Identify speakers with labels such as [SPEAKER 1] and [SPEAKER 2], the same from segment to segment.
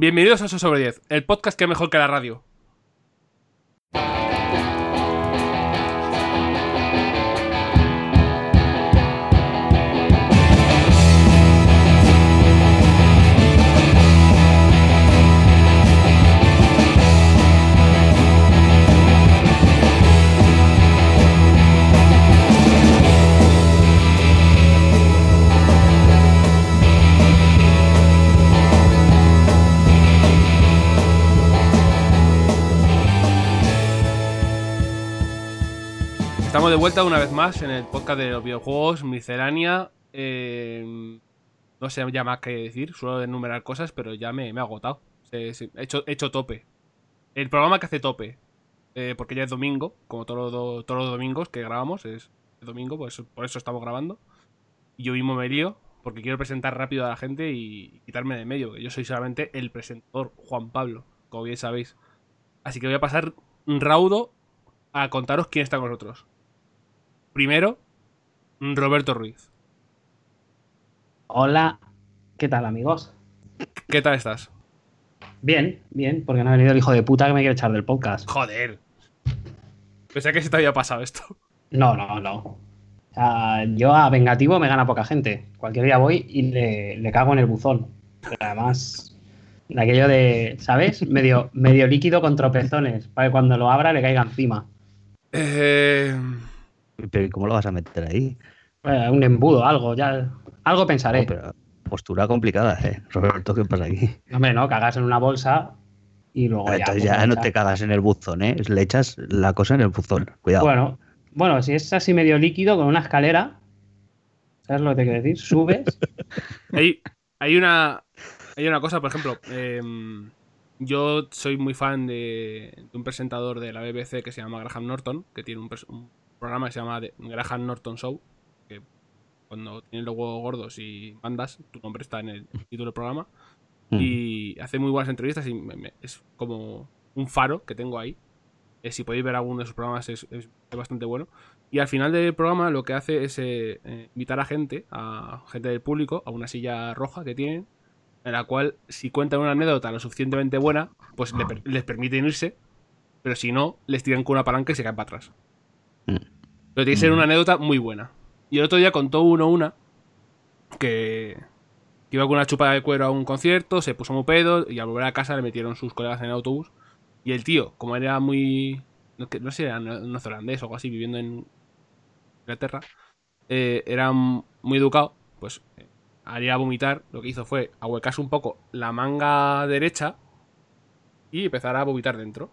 [SPEAKER 1] Bienvenidos a 8 sobre 10, el podcast que es mejor que la radio. Estamos de vuelta una vez más en el podcast de los videojuegos, miscelánea. eh, no sé ya más que decir, suelo enumerar cosas, pero ya me, me he agotado. He, hecho, he hecho tope. El programa que hace tope, eh, porque ya es domingo, como todos los, do- todos los domingos que grabamos, es domingo, pues por eso estamos grabando. Y yo mismo me lío, porque quiero presentar rápido a la gente y quitarme de medio, que yo soy solamente el presentador, Juan Pablo, como bien sabéis. Así que voy a pasar raudo a contaros quién está con nosotros. Primero, Roberto Ruiz.
[SPEAKER 2] Hola, ¿qué tal amigos?
[SPEAKER 1] ¿Qué tal estás?
[SPEAKER 2] Bien, bien, porque no ha venido el hijo de puta que me quiere echar del podcast.
[SPEAKER 1] Joder. Pensé que se te había pasado esto.
[SPEAKER 2] No, no, no. O sea, yo a vengativo me gana poca gente. Cualquier día voy y le, le cago en el buzón. Pero además, de aquello de, ¿sabes? Medio, medio líquido con tropezones, para que cuando lo abra le caiga encima.
[SPEAKER 1] Eh,
[SPEAKER 3] Pero ¿y cómo lo vas a meter ahí?
[SPEAKER 2] Eh, un embudo, algo, ya. Algo pensaré.
[SPEAKER 3] No, pero postura complicada, ¿eh? Roberto, ¿qué pasa aquí?
[SPEAKER 2] Hombre, no, cagas en una bolsa y luego ya.
[SPEAKER 3] Entonces
[SPEAKER 2] pues,
[SPEAKER 3] ya no te cagas en el buzón, ¿eh? Le echas la cosa en el buzón. Cuidado.
[SPEAKER 2] Bueno, bueno, si es así medio líquido con una escalera, ¿sabes lo que te quiero decir? Subes.
[SPEAKER 1] hay, hay una. Hay una cosa, por ejemplo. em, yo soy muy fan de, de un presentador de la BBC que se llama Graham Norton, que tiene un programa que se llama The Graham Norton Show. Que cuando tienes los huevos gordos y mandas, tu nombre está en el título del programa.
[SPEAKER 3] Mm.
[SPEAKER 1] y hace muy buenas entrevistas y me- me- es como un faro que tengo ahí. Eh, si podéis ver alguno de sus programas es, es- es bastante bueno. Y al final del programa lo que hace es eh, eh, invitar a gente, a gente del público, a una silla roja que tienen, en la cual si cuentan una anécdota lo suficientemente buena, pues le les permiten irse, pero si no, les tiran con una palanca y se caen para atrás.
[SPEAKER 3] Mm.
[SPEAKER 1] Pero tiene que ser
[SPEAKER 3] Mm.
[SPEAKER 1] una anécdota muy buena. Y el otro día contó uno una que, que iba con una chupa de cuero a un concierto, se puso muy pedo y al volver a casa le metieron sus colegas en el autobús. Y el tío, como era muy. No, que- no sé, era ne- neozelandés o algo así, viviendo en Inglaterra, eh, era muy educado, pues eh, haría vomitar. Lo que hizo fue ahuecarse un poco la manga derecha y empezar a vomitar dentro.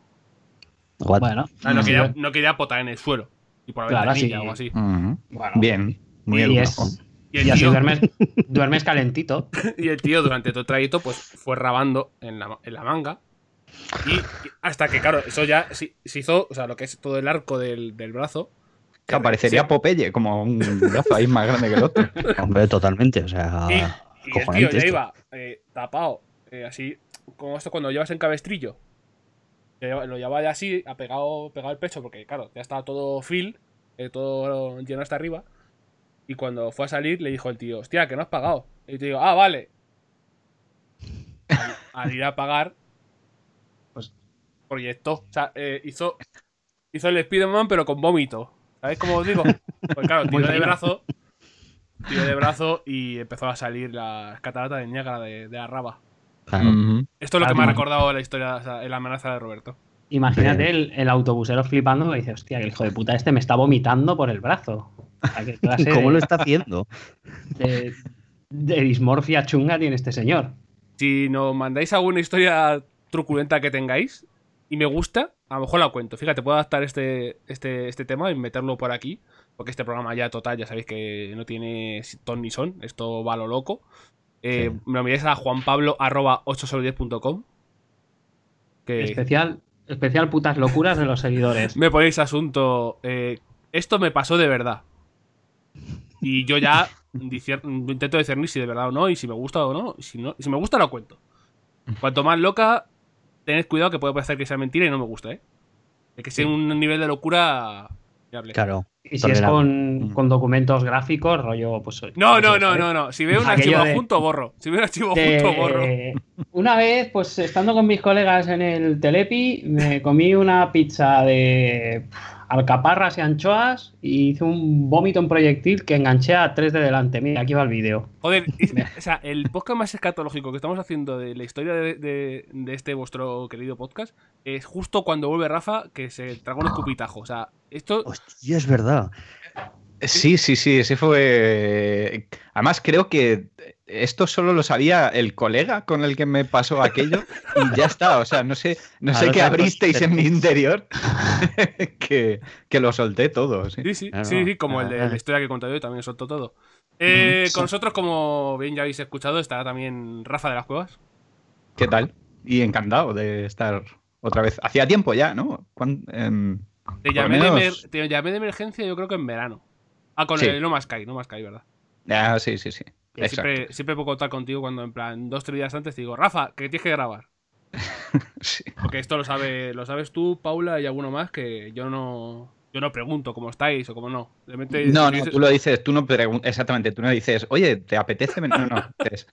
[SPEAKER 3] What?
[SPEAKER 2] Bueno,
[SPEAKER 1] sea, no,
[SPEAKER 2] sí,
[SPEAKER 1] quería, no quería potar en el suelo. Y por la
[SPEAKER 2] Claro,
[SPEAKER 1] ventanilla
[SPEAKER 2] sí.
[SPEAKER 1] o algo así.
[SPEAKER 2] Bueno.
[SPEAKER 4] Bien, muy
[SPEAKER 2] y, es,
[SPEAKER 1] Y el
[SPEAKER 2] y así
[SPEAKER 1] tío-
[SPEAKER 2] duermes, duermes calentito.
[SPEAKER 1] Y el tío durante todo el trayecto pues fue rabando en la, en la manga. Y, y hasta que, claro, eso ya se, se hizo, o sea, lo que es todo el arco del, del brazo.
[SPEAKER 4] Que aparecería Popeye como un brazo ahí más grande que el otro.
[SPEAKER 3] Hombre, totalmente. O sea,
[SPEAKER 1] Y, y el tío ya
[SPEAKER 3] esto.
[SPEAKER 1] iba eh, tapado, eh, así, como esto cuando llevas en cabestrillo. Lo llevaba ya así, apegado, pegado al pecho, porque claro, ya estaba todo fil, eh, todo lleno hasta arriba. Y cuando fue a salir, le dijo el tío, hostia, que no has pagado. Y yo digo, ah, vale. Al, al ir a pagar,
[SPEAKER 2] Pues-
[SPEAKER 1] proyectó. O sea, eh, hizo, hizo el Spider-Man, pero con vómito. ¿Sabéis cómo os digo? Pues claro, tiró de brazo. Tiró de brazo y empezó a salir la catarata de Niágara de, de la raba.
[SPEAKER 3] Claro.
[SPEAKER 1] Esto es lo que me ha recordado la historia, o sea, la amenaza de Roberto.
[SPEAKER 2] Imagínate el, el autobusero flipando y dice, hostia, que el hijo de puta este me está vomitando por el brazo. O sea, ¿Qué clase
[SPEAKER 3] ¿Cómo
[SPEAKER 2] de,
[SPEAKER 3] lo está haciendo?
[SPEAKER 2] de- de dismorfia chunga tiene este señor?
[SPEAKER 1] Si nos mandáis alguna historia truculenta que tengáis y me gusta, a lo mejor la cuento. Fíjate, puedo adaptar este, este, este tema y meterlo por aquí. Porque este programa ya total, ya sabéis que no tiene ton ni son. Esto va a lo loco. Eh,
[SPEAKER 3] Sí.
[SPEAKER 1] Me lo enviáis a juanpablo.8sobre10.com que
[SPEAKER 2] Especial, especial putas locuras de los seguidores.
[SPEAKER 1] me ponéis asunto. eh, esto me pasó de verdad. Y yo ya intento discernir si de verdad o no, y si me gusta o no. Y si, no, si me gusta, lo cuento. Cuanto más loca, tened cuidado que puede parecer que sea mentira y no me gusta, ¿eh? De que sea un nivel de locura.
[SPEAKER 3] Claro.
[SPEAKER 2] Y si es con, con documentos gráficos, rollo, pues.
[SPEAKER 1] No,
[SPEAKER 2] pues
[SPEAKER 1] no, no,
[SPEAKER 2] ¿eh?
[SPEAKER 1] no, no. Si veo un archivo
[SPEAKER 2] de-
[SPEAKER 1] junto, borro. Si veo un archivo
[SPEAKER 2] de-
[SPEAKER 1] junto, borro.
[SPEAKER 2] Una vez, pues estando con mis colegas en el Telepi, me comí una pizza de alcaparras y anchoas y hice un vómito en proyectil que enganché a tres de delante. Mira, aquí va el vídeo.
[SPEAKER 1] Joder, o sea, el podcast más escatológico que estamos haciendo de la historia de, de- de este vuestro querido podcast es justo cuando vuelve Rafa que se traga un escupitajo. O sea, esto.
[SPEAKER 3] Hostia, es verdad.
[SPEAKER 4] Sí, sí, sí, ese fue. Además, creo que esto solo lo sabía el colega con el que me pasó aquello y ya está. O sea, no sé, no sé
[SPEAKER 3] Ahora
[SPEAKER 4] qué abristeis en mi interior que, que lo solté todo. sí.
[SPEAKER 1] Sí, sí,
[SPEAKER 3] Claro.
[SPEAKER 1] sí, sí, como el de
[SPEAKER 3] Ah.
[SPEAKER 1] la historia que he contado yo, también soltó todo. Eh,
[SPEAKER 2] Sí.
[SPEAKER 1] Con nosotros, como bien ya habéis escuchado, estará también Rafa de las Cuevas.
[SPEAKER 4] ¿Qué tal? Y encantado de estar otra vez. Hacía tiempo ya, ¿no? ¿Cuán- em,
[SPEAKER 1] Te llamé, de,
[SPEAKER 4] menos-
[SPEAKER 1] emer- te llamé de emergencia, yo creo que en verano. Ah, con
[SPEAKER 4] Sí.
[SPEAKER 1] el No Más Sky, No Más Sky, ¿verdad?
[SPEAKER 4] ah, sí, sí, sí.
[SPEAKER 1] Siempre, siempre puedo contar contigo cuando, en plan, dos tres días antes te digo, Rafa, que tienes que grabar.
[SPEAKER 4] Sí.
[SPEAKER 1] Porque esto lo sabe, lo sabes tú, Paula y alguno más que yo no, yo no pregunto cómo estáis o cómo no. Realmente,
[SPEAKER 4] No, no,
[SPEAKER 1] dices-
[SPEAKER 4] tú lo dices, tú no preguntas, exactamente, tú no dices, oye, ¿te apetece? ven-?" No, no, dices,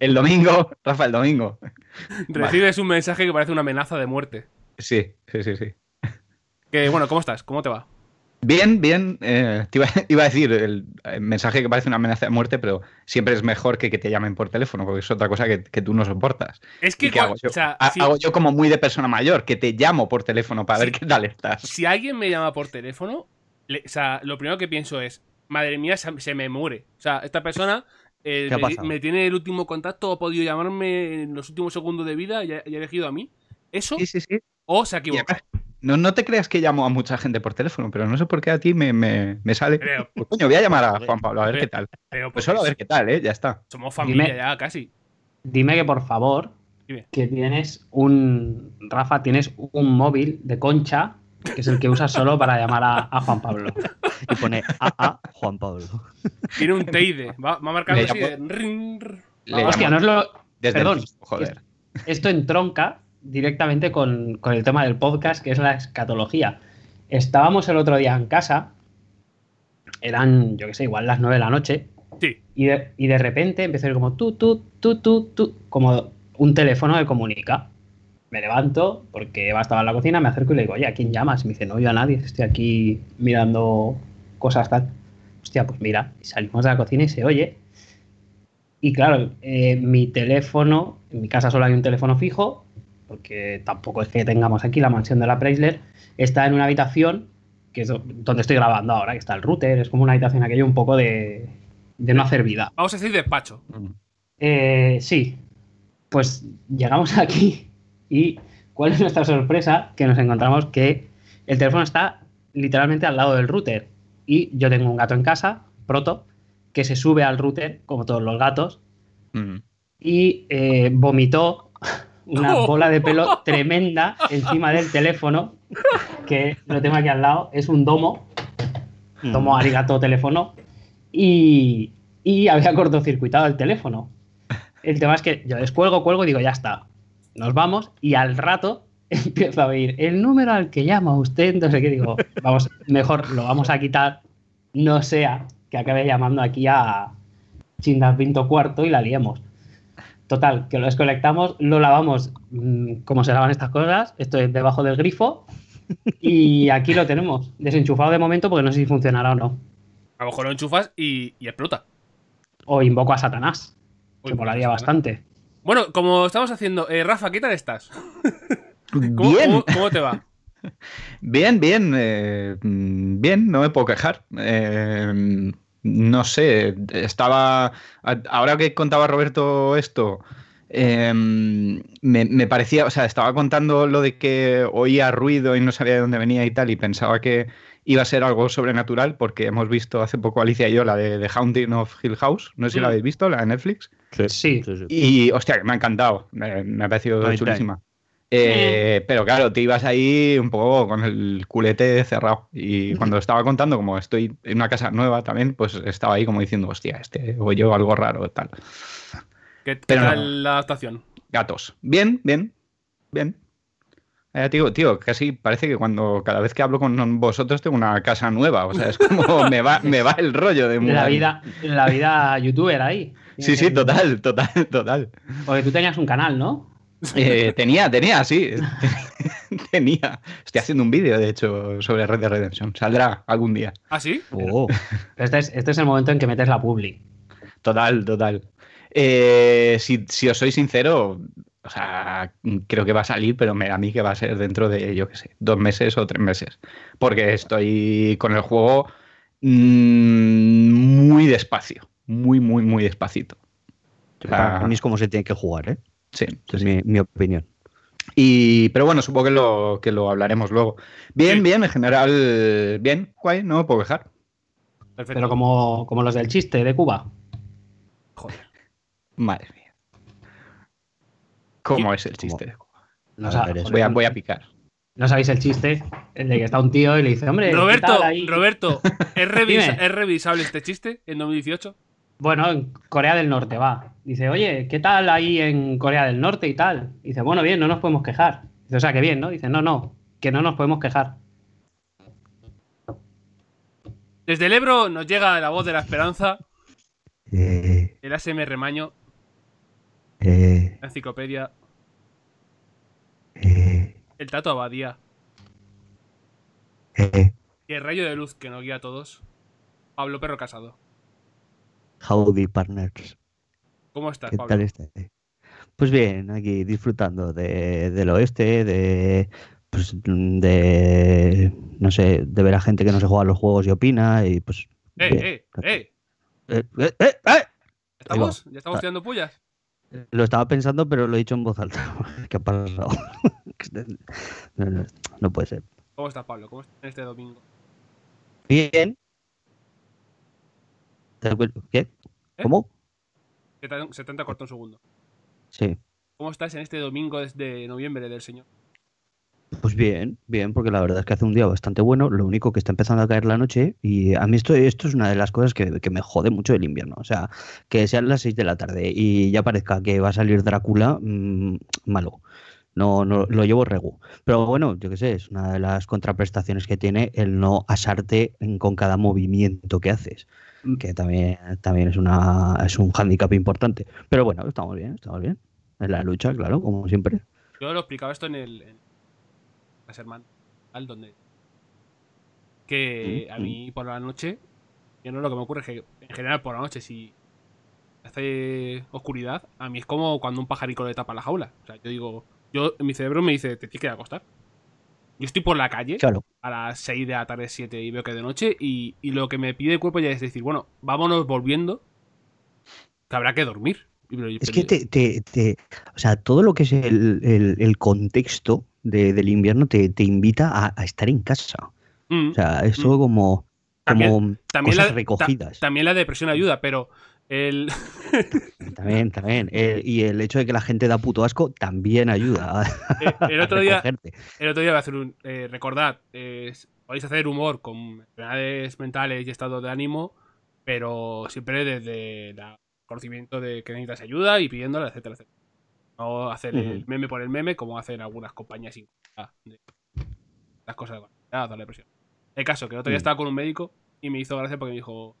[SPEAKER 4] el domingo, Rafa, el domingo.
[SPEAKER 1] recibes un mensaje que parece una amenaza de muerte.
[SPEAKER 4] Sí, sí, sí, sí.
[SPEAKER 1] Que bueno, ¿cómo estás? ¿Cómo te va?
[SPEAKER 4] Bien, bien, eh, te iba, iba a decir el, el mensaje que parece una amenaza de muerte, pero siempre es mejor que que te llamen por teléfono, porque es otra cosa que, que tú no soportas.
[SPEAKER 1] Es que,
[SPEAKER 4] ¿Y qué hago yo?
[SPEAKER 1] o sea,
[SPEAKER 4] Ha-
[SPEAKER 1] si,
[SPEAKER 4] Hago yo como muy de persona mayor, que te llamo por teléfono para ver qué tal estás.
[SPEAKER 1] si alguien me llama por teléfono, le- o sea, lo primero que pienso es, madre mía, se, se me muere. O sea, esta persona eh,
[SPEAKER 3] ¿Qué ha
[SPEAKER 1] me, tiene el último contacto, ha podido llamarme en los últimos segundos de vida y ha, y ha elegido a mí. Eso,
[SPEAKER 4] Sí, sí, sí.
[SPEAKER 1] o se ha equivocado.
[SPEAKER 4] No, no te creas que llamo a mucha gente por teléfono, pero no sé por qué a ti me, me- me sale. Pues, coño, voy a llamar a Juan Pablo a ver qué tal.
[SPEAKER 1] pero
[SPEAKER 4] Pues solo a ver qué tal, ¿eh? Ya está.
[SPEAKER 1] somos familia
[SPEAKER 2] Dime.
[SPEAKER 1] ya, casi.
[SPEAKER 2] Dime que por favor,
[SPEAKER 1] Dime.
[SPEAKER 2] que tienes un. Rafa, tienes un móvil de concha, que es el que usas solo para llamar a, a Juan Pablo.
[SPEAKER 3] Y pone AA Juan Pablo.
[SPEAKER 1] Tiene un Teide. Va, va marcando así de
[SPEAKER 4] llamo-
[SPEAKER 1] ring, ring.
[SPEAKER 4] Le
[SPEAKER 2] Hostia, no es lo.
[SPEAKER 4] desde el
[SPEAKER 2] perdón.
[SPEAKER 4] Facebook, joder.
[SPEAKER 2] Esto entronca directamente con, con el tema del podcast, que es la escatología. Estábamos el otro día en casa, eran, yo qué sé, igual las 9 de la noche,
[SPEAKER 1] Sí.
[SPEAKER 2] y de, y de repente empecé a ir como tú, tú, tú, tú, tú, como un teléfono que comunica. Me levanto, porque Eva estaba en la cocina, me acerco y le digo, oye, ¿a quién llamas? Y me dice, no, yo a nadie, estoy aquí mirando cosas tal. Hostia, pues mira, y salimos de la cocina y se oye. Y claro, eh, mi teléfono, en mi casa solo hay un teléfono fijo, porque tampoco es que tengamos aquí la mansión de la Preisler, está en una habitación, que es do- donde estoy grabando ahora, que está el router, es como una habitación aquello un poco de, de no hacer vida.
[SPEAKER 1] Vamos a decir despacho.
[SPEAKER 2] Eh, sí, pues llegamos aquí y ¿cuál es nuestra sorpresa? Que nos encontramos que el teléfono está literalmente al lado del router y yo tengo un gato en casa, Proto, que se sube al router, como todos los gatos,
[SPEAKER 4] Mm.
[SPEAKER 2] y eh, vomitó una
[SPEAKER 1] Oh.
[SPEAKER 2] bola de pelo tremenda encima del teléfono, que lo tengo aquí al lado, es un domo, domo arigato teléfono, y, y había cortocircuitado el teléfono. El tema es que yo descuelgo, cuelgo y digo, ya está, nos vamos, y al rato empiezo a oír el número al que llama usted, no sé qué, digo, vamos, mejor lo vamos a quitar, no sea que acabe llamando aquí a Chindas Pinto Cuarto y la liemos. Total, que lo desconectamos, lo lavamos mm, como se lavan estas cosas, esto es debajo del grifo, y aquí lo tenemos, desenchufado de momento porque no sé si funcionará o no.
[SPEAKER 1] A lo mejor lo enchufas y, y explota.
[SPEAKER 2] O invoco a Satanás,
[SPEAKER 1] Uy,
[SPEAKER 2] que molaría
[SPEAKER 1] Satanás.
[SPEAKER 2] bastante.
[SPEAKER 1] Bueno, como estamos haciendo, eh, Rafa, ¿qué tal estás? ¿Cómo,
[SPEAKER 4] Bien,
[SPEAKER 1] cómo- cómo te va?
[SPEAKER 4] bien, bien, eh, mm, bien, no me puedo quejar. Eh, no sé, estaba. Ahora que contaba Roberto esto, eh, me, me parecía, o sea, estaba contando lo de que oía ruido y no sabía de dónde venía y tal, y pensaba que iba a ser algo sobrenatural, porque hemos visto hace poco Alicia y yo la de The Haunting of Hill House, no sé si la
[SPEAKER 1] Mm.
[SPEAKER 4] habéis visto, la de Netflix.
[SPEAKER 2] Sí.
[SPEAKER 4] Y, hostia, que me ha encantado. Me, me ha parecido chulísima. Eh, pero claro, te ibas ahí un poco con el culete cerrado. Y cuando estaba contando, como estoy en una casa nueva también, pues estaba ahí como diciendo, hostia, este o yo algo raro, tal.
[SPEAKER 1] ¿Qué, qué
[SPEAKER 4] Pero
[SPEAKER 1] tal
[SPEAKER 4] no.
[SPEAKER 1] la adaptación?
[SPEAKER 4] Gatos. Bien, bien, bien. Eh, tío, tío, casi parece que cuando cada vez que hablo con vosotros tengo una casa nueva. O sea, es como me va, me va el rollo de
[SPEAKER 2] La vida, la vida youtuber ahí.
[SPEAKER 4] Sí, sí, total, total, total.
[SPEAKER 2] Porque tú tenías un canal, ¿no?
[SPEAKER 4] Eh, tenía, tenía, sí. tenía. Estoy haciendo un vídeo, de hecho, sobre Red Dead Redemption. Saldrá algún día.
[SPEAKER 1] ¿Ah, sí?
[SPEAKER 3] Oh,
[SPEAKER 2] Este es, este es el momento en que metes la publi.
[SPEAKER 4] Total, total. Eh, si, si os soy sincero, o sea, creo que va a salir, pero me a mí que va a ser dentro de, yo qué sé, dos meses o tres meses. Porque estoy con el juego mm, muy despacio. Muy, muy, muy despacito.
[SPEAKER 3] para mí es como se tiene que jugar, ¿eh?
[SPEAKER 4] Sí.
[SPEAKER 3] Es mi, mi opinión.
[SPEAKER 4] Y, pero bueno, supongo que lo, que lo hablaremos luego. Bien,
[SPEAKER 1] Sí.
[SPEAKER 4] bien, en general, bien, guay, no me puedo quejar.
[SPEAKER 1] Perfecto.
[SPEAKER 2] Pero como, como los del chiste de Cuba.
[SPEAKER 1] Joder.
[SPEAKER 4] Madre mía. ¿Cómo es el chiste?
[SPEAKER 2] No,
[SPEAKER 3] A
[SPEAKER 2] sa-
[SPEAKER 3] ver, eso.
[SPEAKER 2] joder,
[SPEAKER 4] Voy a, voy a picar.
[SPEAKER 2] ¿no sabéis el chiste? El de que está un tío y le dice, hombre, ¿qué
[SPEAKER 1] Roberto,
[SPEAKER 2] tal ahí?
[SPEAKER 1] Roberto, ¿es, revisa-
[SPEAKER 2] Dime.
[SPEAKER 1] ¿es revisable este chiste en 2018?
[SPEAKER 2] Bueno, en Corea del Norte va. Dice, oye, ¿qué tal ahí en Corea del Norte y tal? Dice, bueno, bien, no nos podemos quejar. Dice, o sea, que bien, ¿no? Dice, no, no, que no nos podemos quejar.
[SPEAKER 1] Desde el Ebro nos llega la voz de la esperanza,
[SPEAKER 3] Eh,
[SPEAKER 1] el ASMR Maño,
[SPEAKER 3] eh,
[SPEAKER 1] la enciclopedia,
[SPEAKER 3] eh,
[SPEAKER 1] el Tato Abadía
[SPEAKER 3] eh.
[SPEAKER 1] y el rayo de luz que nos guía a todos, Pablo Perro Casado.
[SPEAKER 3] Howdy, partners.
[SPEAKER 1] ¿Cómo estás,
[SPEAKER 3] ¿Qué
[SPEAKER 1] Pablo?
[SPEAKER 3] tal está? Pues bien, aquí disfrutando de, del oeste, de, pues, de, no sé, de ver a gente que no se juega a los juegos y opina y pues...
[SPEAKER 1] ¡Eh,
[SPEAKER 3] bien.
[SPEAKER 1] eh, eh!
[SPEAKER 3] Eh, eh, eh, eh.
[SPEAKER 1] ¿Estamos? ¿Ya estamos
[SPEAKER 3] Ah.
[SPEAKER 1] tirando pullas?
[SPEAKER 3] Lo estaba pensando, pero lo he dicho en voz alta. ¿Qué ha pasado? no, no, no puede ser.
[SPEAKER 1] ¿Cómo estás, Pablo? ¿Cómo estás este domingo?
[SPEAKER 3] Bien. ¿Te acuer- ¿Qué? ¿Cómo?
[SPEAKER 1] Se te, se te cortado un segundo.
[SPEAKER 3] Sí.
[SPEAKER 1] ¿Cómo estás en este domingo desde noviembre del Señor?
[SPEAKER 3] Pues bien, bien, porque la verdad es que hace un día bastante bueno, lo único que está empezando a caer la noche y a mí esto, esto es una de las cosas que, que me jode mucho del invierno, o sea, que sean las 6 de la tarde y ya parezca que va a salir Drácula, mm, malo, no, no lo llevo regu. Pero bueno, yo qué sé, es una de las contraprestaciones que tiene el no asarte en- con cada movimiento que haces, que también, también es, una, es un hándicap importante. Pero bueno, estamos bien, estamos bien, en la lucha, claro, como siempre.
[SPEAKER 1] Yo lo explicaba esto en el. En las hermanas, donde. Que a mí por la noche. Yo no lo que me ocurre es que en general por la noche, si hace oscuridad, a mí es como cuando un pajarico le tapa la jaula. O sea, yo digo. Yo, mi cerebro me dice, te tienes que ir a acostar. Yo estoy por la calle
[SPEAKER 3] Claro.
[SPEAKER 1] a las 6 de la tarde, 7 y veo que es de noche. Y, y lo que me pide el cuerpo ya es decir, bueno, vámonos volviendo. Que habrá que dormir.
[SPEAKER 3] Es que te, te- te- o sea, todo lo que es el, el- el contexto de- del invierno te, te invita a, a estar en casa.
[SPEAKER 1] Mm.
[SPEAKER 3] O sea, es todo como, como
[SPEAKER 1] También
[SPEAKER 3] cosas
[SPEAKER 1] la,
[SPEAKER 3] recogidas.
[SPEAKER 1] ta- también la depresión ayuda, pero el,
[SPEAKER 3] También, también. Eh, y el hecho de que la gente da puto asco también ayuda a,
[SPEAKER 1] eh, el otro día
[SPEAKER 3] recogerte.
[SPEAKER 1] el otro día voy a hacer un eh, recordad eh, podéis hacer humor con enfermedades mentales y estado de ánimo pero siempre desde el conocimiento de que necesitas ayuda y pidiéndola etcétera etcétera no hacer el meme por el meme como hacen algunas compañías sin de las cosas de la depresión el caso que el otro día
[SPEAKER 3] Mm.
[SPEAKER 1] estaba con un médico y me hizo gracia porque me dijo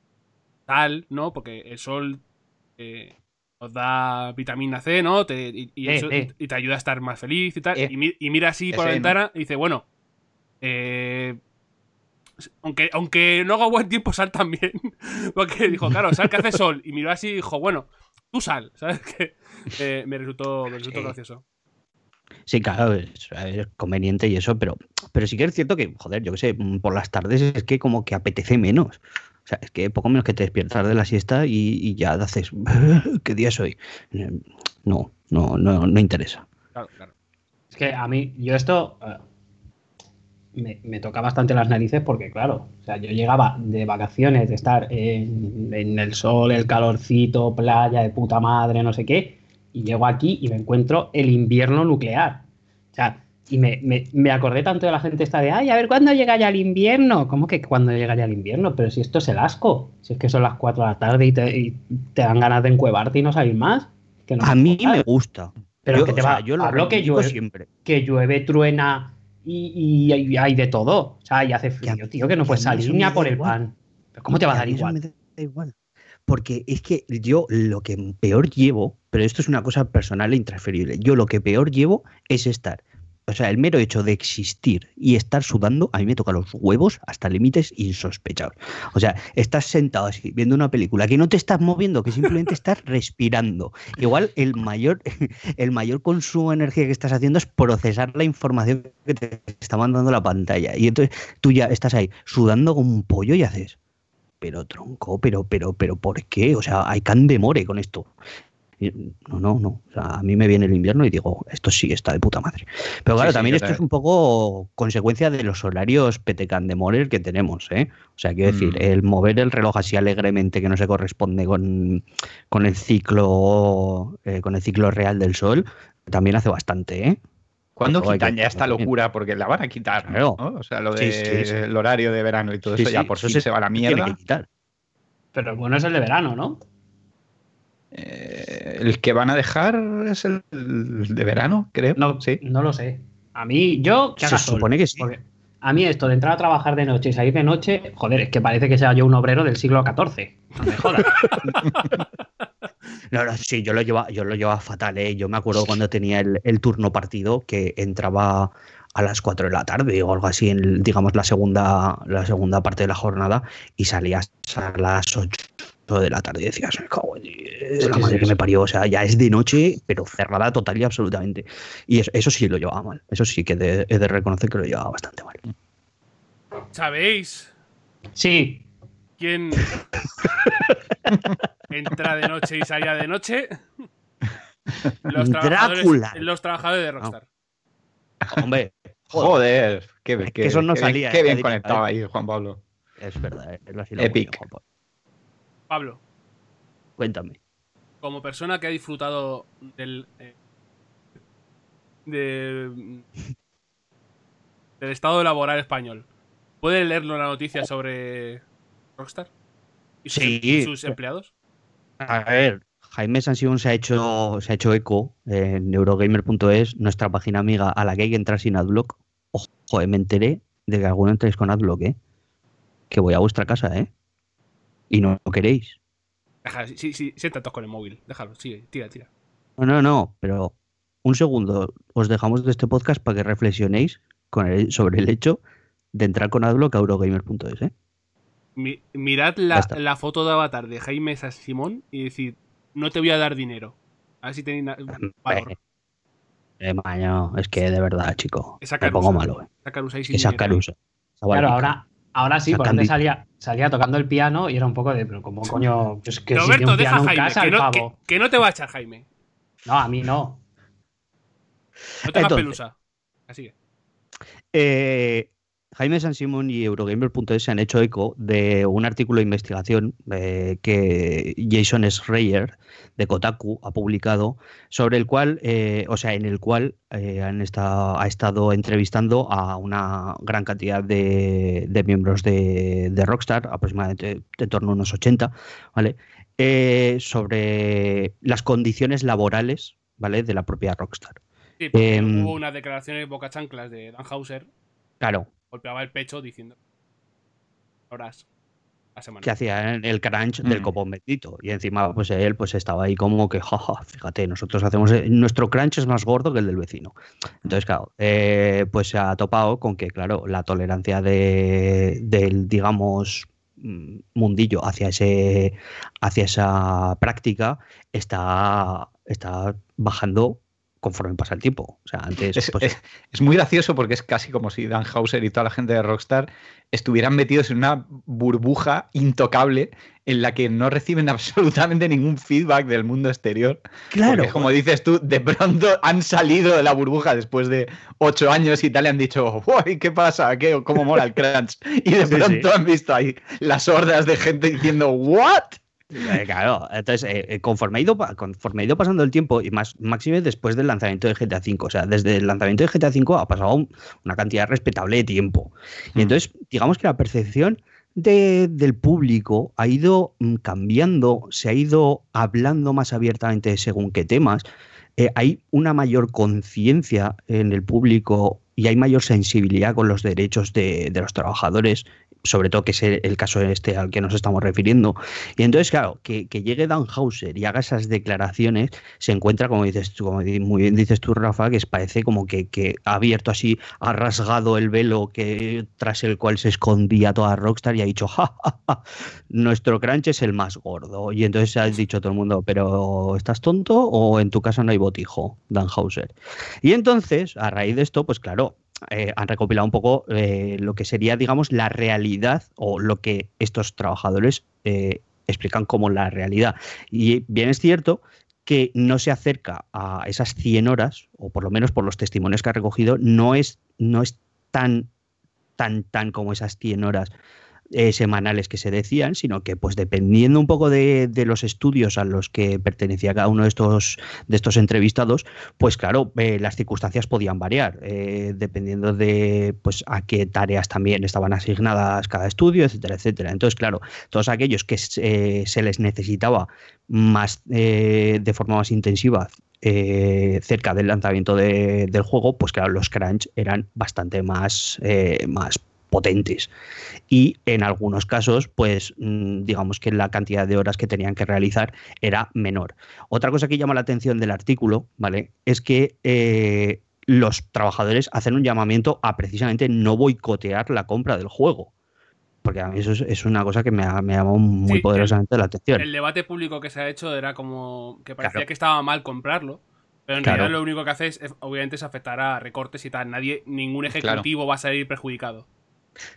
[SPEAKER 1] tal no porque el sol eh, nos da vitamina C, ¿no? Te- y, y eso- y te ayuda a estar más feliz y tal.
[SPEAKER 4] Eh.
[SPEAKER 1] Y, mi- y mira así por la ventana y dice, bueno, eh, aunque, aunque no haga buen tiempo, sal también. Porque dijo, claro, sal que hace sol. Y miró así y dijo, bueno, tú sal, ¿sabes? Que eh, me resultó, me resultó
[SPEAKER 3] Sí.
[SPEAKER 1] gracioso.
[SPEAKER 3] Sí, claro, es, es conveniente y eso, pero, pero sí que es cierto que, joder, yo qué sé, por las tardes es que como que apetece menos. O sea, es que poco menos que te despiertas de la siesta y, ya haces, ¿qué día es hoy? No, no, no, no interesa.
[SPEAKER 1] Claro, claro.
[SPEAKER 2] Es que a mí, yo esto eh, me, me toca bastante las narices porque, claro, o sea, yo llegaba de vacaciones, de estar en, en el sol, el calorcito, playa de puta madre, no sé qué, y llego aquí y me encuentro el invierno nuclear. O sea, y me, me- me acordé tanto de la gente esta de, ay, a ver, ¿cuándo llega ya el invierno? ¿Cómo que cuándo llega ya el invierno? Pero si esto es el asco, si es que son las 4 de la tarde y te, y te dan ganas de encuevarte y no salir más. Que no
[SPEAKER 3] A mí me gusta.
[SPEAKER 2] Pero
[SPEAKER 3] Yo,
[SPEAKER 2] que te
[SPEAKER 3] sea,
[SPEAKER 2] va,
[SPEAKER 3] yo lo
[SPEAKER 2] hablo que llueve,
[SPEAKER 3] siempre.
[SPEAKER 2] que llueve, truena y, y- y hay de todo. O sea, y hace
[SPEAKER 3] a-
[SPEAKER 2] frío, tío, que no puedes salir ni a por el
[SPEAKER 3] igual.
[SPEAKER 2] pan. ¿Pero ¿Cómo te va a dar igual?
[SPEAKER 3] me da igual. Porque es que yo lo que peor llevo, pero esto es una cosa personal e intransferible, yo lo que peor llevo es estar, o sea, el mero hecho de existir y estar sudando, a mí me toca los huevos hasta límites insospechados. O sea, estás sentado así, viendo una película, que no te estás moviendo, que simplemente estás respirando. Igual el mayor, el mayor consumo de energía que estás haciendo es procesar la información que te está mandando la pantalla. Y entonces tú ya estás ahí sudando como un pollo y haces, pero tronco, pero, pero, pero, ¿por qué? O sea, hay can de more con esto. No, no, no. O sea, a mí me viene el invierno y digo, esto sí está de puta madre. Pero claro,
[SPEAKER 4] Sí,
[SPEAKER 3] también esto es un poco consecuencia de los horarios petecan de more que tenemos, ¿eh? O sea, quiero decir,
[SPEAKER 4] Mm.
[SPEAKER 3] el mover el reloj así alegremente que no se corresponde con, con el ciclo eh, con el ciclo real del sol, también hace bastante, ¿eh?
[SPEAKER 4] ¿Cuándo quitan
[SPEAKER 3] que-
[SPEAKER 4] ya esta locura? Porque la van a quitar,
[SPEAKER 3] Claro.
[SPEAKER 4] ¿no? O sea, lo
[SPEAKER 3] Sí,
[SPEAKER 4] del
[SPEAKER 3] sí, sí.
[SPEAKER 4] horario de verano y todo
[SPEAKER 3] Sí,
[SPEAKER 4] eso ya
[SPEAKER 3] sí,
[SPEAKER 4] por
[SPEAKER 3] eso se
[SPEAKER 4] se va a la
[SPEAKER 3] tiene
[SPEAKER 4] mierda.
[SPEAKER 3] que quitar.
[SPEAKER 2] Pero el bueno es el de verano, ¿no?
[SPEAKER 4] Eh, el que van a dejar es el de verano, creo.
[SPEAKER 2] No,
[SPEAKER 4] sí.
[SPEAKER 2] no lo sé. A mí, yo, que
[SPEAKER 3] Se
[SPEAKER 2] sol,
[SPEAKER 3] supone que sí.
[SPEAKER 2] a mí esto de entrar a trabajar de noche y salir de noche, joder, es que parece que sea yo un obrero del siglo XIV. No me jodas.
[SPEAKER 3] No, no, sí, yo lo llevaba, yo lo llevaba fatal, ¿eh? Yo me acuerdo cuando tenía el, el turno partido que entraba a las 4 de la tarde o algo así, en, digamos, la segunda, la segunda parte de la jornada y salías a las 8 de la tarde y decías, me cago en Dios, la
[SPEAKER 2] Sí,
[SPEAKER 3] madre
[SPEAKER 2] sí,
[SPEAKER 3] que
[SPEAKER 2] sí.
[SPEAKER 3] me parió, o sea, ya es de noche, pero cerrada total y absolutamente. Y eso, eso sí lo llevaba mal, eso sí que de- he de reconocer que lo llevaba bastante mal.
[SPEAKER 1] ¿Sabéis
[SPEAKER 2] Sí,
[SPEAKER 1] quién entra de noche y salía de noche? Los trabajadores,
[SPEAKER 3] Drácula.
[SPEAKER 1] los trabajadores de Rockstar.
[SPEAKER 3] Hombre,
[SPEAKER 4] Joder, qué,
[SPEAKER 3] Es
[SPEAKER 4] qué-
[SPEAKER 3] que eso no
[SPEAKER 4] qué bien-
[SPEAKER 3] salía,
[SPEAKER 4] Qué
[SPEAKER 3] eh,
[SPEAKER 4] bien conectado ahí, Juan Pablo.
[SPEAKER 3] es verdad, es así lo
[SPEAKER 4] Epic.
[SPEAKER 3] bien, Juanpa.
[SPEAKER 1] Pablo,
[SPEAKER 3] Cuéntame.
[SPEAKER 1] como persona que ha disfrutado del. eh, de- del estado laboral español, ¿puede leerlo la noticia sobre Rockstar? ¿Y sus,
[SPEAKER 3] Sí.
[SPEAKER 1] y sus empleados?
[SPEAKER 3] A ver, Jaime Sansion se ha hecho, se ha hecho eco en Eurogamer.es, nuestra página amiga a la que hay que entrar sin adblock. Ojo, eh, me enteré de que alguno entréis con adblock, ¿eh? Que voy a vuestra casa, ¿eh? Y no lo queréis.
[SPEAKER 1] Déjalo, sí, sí, sí, siéntate con el móvil. Déjalo, sigue, tira, tira.
[SPEAKER 3] No, no, no, pero un segundo, os dejamos de este podcast para que reflexionéis con el- sobre el hecho de entrar con adblock a Eurogamer.es, ¿eh?
[SPEAKER 1] Mi- mirad la, la foto de avatar de Jaime San Simón y decir, no te voy a dar dinero. A ver si tenéis valor.
[SPEAKER 3] Eh, maño, es que de verdad, chico,
[SPEAKER 1] Esa
[SPEAKER 3] me pongo
[SPEAKER 1] carusa.
[SPEAKER 3] malo, ¿eh? Esa carusa. esa
[SPEAKER 2] claro,
[SPEAKER 3] barbica.
[SPEAKER 2] ahora, ahora sí, por
[SPEAKER 3] Sacan
[SPEAKER 2] donde
[SPEAKER 3] di-
[SPEAKER 2] salía, salía tocando el piano y era un poco de, pero como coño, yo es que si
[SPEAKER 1] Roberto,
[SPEAKER 2] un
[SPEAKER 1] deja
[SPEAKER 2] piano
[SPEAKER 1] a
[SPEAKER 2] en
[SPEAKER 1] Jaime,
[SPEAKER 2] casa,
[SPEAKER 1] que no,
[SPEAKER 2] pavo.
[SPEAKER 1] que- que no te va a echar Jaime.
[SPEAKER 2] No, a mí no.
[SPEAKER 1] No te
[SPEAKER 3] Entonces.
[SPEAKER 1] pelusa. Así que.
[SPEAKER 3] Eh, Jaime San Simón y Eurogamer.es se han hecho eco de un artículo de investigación eh, que Jason Schreier de Kotaku ha publicado, sobre el cual, eh, o sea, en el cual eh, han estado, ha estado entrevistando a una gran cantidad de, de miembros de, de Rockstar, aproximadamente en torno a unos 80, ¿vale? Sobre las condiciones laborales, ¿vale? De la propia Rockstar.
[SPEAKER 1] Sí, porque
[SPEAKER 3] Em.
[SPEAKER 1] hubo unas declaraciones boca chanclas de Dan Hauser.
[SPEAKER 3] Claro,
[SPEAKER 1] Golpeaba el pecho diciendo. Horas a semana.
[SPEAKER 3] que hacía el crunch del
[SPEAKER 4] Mm.
[SPEAKER 3] copón bendito. Y encima, pues él pues estaba ahí como que, jaja, fíjate, nosotros hacemos, nuestro crunch es más gordo que el del vecino. Entonces, claro, eh, pues se ha topado con que, claro, la tolerancia de, del, digamos, mm, mundillo hacia ese hacia esa práctica está, está bajando conforme pasa el tiempo. O sea, antes
[SPEAKER 4] Es,
[SPEAKER 3] pues,
[SPEAKER 4] es- es muy gracioso porque es casi como si Dan Hauser y toda la gente de Rockstar estuvieran metidos en una burbuja intocable en la que no reciben absolutamente ningún feedback del mundo exterior.
[SPEAKER 3] claro,
[SPEAKER 4] Porque, como dices tú, de pronto han salido de la burbuja después de ocho años y tal, y han dicho, "Uy, ¿qué pasa? ¿Qué, ¿Cómo mola el crunch? Y de
[SPEAKER 3] Sí,
[SPEAKER 4] pronto
[SPEAKER 3] sí.
[SPEAKER 4] han visto ahí las hordas de gente diciendo, ¿what?
[SPEAKER 3] Eh, Claro, entonces eh, eh, conforme, ha ido, pa- conforme ha ido pasando el tiempo y más máxime después del lanzamiento de GTA V, o sea, desde el lanzamiento de GTA V ha pasado un- una cantidad respetable de tiempo. Y
[SPEAKER 4] Mm.
[SPEAKER 3] entonces, digamos que la percepción de- del público ha ido mm, cambiando, se ha ido hablando más abiertamente según qué temas. eh, hay una mayor conciencia en el público y hay mayor sensibilidad con los derechos de, de los trabajadores sobre todo que es el, caso este al que nos estamos refiriendo. Y entonces, claro, que, llegue Dan Hauser y haga esas declaraciones, se encuentra, como dices tú, como muy bien dices tú, Rafa, que parece como que, ha abierto así, ha rasgado el velo que tras el cual se escondía toda Rockstar y ha dicho, ja, nuestro crunch es el más gordo. Y entonces ha dicho todo el mundo, pero ¿estás tonto o en tu casa no hay botijo, Dan Hauser? Y entonces, a raíz de esto, pues claro, eh, han recopilado un poco eh, lo que sería, digamos, la realidad o lo que estos trabajadores eh, explican como la realidad. Y bien es cierto que no se acerca a esas 100 horas, o por lo menos por los testimonios que ha recogido, no es, no es tan, tan, tan como esas 100 horas eh, semanales que se decían, sino que pues dependiendo un poco de, los estudios a los que pertenecía cada uno de estos, de estos entrevistados, pues claro, eh, las circunstancias podían variar, eh, dependiendo de pues a qué tareas también estaban asignadas cada estudio, etcétera, etcétera. Entonces, claro, todos aquellos que se les necesitaba más de forma más intensiva cerca del lanzamiento del juego, pues claro, los crunch eran bastante más, más potentes. Y en algunos casos, pues mm, digamos que la cantidad de horas que tenían que realizar era menor. Otra cosa que llama la atención del artículo, ¿vale? Es que eh, los trabajadores hacen un llamamiento a precisamente no boicotear la compra del juego. Porque a mí eso es, una cosa que me ha, me llamado muy poderosamente la atención.
[SPEAKER 1] El debate público que se ha hecho era como que parecía que estaba mal comprarlo. Pero en realidad lo único que hace es, obviamente, es afectar a recortes y tal. Nadie, ningún ejecutivo va a salir perjudicado.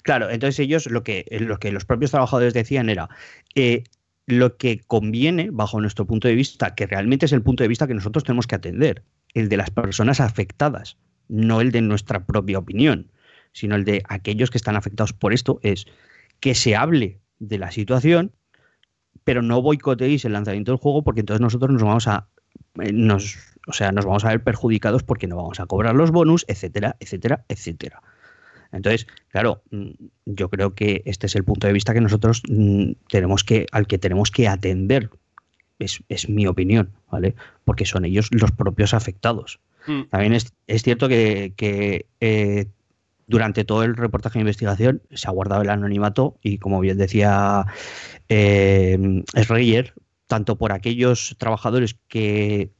[SPEAKER 3] Claro, entonces ellos lo que, lo que los propios trabajadores decían era eh, lo que conviene, bajo nuestro punto de vista, que realmente es el punto de vista que nosotros tenemos que atender, el de las personas afectadas, no el de nuestra propia opinión, sino el de aquellos que están afectados por esto, es que se hable de la situación, pero no boicoteéis el lanzamiento del juego porque entonces nosotros nos vamos a eh, o sea, nos vamos a ver perjudicados porque no vamos a cobrar los bonus, etcétera, etcétera, etcétera. Entonces, claro, mm, yo creo que este es el punto de vista que nosotros mm, tenemos que, al que tenemos que atender. Es, mi opinión, ¿vale? Porque son ellos los propios afectados. Mm. También es, cierto que, eh, durante todo el reportaje de investigación se ha guardado el anonimato y, como bien decía eh, tanto por aquellos trabajadores que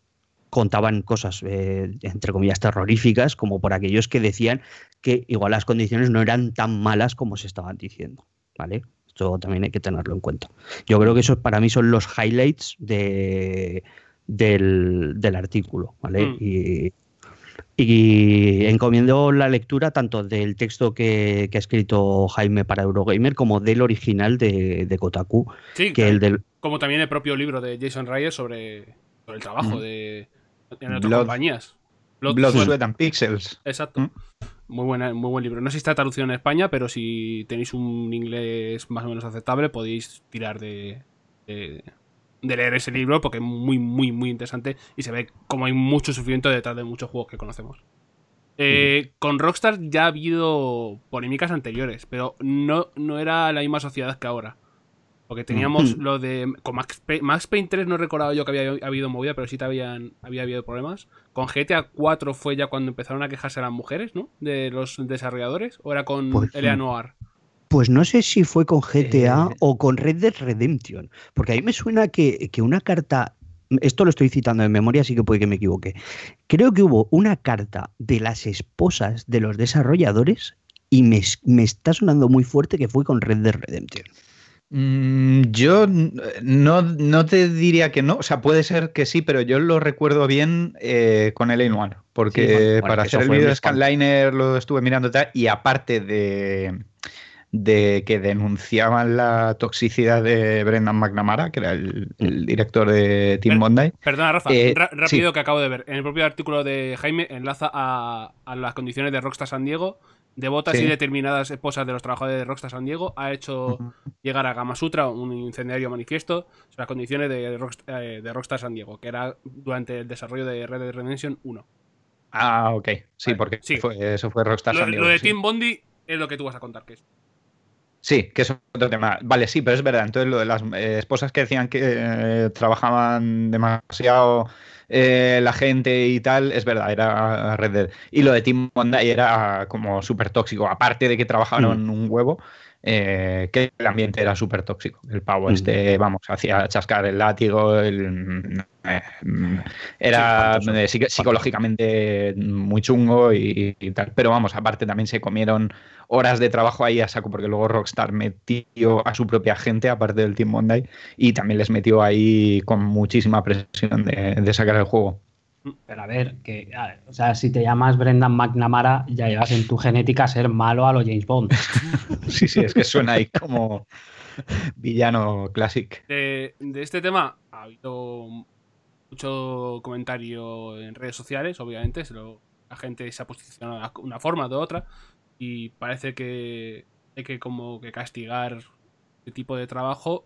[SPEAKER 3] contaban cosas, eh, entre comillas, terroríficas, como por aquellos que decían que igual las condiciones no eran tan malas como se estaban diciendo. ¿Vale? Esto también hay que tenerlo en cuenta. Yo creo que esos para mí son los highlights de, del, artículo. ¿vale? Mm. Y, encomiendo la lectura tanto del texto que, ha escrito Jaime para Eurogamer como del original de, Kotaku. que el del...
[SPEAKER 1] Como también el propio libro de Jason Reyes sobre, el trabajo de, en otras compañías.
[SPEAKER 4] Blood, Sweat and Pixels.
[SPEAKER 1] Exacto. Mm. Muy, buena, muy buen libro. No sé si está traducido en España, pero si tenéis un inglés más o menos aceptable, podéis tirar de, de, leer ese libro porque es muy, muy, muy interesante y se ve como hay mucho sufrimiento detrás de muchos juegos que conocemos. Eh, con Rockstar ya ha habido polémicas anteriores, pero no, no era la misma sociedad que ahora. Porque teníamos lo de. Con Max, Max Payne 3 no recordaba yo que había habido movida, pero sí te habían, había habido problemas. Con GTA 4 fue ya cuando empezaron a quejarse las mujeres, ¿no? De los desarrolladores. ¿O era con pues, Eleanor?
[SPEAKER 3] Pues no sé si fue con GTA eh. o con Red Dead Redemption. Porque a mí me suena que, que una carta esto lo estoy citando en memoria, así que puede que me equivoque. Creo que hubo una carta de las esposas de los desarrolladores y me, me, está sonando muy fuerte que fue con Red Dead Redemption.
[SPEAKER 4] Mm, yo no, no, te diría que no, o sea, puede ser que sí, pero yo lo recuerdo bien eh, con el One, porque para hacer el vídeo de Scanliner lo estuve mirando y aparte de, de que denunciaban la toxicidad de Brendan McNamara, que era el, mm. director de Team Bondi.
[SPEAKER 1] Perdona, Rafa, eh, rápido que acabo de ver. En el propio artículo de Jaime enlaza a, a las condiciones de Rockstar San Diego devotas y determinadas esposas de los trabajadores de Rockstar San Diego, ha hecho llegar a Gamasutra un incendiario manifiesto sobre las condiciones de, Rockstar, eh, de Rockstar San Diego, que era durante el desarrollo de Red Dead Redemption 1.
[SPEAKER 4] Ah, ok. Sí, porque eso fue Rockstar San Diego.
[SPEAKER 1] Lo de Team Bondi es lo que tú vas a contar, que es.
[SPEAKER 4] Sí, que es otro tema. Vale, sí, pero es verdad. Entonces, lo de las eh, esposas que decían que eh, trabajaban demasiado eh, la gente y tal, es verdad, era Red Dead. Y lo de Tim Monday era como súper tóxico, aparte de que trabajaron
[SPEAKER 3] Mm.
[SPEAKER 4] un huevo. Eh, que el ambiente era súper tóxico. El pavo
[SPEAKER 3] Mm.
[SPEAKER 4] este, vamos, hacía chascar el látigo, el, eh, mm, era
[SPEAKER 3] Sí,
[SPEAKER 4] eh, psico- psicológicamente muy chungo y, y tal. Pero vamos, aparte también se comieron horas de trabajo ahí a saco porque luego Rockstar metió a su propia gente, aparte del Team Monday, y también les metió ahí con muchísima presión de, de sacar el juego.
[SPEAKER 2] Pero a ver, que, a ver, o sea, si te llamas Brendan McNamara, ya llevas en tu genética ser malo a lo James Bond.
[SPEAKER 4] Sí, sí, es que suena ahí como villano classic.
[SPEAKER 1] De, de este tema ha habido mucho comentario en redes sociales, obviamente. se lo- la gente se ha posicionado de una forma o de otra. Y parece que hay que como que castigar este tipo de trabajo.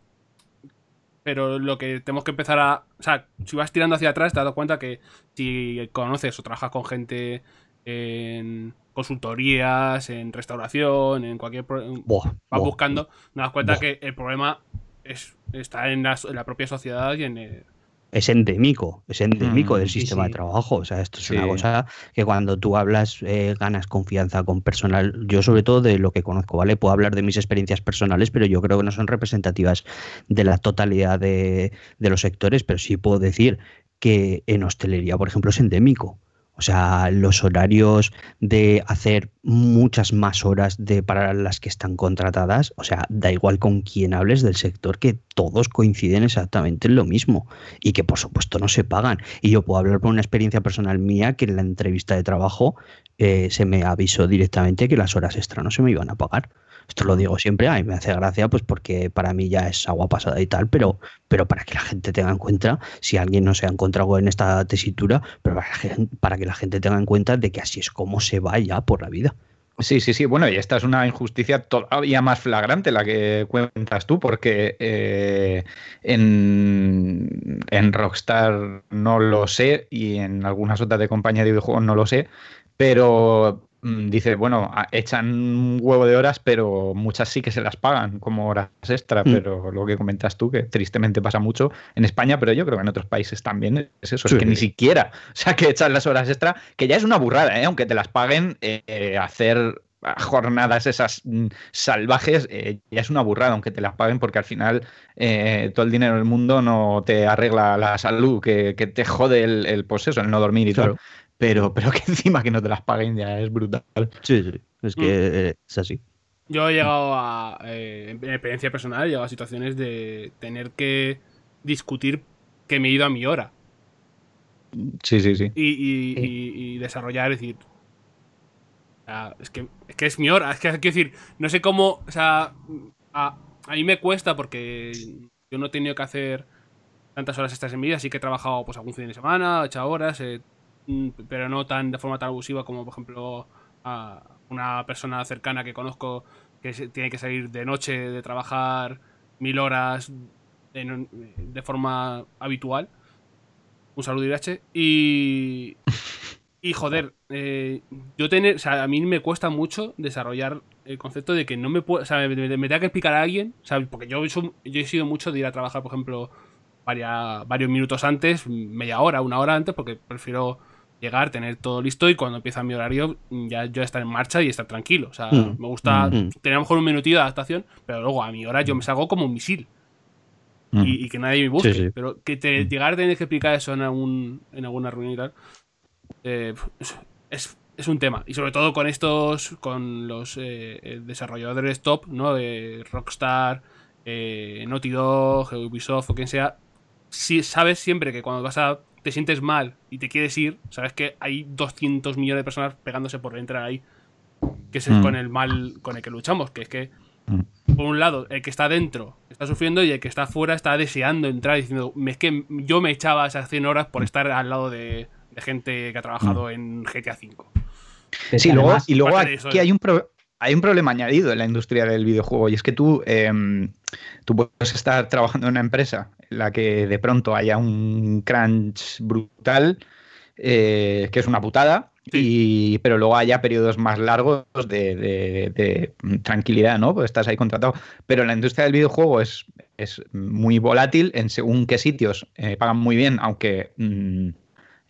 [SPEAKER 1] Pero lo que tenemos que empezar a. O sea, si vas tirando hacia atrás, te has dado cuenta que si conoces o trabajas con gente en consultorías, en restauración, en cualquier.
[SPEAKER 3] Buah,
[SPEAKER 1] vas
[SPEAKER 3] buah.
[SPEAKER 1] buscando, te das cuenta
[SPEAKER 3] Buah.
[SPEAKER 1] que el problema es, está en la, en la propia sociedad y en el-
[SPEAKER 3] es endémico, es endémico
[SPEAKER 4] Mm,
[SPEAKER 3] del
[SPEAKER 2] sí,
[SPEAKER 3] sistema
[SPEAKER 2] sí.
[SPEAKER 3] de trabajo. O sea, esto es
[SPEAKER 4] Sí.
[SPEAKER 3] una cosa que cuando tú hablas eh, ganas confianza con personal. Yo sobre todo de lo que conozco, ¿vale? Puedo hablar de mis experiencias personales, pero yo creo que no son representativas de la totalidad de, de los sectores, pero sí puedo decir que en hostelería, por ejemplo, es endémico. O sea, los horarios de hacer muchas más horas de para las que están contratadas, o sea, da igual con quién hables del sector, que todos coinciden exactamente en lo mismo y que por supuesto no se pagan. Y yo puedo hablar por una experiencia personal mía que en la entrevista de trabajo eh, se me avisó directamente que las horas extra no se me iban a pagar. Esto lo digo siempre, a mí me hace gracia pues porque para mí ya es agua pasada y tal, pero, pero para que la gente tenga en cuenta, si alguien no se ha encontrado en esta tesitura, pero para, que la gente tenga en cuenta de que así es como se va ya por la vida.
[SPEAKER 4] Sí, sí, sí. Bueno, y esta es una injusticia todavía más flagrante la que cuentas tú, porque eh, en, en Rockstar no lo sé y en algunas otras de compañía de videojuegos no lo sé, pero dice, bueno, echan un huevo de horas, pero muchas sí que se las pagan como horas extra,
[SPEAKER 3] Mm.
[SPEAKER 4] pero lo que comentas tú, que tristemente pasa mucho en España, pero yo creo que en otros países también es eso,
[SPEAKER 3] Sí.
[SPEAKER 4] es que ni siquiera, o sea, que echan las horas extra, que ya es una burrada, ¿eh? aunque te las paguen, eh, hacer jornadas esas mm, salvajes eh, ya es una burrada aunque te las paguen porque al final eh, todo el dinero del mundo no te arregla la salud que, que te jode el, el el no dormir y
[SPEAKER 3] Claro.
[SPEAKER 4] tal pero, pero que encima que no te las paguen ya es brutal
[SPEAKER 3] Sí, sí, es que eh, es así.
[SPEAKER 1] Yo he llegado a. eh, en experiencia personal, he llegado a situaciones de tener que discutir que me he ido a mi hora.
[SPEAKER 4] sí, sí, sí
[SPEAKER 1] Y, y-
[SPEAKER 2] Sí.
[SPEAKER 1] y- y desarrollar, es decir. o sea, es, que, es que es mi hora. Es que quiero decir, no sé cómo. O sea, a, a mí me cuesta porque yo no he tenido que hacer tantas horas extras en mi vida. Sí que he trabajado pues algún fin de semana, echado horas, eh, mm, pero no tan de forma tan abusiva como, por ejemplo, a una persona cercana que conozco que tiene que salir de noche de trabajar mil horas de forma habitual. Un saludo Irache. Y. Y joder, eh, yo tener. A mí me cuesta mucho desarrollar el concepto de que no me puedo. O sea, me, me- tenga que explicar a alguien. O sea, porque yo, yo he sido mucho de ir a trabajar, por ejemplo, varios minutos antes, media hora, una hora antes, porque prefiero llegar, tener todo listo y cuando empieza mi horario ya yo estar en marcha y estar tranquilo. O sea,
[SPEAKER 3] Mm,
[SPEAKER 1] me gusta
[SPEAKER 3] mm.
[SPEAKER 1] tener a lo mejor un minutillo de adaptación, pero luego a mi hora yo me salgo como un misil
[SPEAKER 4] Mm.
[SPEAKER 1] y, y que nadie me busque.
[SPEAKER 3] Sí, sí.
[SPEAKER 1] Pero que te, llegar a tener que explicar eso en, algún, en alguna reunión y tal, eh, es, es un tema. Y sobre todo con estos, con los eh, eh, desarrolladores top, ¿no? De Rockstar, eh, Naughty Dog, Ubisoft o quien sea. Si sabes siempre que cuando vas a te sientes mal y te quieres ir, sabes que hay 200 millones de personas pegándose por entrar ahí. Que es el-
[SPEAKER 4] Mm.
[SPEAKER 1] con el mal con el que luchamos, que es que
[SPEAKER 4] Mm.
[SPEAKER 1] por un lado, el que está dentro está sufriendo y el que está fuera está deseando entrar diciendo, es que yo me echaba esas 100 horas por estar al lado de, de gente que ha trabajado en GTA V.
[SPEAKER 4] Sí,
[SPEAKER 2] además-
[SPEAKER 4] luego, y luego
[SPEAKER 1] eso,
[SPEAKER 4] hay un, pro- hay un problema añadido en la industria del videojuego y es que tú, em, tú puedes estar trabajando en una empresa en la que de pronto haya un crunch brutal, eh, que es una putada, y, pero luego haya periodos más largos de, de- de tranquilidad, ¿no? Pues estás ahí contratado. Pero la industria del videojuego es, es muy volátil, en según qué sitios eh, pagan muy bien, aunque... mm,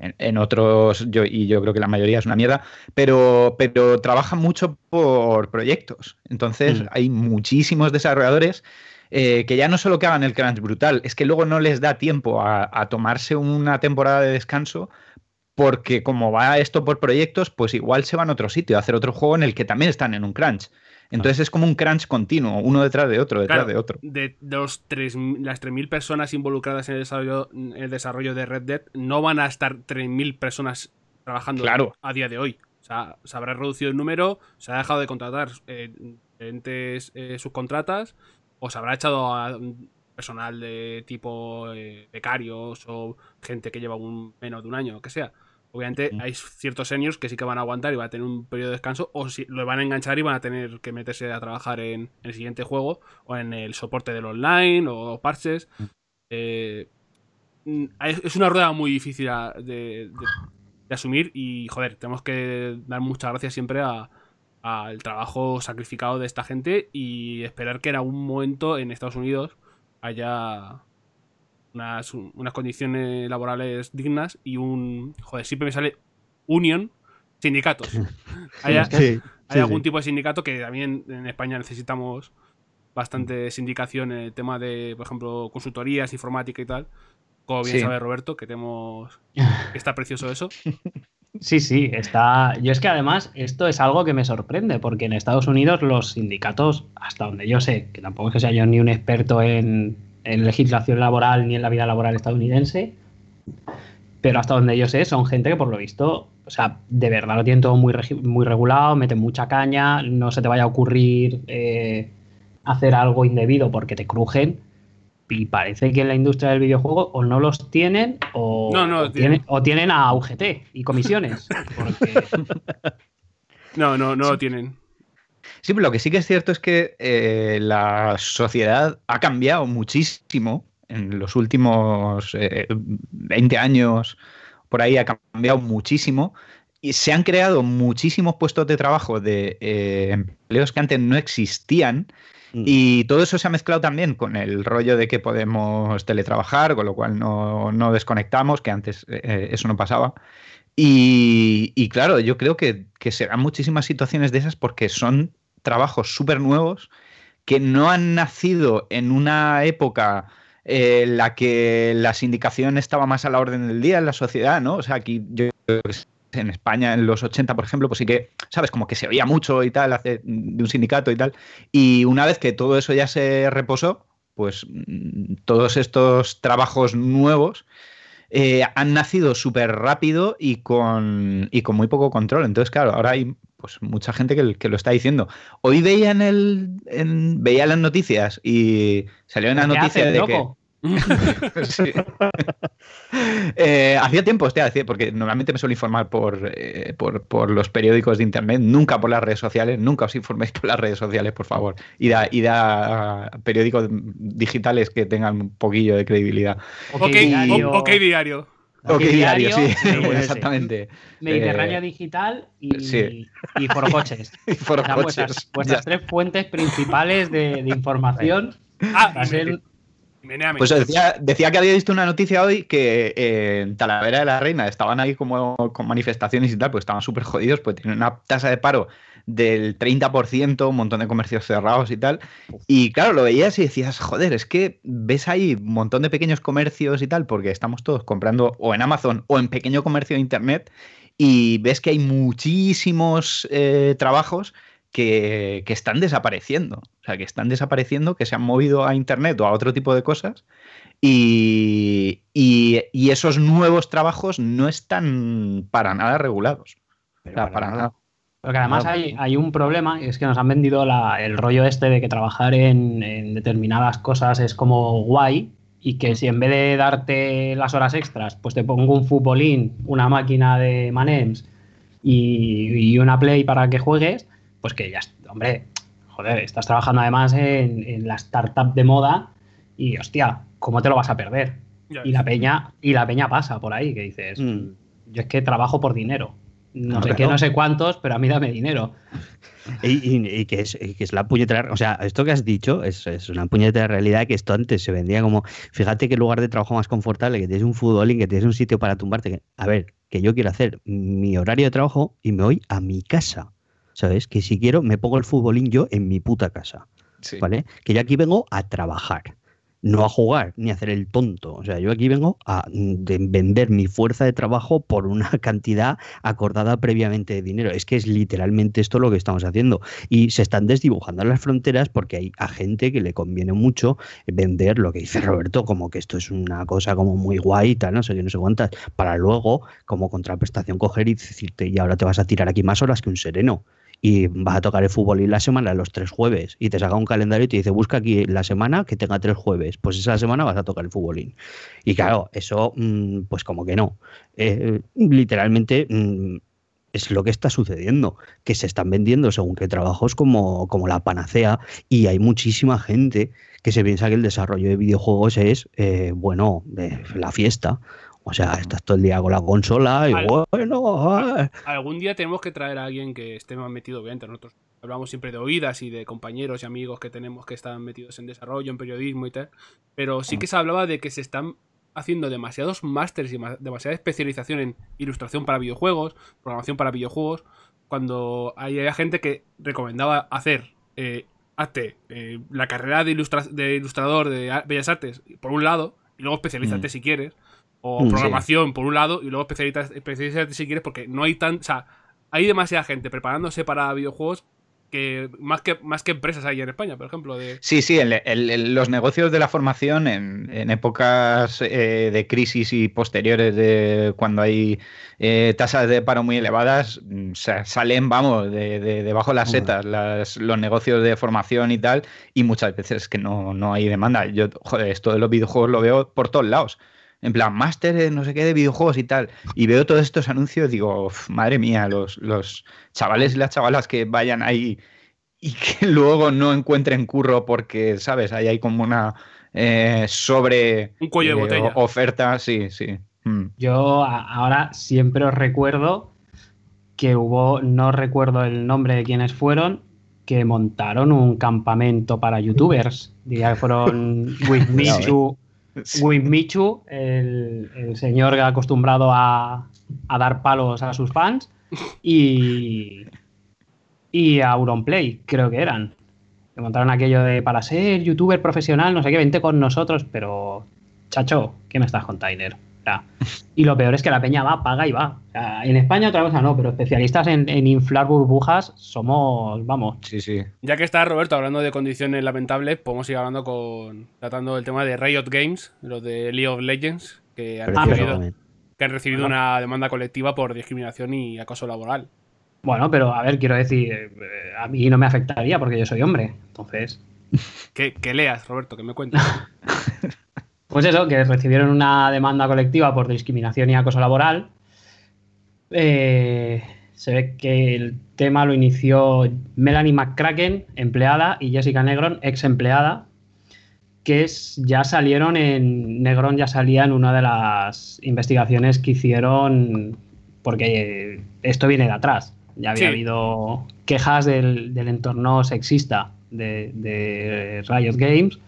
[SPEAKER 4] En, en otros, yo, y yo creo que la mayoría es una mierda, pero, pero trabajan mucho por proyectos. Entonces
[SPEAKER 3] Mm.
[SPEAKER 4] hay muchísimos desarrolladores eh, que ya no solo que hagan el crunch brutal, es que luego no les da tiempo a, a tomarse una temporada de descanso porque como va esto por proyectos, pues igual se van a otro sitio a hacer otro juego en el que también están en un crunch. Entonces es como un crunch continuo, uno detrás de otro, detrás
[SPEAKER 1] Claro,
[SPEAKER 4] de otro.
[SPEAKER 1] de, los tres, las 3.000 personas involucradas en el, desarrollo, en el desarrollo de Red Dead, no van a estar 3.000 personas trabajando
[SPEAKER 4] Claro.
[SPEAKER 1] a día de hoy. O sea, se habrá reducido el número, se ha dejado de contratar eh, diferentes eh, subcontratas, o se habrá echado a personal de tipo eh, becarios o gente que lleva un, menos de un año, lo que sea. Obviamente hay ciertos seniors que sí que van a aguantar y van a tener un periodo de descanso, o si lo van a enganchar y van a tener que meterse a trabajar en, el siguiente juego, o en el soporte del online, o parches. Eh, mm, es una rueda muy difícil a- de, de- de asumir y, joder, tenemos que dar muchas gracias siempre a- al trabajo sacrificado de esta gente y esperar que en algún momento en Estados Unidos haya unas, unas condiciones laborales dignas y un... Joder, siempre me sale union, sindicatos. Haya,
[SPEAKER 3] Sí, sí,
[SPEAKER 1] hay algún
[SPEAKER 3] sí.
[SPEAKER 1] tipo de sindicato que también en España necesitamos bastante sindicación en el tema de, por ejemplo, consultorías, informática y tal. Como bien sabe Roberto, que tenemos que está precioso eso.
[SPEAKER 2] Sí, sí, está. Yo es que además esto es algo que me sorprende, porque en Estados Unidos los sindicatos, hasta donde yo sé, que tampoco es que sea yo ni un experto en, en legislación laboral ni en la vida laboral estadounidense, pero hasta donde yo sé son gente que por lo visto, o sea, de verdad lo tienen todo muy, muy regulado, meten mucha caña, no se te vaya a ocurrir eh, hacer algo indebido porque te crujen. Y parece que en la industria del videojuego o no los tienen o,
[SPEAKER 1] No, no,
[SPEAKER 2] o
[SPEAKER 1] tienen.
[SPEAKER 2] tienen, o tienen a UGT y comisiones. Porque
[SPEAKER 1] No, no, no lo tienen.
[SPEAKER 4] Sí, pero lo que sí que es cierto es que eh, la sociedad ha cambiado muchísimo en los últimos eh, 20 años, por ahí ha cambiado muchísimo y se han creado muchísimos puestos de trabajo de eh, empleos que antes no existían
[SPEAKER 3] Mm.
[SPEAKER 4] y todo eso se ha mezclado también con el rollo de que podemos teletrabajar, con lo cual no, no desconectamos, que antes eh, eso no pasaba. Y, y claro, yo creo que, que serán muchísimas situaciones de esas porque son trabajos súper nuevos que no han nacido en una época eh, en la que la sindicación estaba más a la orden del día en la sociedad, ¿no? O sea, aquí yo en España en los 80, por ejemplo, pues sí que, ¿sabes? Como que se oía mucho y tal de un sindicato y tal. Y una vez que todo eso ya se reposó, pues mm, todos estos trabajos nuevos eh, han nacido súper rápido y con, y con muy poco control. Entonces, claro, ahora hay pues mucha gente que, que lo está diciendo. Hoy veía en el en- veía las noticias y salió una
[SPEAKER 2] ¿qué
[SPEAKER 4] noticia de
[SPEAKER 2] loco?
[SPEAKER 4] que Sí. Eh, hacía tiempo, hostia, hacía- porque normalmente me suelo informar por, eh, por, por los periódicos de internet, nunca por las redes sociales, nunca os informéis por las redes sociales, por favor. Id a, id a periódicos digitales que tengan un poquillo de credibilidad.
[SPEAKER 1] Ok,
[SPEAKER 2] diario,
[SPEAKER 1] o- ok, diario.
[SPEAKER 2] Ok,
[SPEAKER 4] Ok, diario,
[SPEAKER 2] diario,
[SPEAKER 4] sí, exactamente.
[SPEAKER 2] Mediterráneo
[SPEAKER 4] Eh,
[SPEAKER 2] Digital y,
[SPEAKER 4] sí.
[SPEAKER 2] y
[SPEAKER 4] y por
[SPEAKER 2] O sea,
[SPEAKER 4] coches,
[SPEAKER 2] vuestras, tres fuentes principales de, de información.
[SPEAKER 1] Ah,
[SPEAKER 2] Va a ser-.
[SPEAKER 4] Pues decía, decía que había visto una noticia hoy que eh, en Talavera de la Reina estaban ahí como con manifestaciones y tal, pues estaban súper jodidos, pues tienen una tasa de paro del 30%, un montón de comercios cerrados y tal. Y claro, lo veías y decías, joder, es que ves ahí un montón de pequeños comercios y tal, porque estamos todos comprando o en Amazon o en pequeño comercio de Internet, y ves que hay muchísimos eh, trabajos que, que están desapareciendo. O sea, que están desapareciendo, que se han movido a Internet o a otro tipo de cosas. Y, y- y esos nuevos trabajos no están para nada regulados. O sea, para nada.
[SPEAKER 2] Porque además hay, hay un problema, es que nos han vendido la- el rollo este de que trabajar en, en determinadas cosas es como guay, y que si en vez de darte las horas extras, pues te pongo un futbolín, una máquina de Manems y, y una Play para que juegues, pues que ya, hombre, joder, estás trabajando además en, en la startup de moda y hostia, ¿cómo te lo vas a perder?
[SPEAKER 1] Ya
[SPEAKER 2] Y la peña, y la peña pasa por ahí, que dices,
[SPEAKER 3] Mm.
[SPEAKER 2] yo es que trabajo por dinero. no sé qué, no sé cuántos, pero a mí dame dinero.
[SPEAKER 3] Y, y- y que, es, y que es la puñetera. O sea, esto que has dicho es, es una puñetera realidad que esto antes se vendía como. Fíjate qué lugar de trabajo más confortable, que tienes un futbolín, que tienes un sitio para tumbarte. que- a ver, que yo quiero hacer mi horario de trabajo y me voy a mi casa. ¿Sabes? Que si quiero me pongo el futbolín yo en mi puta casa.
[SPEAKER 4] Sí.
[SPEAKER 3] ¿Vale? Que yo aquí vengo a trabajar. No a jugar ni a hacer el tonto. O sea, yo aquí vengo a mm, de vender mi fuerza de trabajo por una cantidad acordada previamente de dinero. Es que es literalmente esto lo que estamos haciendo. Y se están desdibujando las fronteras porque hay a gente que le conviene mucho vender lo que dice Roberto, como que esto es una cosa como muy guay y tal, no sé qué, no sé cuántas, para luego, como contraprestación, coger y decirte, y ahora te vas a tirar aquí más horas que un sereno. Y vas a tocar el fútbol y la semana los tres jueves. Y te saca un calendario y te dice, busca aquí la semana que tenga tres jueves. Pues esa semana vas a tocar el fútbolín. Y claro, eso, mm, pues como que no. Eh, literalmente mm, es lo que está sucediendo, que se están vendiendo según qué trabajos como, como la panacea y hay muchísima gente que se piensa que el desarrollo de videojuegos es, eh, bueno, eh, la fiesta. O sea, estás todo el día con la consola y
[SPEAKER 1] Al-
[SPEAKER 3] bueno,
[SPEAKER 1] Algún día tenemos que traer a alguien que esté más metido, obviamente. Nosotros hablamos siempre de oídas y de compañeros y amigos que tenemos que están metidos en desarrollo, en periodismo y tal. Pero sí que se hablaba de que se están haciendo demasiados másters y ma- demasiada especialización en ilustración para videojuegos, programación para videojuegos, cuando hay, había gente que recomendaba hacer, eh, hazte eh, la carrera de, ilustra- de ilustrador de Bellas Artes por un lado, y luego especialízate
[SPEAKER 4] Mm.
[SPEAKER 1] si quieres, o
[SPEAKER 3] Mm, sí.
[SPEAKER 1] programación por un lado, y luego especialízate, especialízate si quieres, porque no hay tan... O sea, hay demasiada gente preparándose para videojuegos que más que, más que empresas hay en España, por ejemplo, de...
[SPEAKER 4] Sí, sí, el- el- el- los negocios de la formación en, en épocas eh, de crisis y posteriores de cuando hay eh, tasas de paro muy elevadas, mm, sa- salen, vamos, de, de- debajo de las setas, las- los negocios de formación y tal, y muchas veces que no, no hay demanda. Yo, joder, esto de los videojuegos lo veo por todos lados. En plan, máster de no sé qué de videojuegos y tal. Y veo todos estos anuncios y digo, "Uf, madre mía, los, los chavales y las chavalas que vayan ahí y que luego no encuentren curro porque, ¿sabes? Ahí hay como una eh, sobre
[SPEAKER 1] Un cuello de
[SPEAKER 4] eh,
[SPEAKER 1] botella.
[SPEAKER 4] oferta, sí, sí. Mm.
[SPEAKER 2] Yo ahora siempre os recuerdo que hubo, no recuerdo el nombre de quienes fueron, que montaron un campamento para youtubers. Diría que fueron With Michu, With Michu, el, el señor acostumbrado a, a dar palos a sus fans, y, y a Auronplay, creo que eran. Que montaron aquello de para ser youtuber profesional, no sé qué, vente con nosotros, pero chacho, ¿qué me estás dinero? O sea, y lo peor es que la peña va, paga y va. O sea, en España otra cosa no, pero especialistas en, en inflar burbujas somos, vamos.
[SPEAKER 4] Sí, sí.
[SPEAKER 1] Ya que está Roberto hablando de condiciones lamentables, podemos ir hablando con... tratando el tema de Riot Games, los de League of Legends, que han
[SPEAKER 3] precioso
[SPEAKER 1] recibido, que han recibido una demanda colectiva por discriminación y acoso laboral.
[SPEAKER 2] Bueno, pero a ver, quiero decir, eh, a mí no me afectaría porque yo soy hombre. Entonces,
[SPEAKER 1] Que, que leas, Roberto, que me cuentes.
[SPEAKER 2] Pues eso, que recibieron una demanda colectiva por discriminación y acoso laboral. Eh, se ve que el tema lo inició Melanie McCracken, empleada, y Jessica Negron, ex empleada, que es, ya salieron en. Negron ya salía en una de las investigaciones que hicieron, porque eh, esto viene de atrás. Ya había
[SPEAKER 1] Sí.
[SPEAKER 2] habido quejas del, del entorno sexista de, de Riot Games.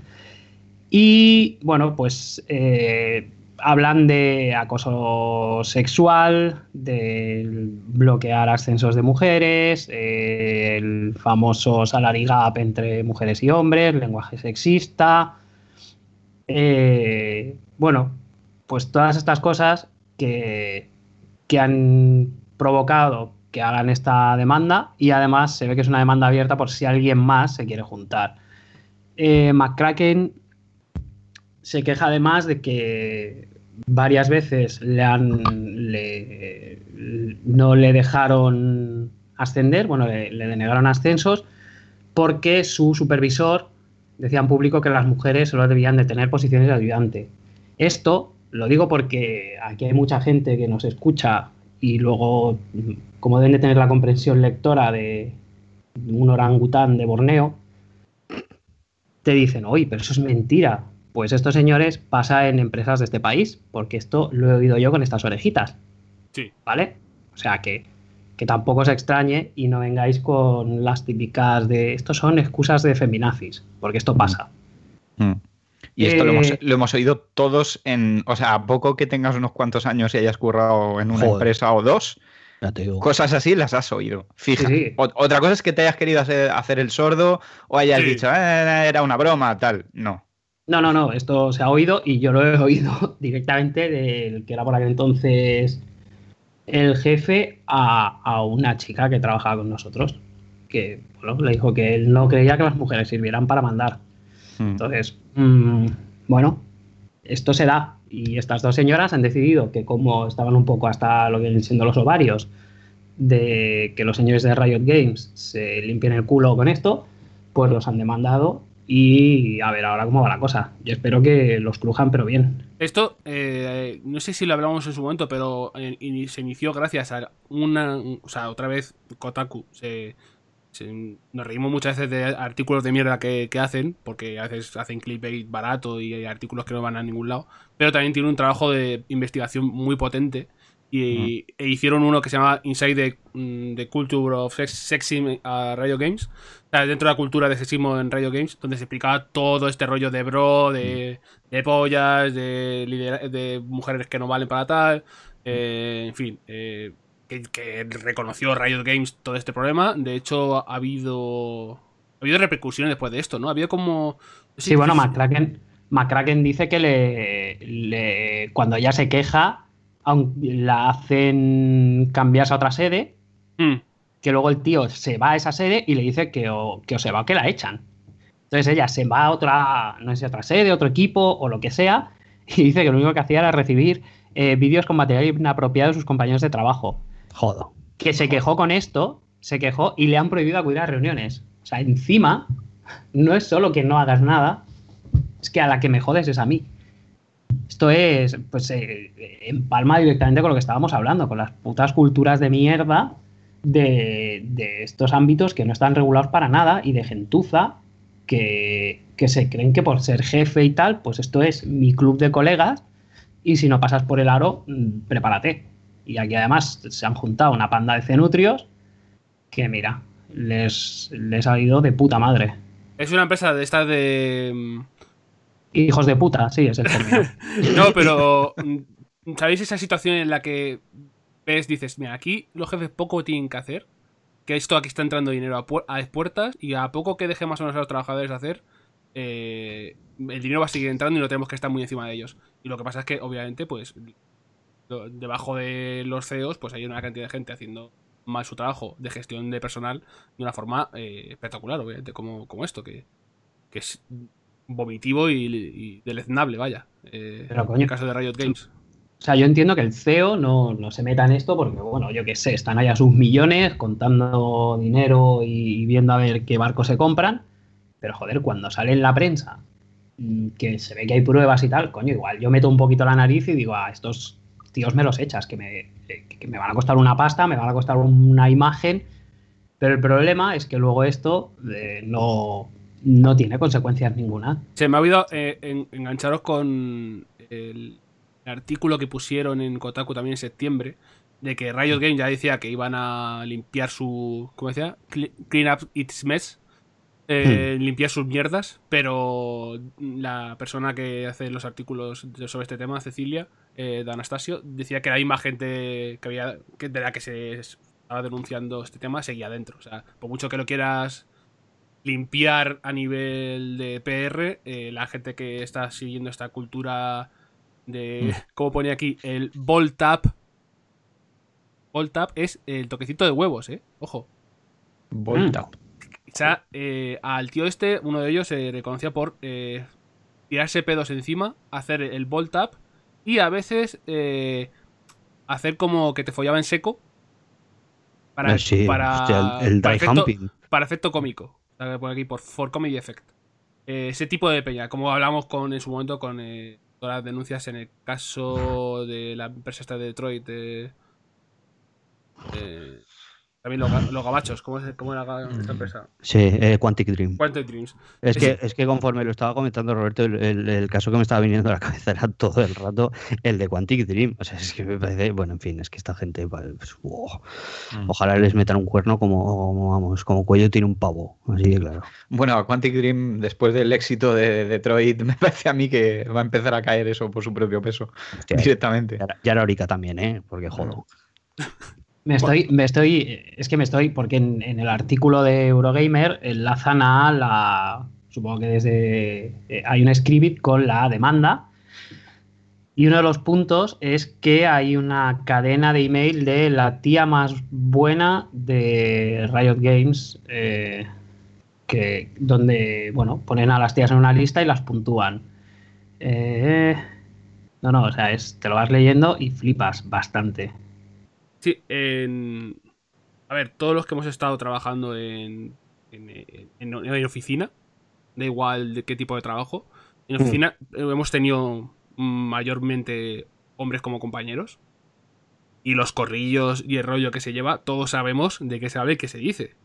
[SPEAKER 2] Y bueno, pues eh, hablan de acoso sexual, de bloquear ascensos de mujeres, eh, el famoso salary gap entre mujeres y hombres, lenguaje sexista. eh, bueno, pues todas estas cosas que, que han provocado que hagan esta demanda y además se ve que es una demanda abierta por si alguien más se quiere juntar. Eh, McCracken se queja además de que varias veces le han no le dejaron ascender, bueno, le, le denegaron ascensos porque su supervisor decía en público que las mujeres solo debían de tener posiciones de ayudante. Esto lo digo porque aquí hay mucha gente que nos escucha y luego, como deben de tener la comprensión lectora de un orangután de Borneo, te dicen, oye, pero eso es mentira. Pues esto, señores, pasa en empresas de este país, porque esto lo he oído yo con estas orejitas.
[SPEAKER 1] Sí.
[SPEAKER 2] ¿Vale? O sea que que tampoco os extrañe y no vengáis con las típicas de estos son excusas de feminazis, porque esto pasa.
[SPEAKER 4] Mm. Y esto lo, hemos,
[SPEAKER 2] Eh,
[SPEAKER 4] lo hemos oído todos en. O sea, a poco que tengas unos cuantos años y hayas currado en una
[SPEAKER 3] Joder.
[SPEAKER 4] empresa o dos, cosas así las has oído. Fija.
[SPEAKER 2] Sí, sí.
[SPEAKER 4] O- otra cosa es que te hayas querido hacer, hacer el sordo o hayas
[SPEAKER 1] Sí.
[SPEAKER 4] dicho, "Eh, era una broma, tal. No.
[SPEAKER 2] No, no, no, esto se ha oído y yo lo he oído directamente del que era por aquel entonces el jefe a, a una chica que trabajaba con nosotros, que bueno, le dijo que él no creía que las mujeres sirvieran para mandar.
[SPEAKER 4] Mm.
[SPEAKER 2] Entonces, mm, bueno, esto se da. Y estas dos señoras han decidido que como estaban un poco hasta lo que vienen siendo los ovarios, de que los señores de Riot Games se limpien el culo con esto, pues los han demandado y a ver ahora cómo va la cosa. Yo espero que los crujan, pero bien.
[SPEAKER 1] Esto, eh, no sé si lo hablamos en su momento, pero eh, se inició gracias a una. O sea, otra vez Kotaku. Se, se- nos reímos muchas veces de artículos de mierda que, que hacen, porque a veces hacen clickbait barato y hay artículos que no van a ningún lado. Pero también tiene un trabajo de investigación muy potente. Y, e hicieron uno que se llama Inside the, mm, the Culture of Sex- Sexism a Radio Games. O sea, dentro de la cultura de sexismo en Radio Games, donde se explicaba todo este rollo de bro, de, de pollas, de, mujeres que no valen para tal. eh, en fin, eh, que, que reconoció Riot Games todo este problema. De hecho, ha habido. Ha habido repercusiones después de esto, ¿no? Ha habido como.
[SPEAKER 2] Sí, bueno, McCracken, McCracken dice que le, le- cuando ella se queja, aun- la hacen cambiarse a otra sede,
[SPEAKER 1] Mm,
[SPEAKER 2] que luego el tío se va a esa sede y le dice que o, que o se va o que la echan. Entonces ella se va a otra, no sé si a otra sede, otro equipo o lo que sea, y dice que lo único que hacía era recibir eh, vídeos con material inapropiado de sus compañeros de trabajo.
[SPEAKER 3] Jodo.
[SPEAKER 2] Que se quejó con esto, se quejó y le han prohibido acudir a reuniones. O sea, encima, no es solo que no hagas nada, es que a la que me jodes es a mí. Esto es, pues, eh, empalma directamente con lo que estábamos hablando, con las putas culturas de mierda de, de estos ámbitos que no están regulados para nada y de gentuza que, que se creen que por ser jefe y tal, pues esto es mi club de colegas y si no pasas por el aro, mm, prepárate. Y aquí además se han juntado una panda de cenutrios que, mira, les, les ha ido de puta madre.
[SPEAKER 1] Es una empresa de estas de.
[SPEAKER 2] Hijos de puta, sí, es el término.
[SPEAKER 1] No, pero. mm, ¿Sabéis esa situación en la que ves, dices, mira, aquí los jefes poco tienen que hacer? Que esto aquí está entrando dinero a, puer- a puertas y a poco que deje más o menos a los trabajadores hacer, eh, el dinero va a seguir entrando y no tenemos que estar muy encima de ellos. Y lo que pasa es que, obviamente, pues debajo de los CEOs, pues hay una cantidad de gente haciendo mal su trabajo de gestión de personal de una forma eh, espectacular, obviamente, como, como esto, que, que es vomitivo y, y deleznable, vaya. Eh,
[SPEAKER 2] Pero,
[SPEAKER 1] en
[SPEAKER 2] coño.
[SPEAKER 1] el caso de Riot Games.
[SPEAKER 2] O sea, yo entiendo que el CEO no, no se meta en esto porque, bueno, yo qué sé, están allá sus millones contando dinero y viendo a ver qué barcos se compran. Pero, joder, cuando sale en la prensa mm, que se ve que hay pruebas y tal, coño, igual yo meto un poquito la nariz y digo, a estos tíos me los echas, que me, que- que me van a costar una pasta, me van a costar una imagen. Pero el problema es que luego esto eh, no, no tiene consecuencias ninguna.
[SPEAKER 1] Se me ha olvidado eh, en- engancharos con el artículo que pusieron en Kotaku también en septiembre, de que Riot Games ya decía que iban a limpiar su. ¿Cómo decía? Cle- Clean up its mess. eh, Limpiar sus mierdas, pero la persona que hace los artículos sobre este tema, Cecilia, eh, de Anastasio, decía que la misma gente que había, que de la que se estaba denunciando este tema seguía dentro. O sea, por mucho que lo quieras limpiar a nivel de PR, eh, la gente que está siguiendo esta cultura de, como pone aquí, el ball tap. Ball tap es el toquecito de huevos, eh. Ojo.
[SPEAKER 4] Volta.
[SPEAKER 1] O sea, eh, al tío este, uno de ellos se reconocía por eh, tirarse pedos encima, hacer el ball tap y a veces eh, hacer como que te follaba en seco. Para,
[SPEAKER 3] sí,
[SPEAKER 1] para,
[SPEAKER 3] hostia, el, el
[SPEAKER 1] para efecto- para efecto cómico. Pone aquí por For Comedy Effect. Eh, ese tipo de peña, como hablamos con en su momento con eh, todas las denuncias en el caso de la empresa esta de Detroit. eh, También los, los gabachos, ¿cómo, es, cómo era esta empresa?
[SPEAKER 3] Sí, eh, Quantic Dream.
[SPEAKER 1] Quantum Dreams.
[SPEAKER 3] Es que, es que conforme lo estaba comentando Roberto, el, el- el caso que me estaba viniendo a la cabeza era todo el rato el de Quantic Dream. O sea, es que me parece, bueno, en fin, es que esta gente, pues, wow.
[SPEAKER 4] Mm.
[SPEAKER 3] ojalá les metan un cuerno como, como, vamos, como cuello tiene un pavo. Así de claro.
[SPEAKER 4] Bueno, Quantic Dream, después del éxito de Detroit, me parece a mí que va a empezar a caer eso por su propio peso,
[SPEAKER 3] Hostia,
[SPEAKER 4] directamente.
[SPEAKER 3] ya ya era Orica también, ¿eh? Porque jodo.
[SPEAKER 2] Me estoy, me estoy, es que me estoy, porque en, en el artículo de Eurogamer enlazan a la, supongo que desde, eh, hay un script con la demanda y uno de los puntos es que hay una cadena de email de la tía más buena de Riot Games, eh, que, donde, bueno, ponen a las tías en una lista y las puntúan. Eh, no, no, o sea, es, te lo vas leyendo y flipas bastante.
[SPEAKER 1] Sí, en... A ver, todos los que hemos estado trabajando en, en, en- en oficina, da igual de qué tipo de trabajo, en oficina eh, hemos tenido mayormente hombres como compañeros. Y los corrillos y el rollo que se lleva, todos sabemos de qué se habla y qué se dice.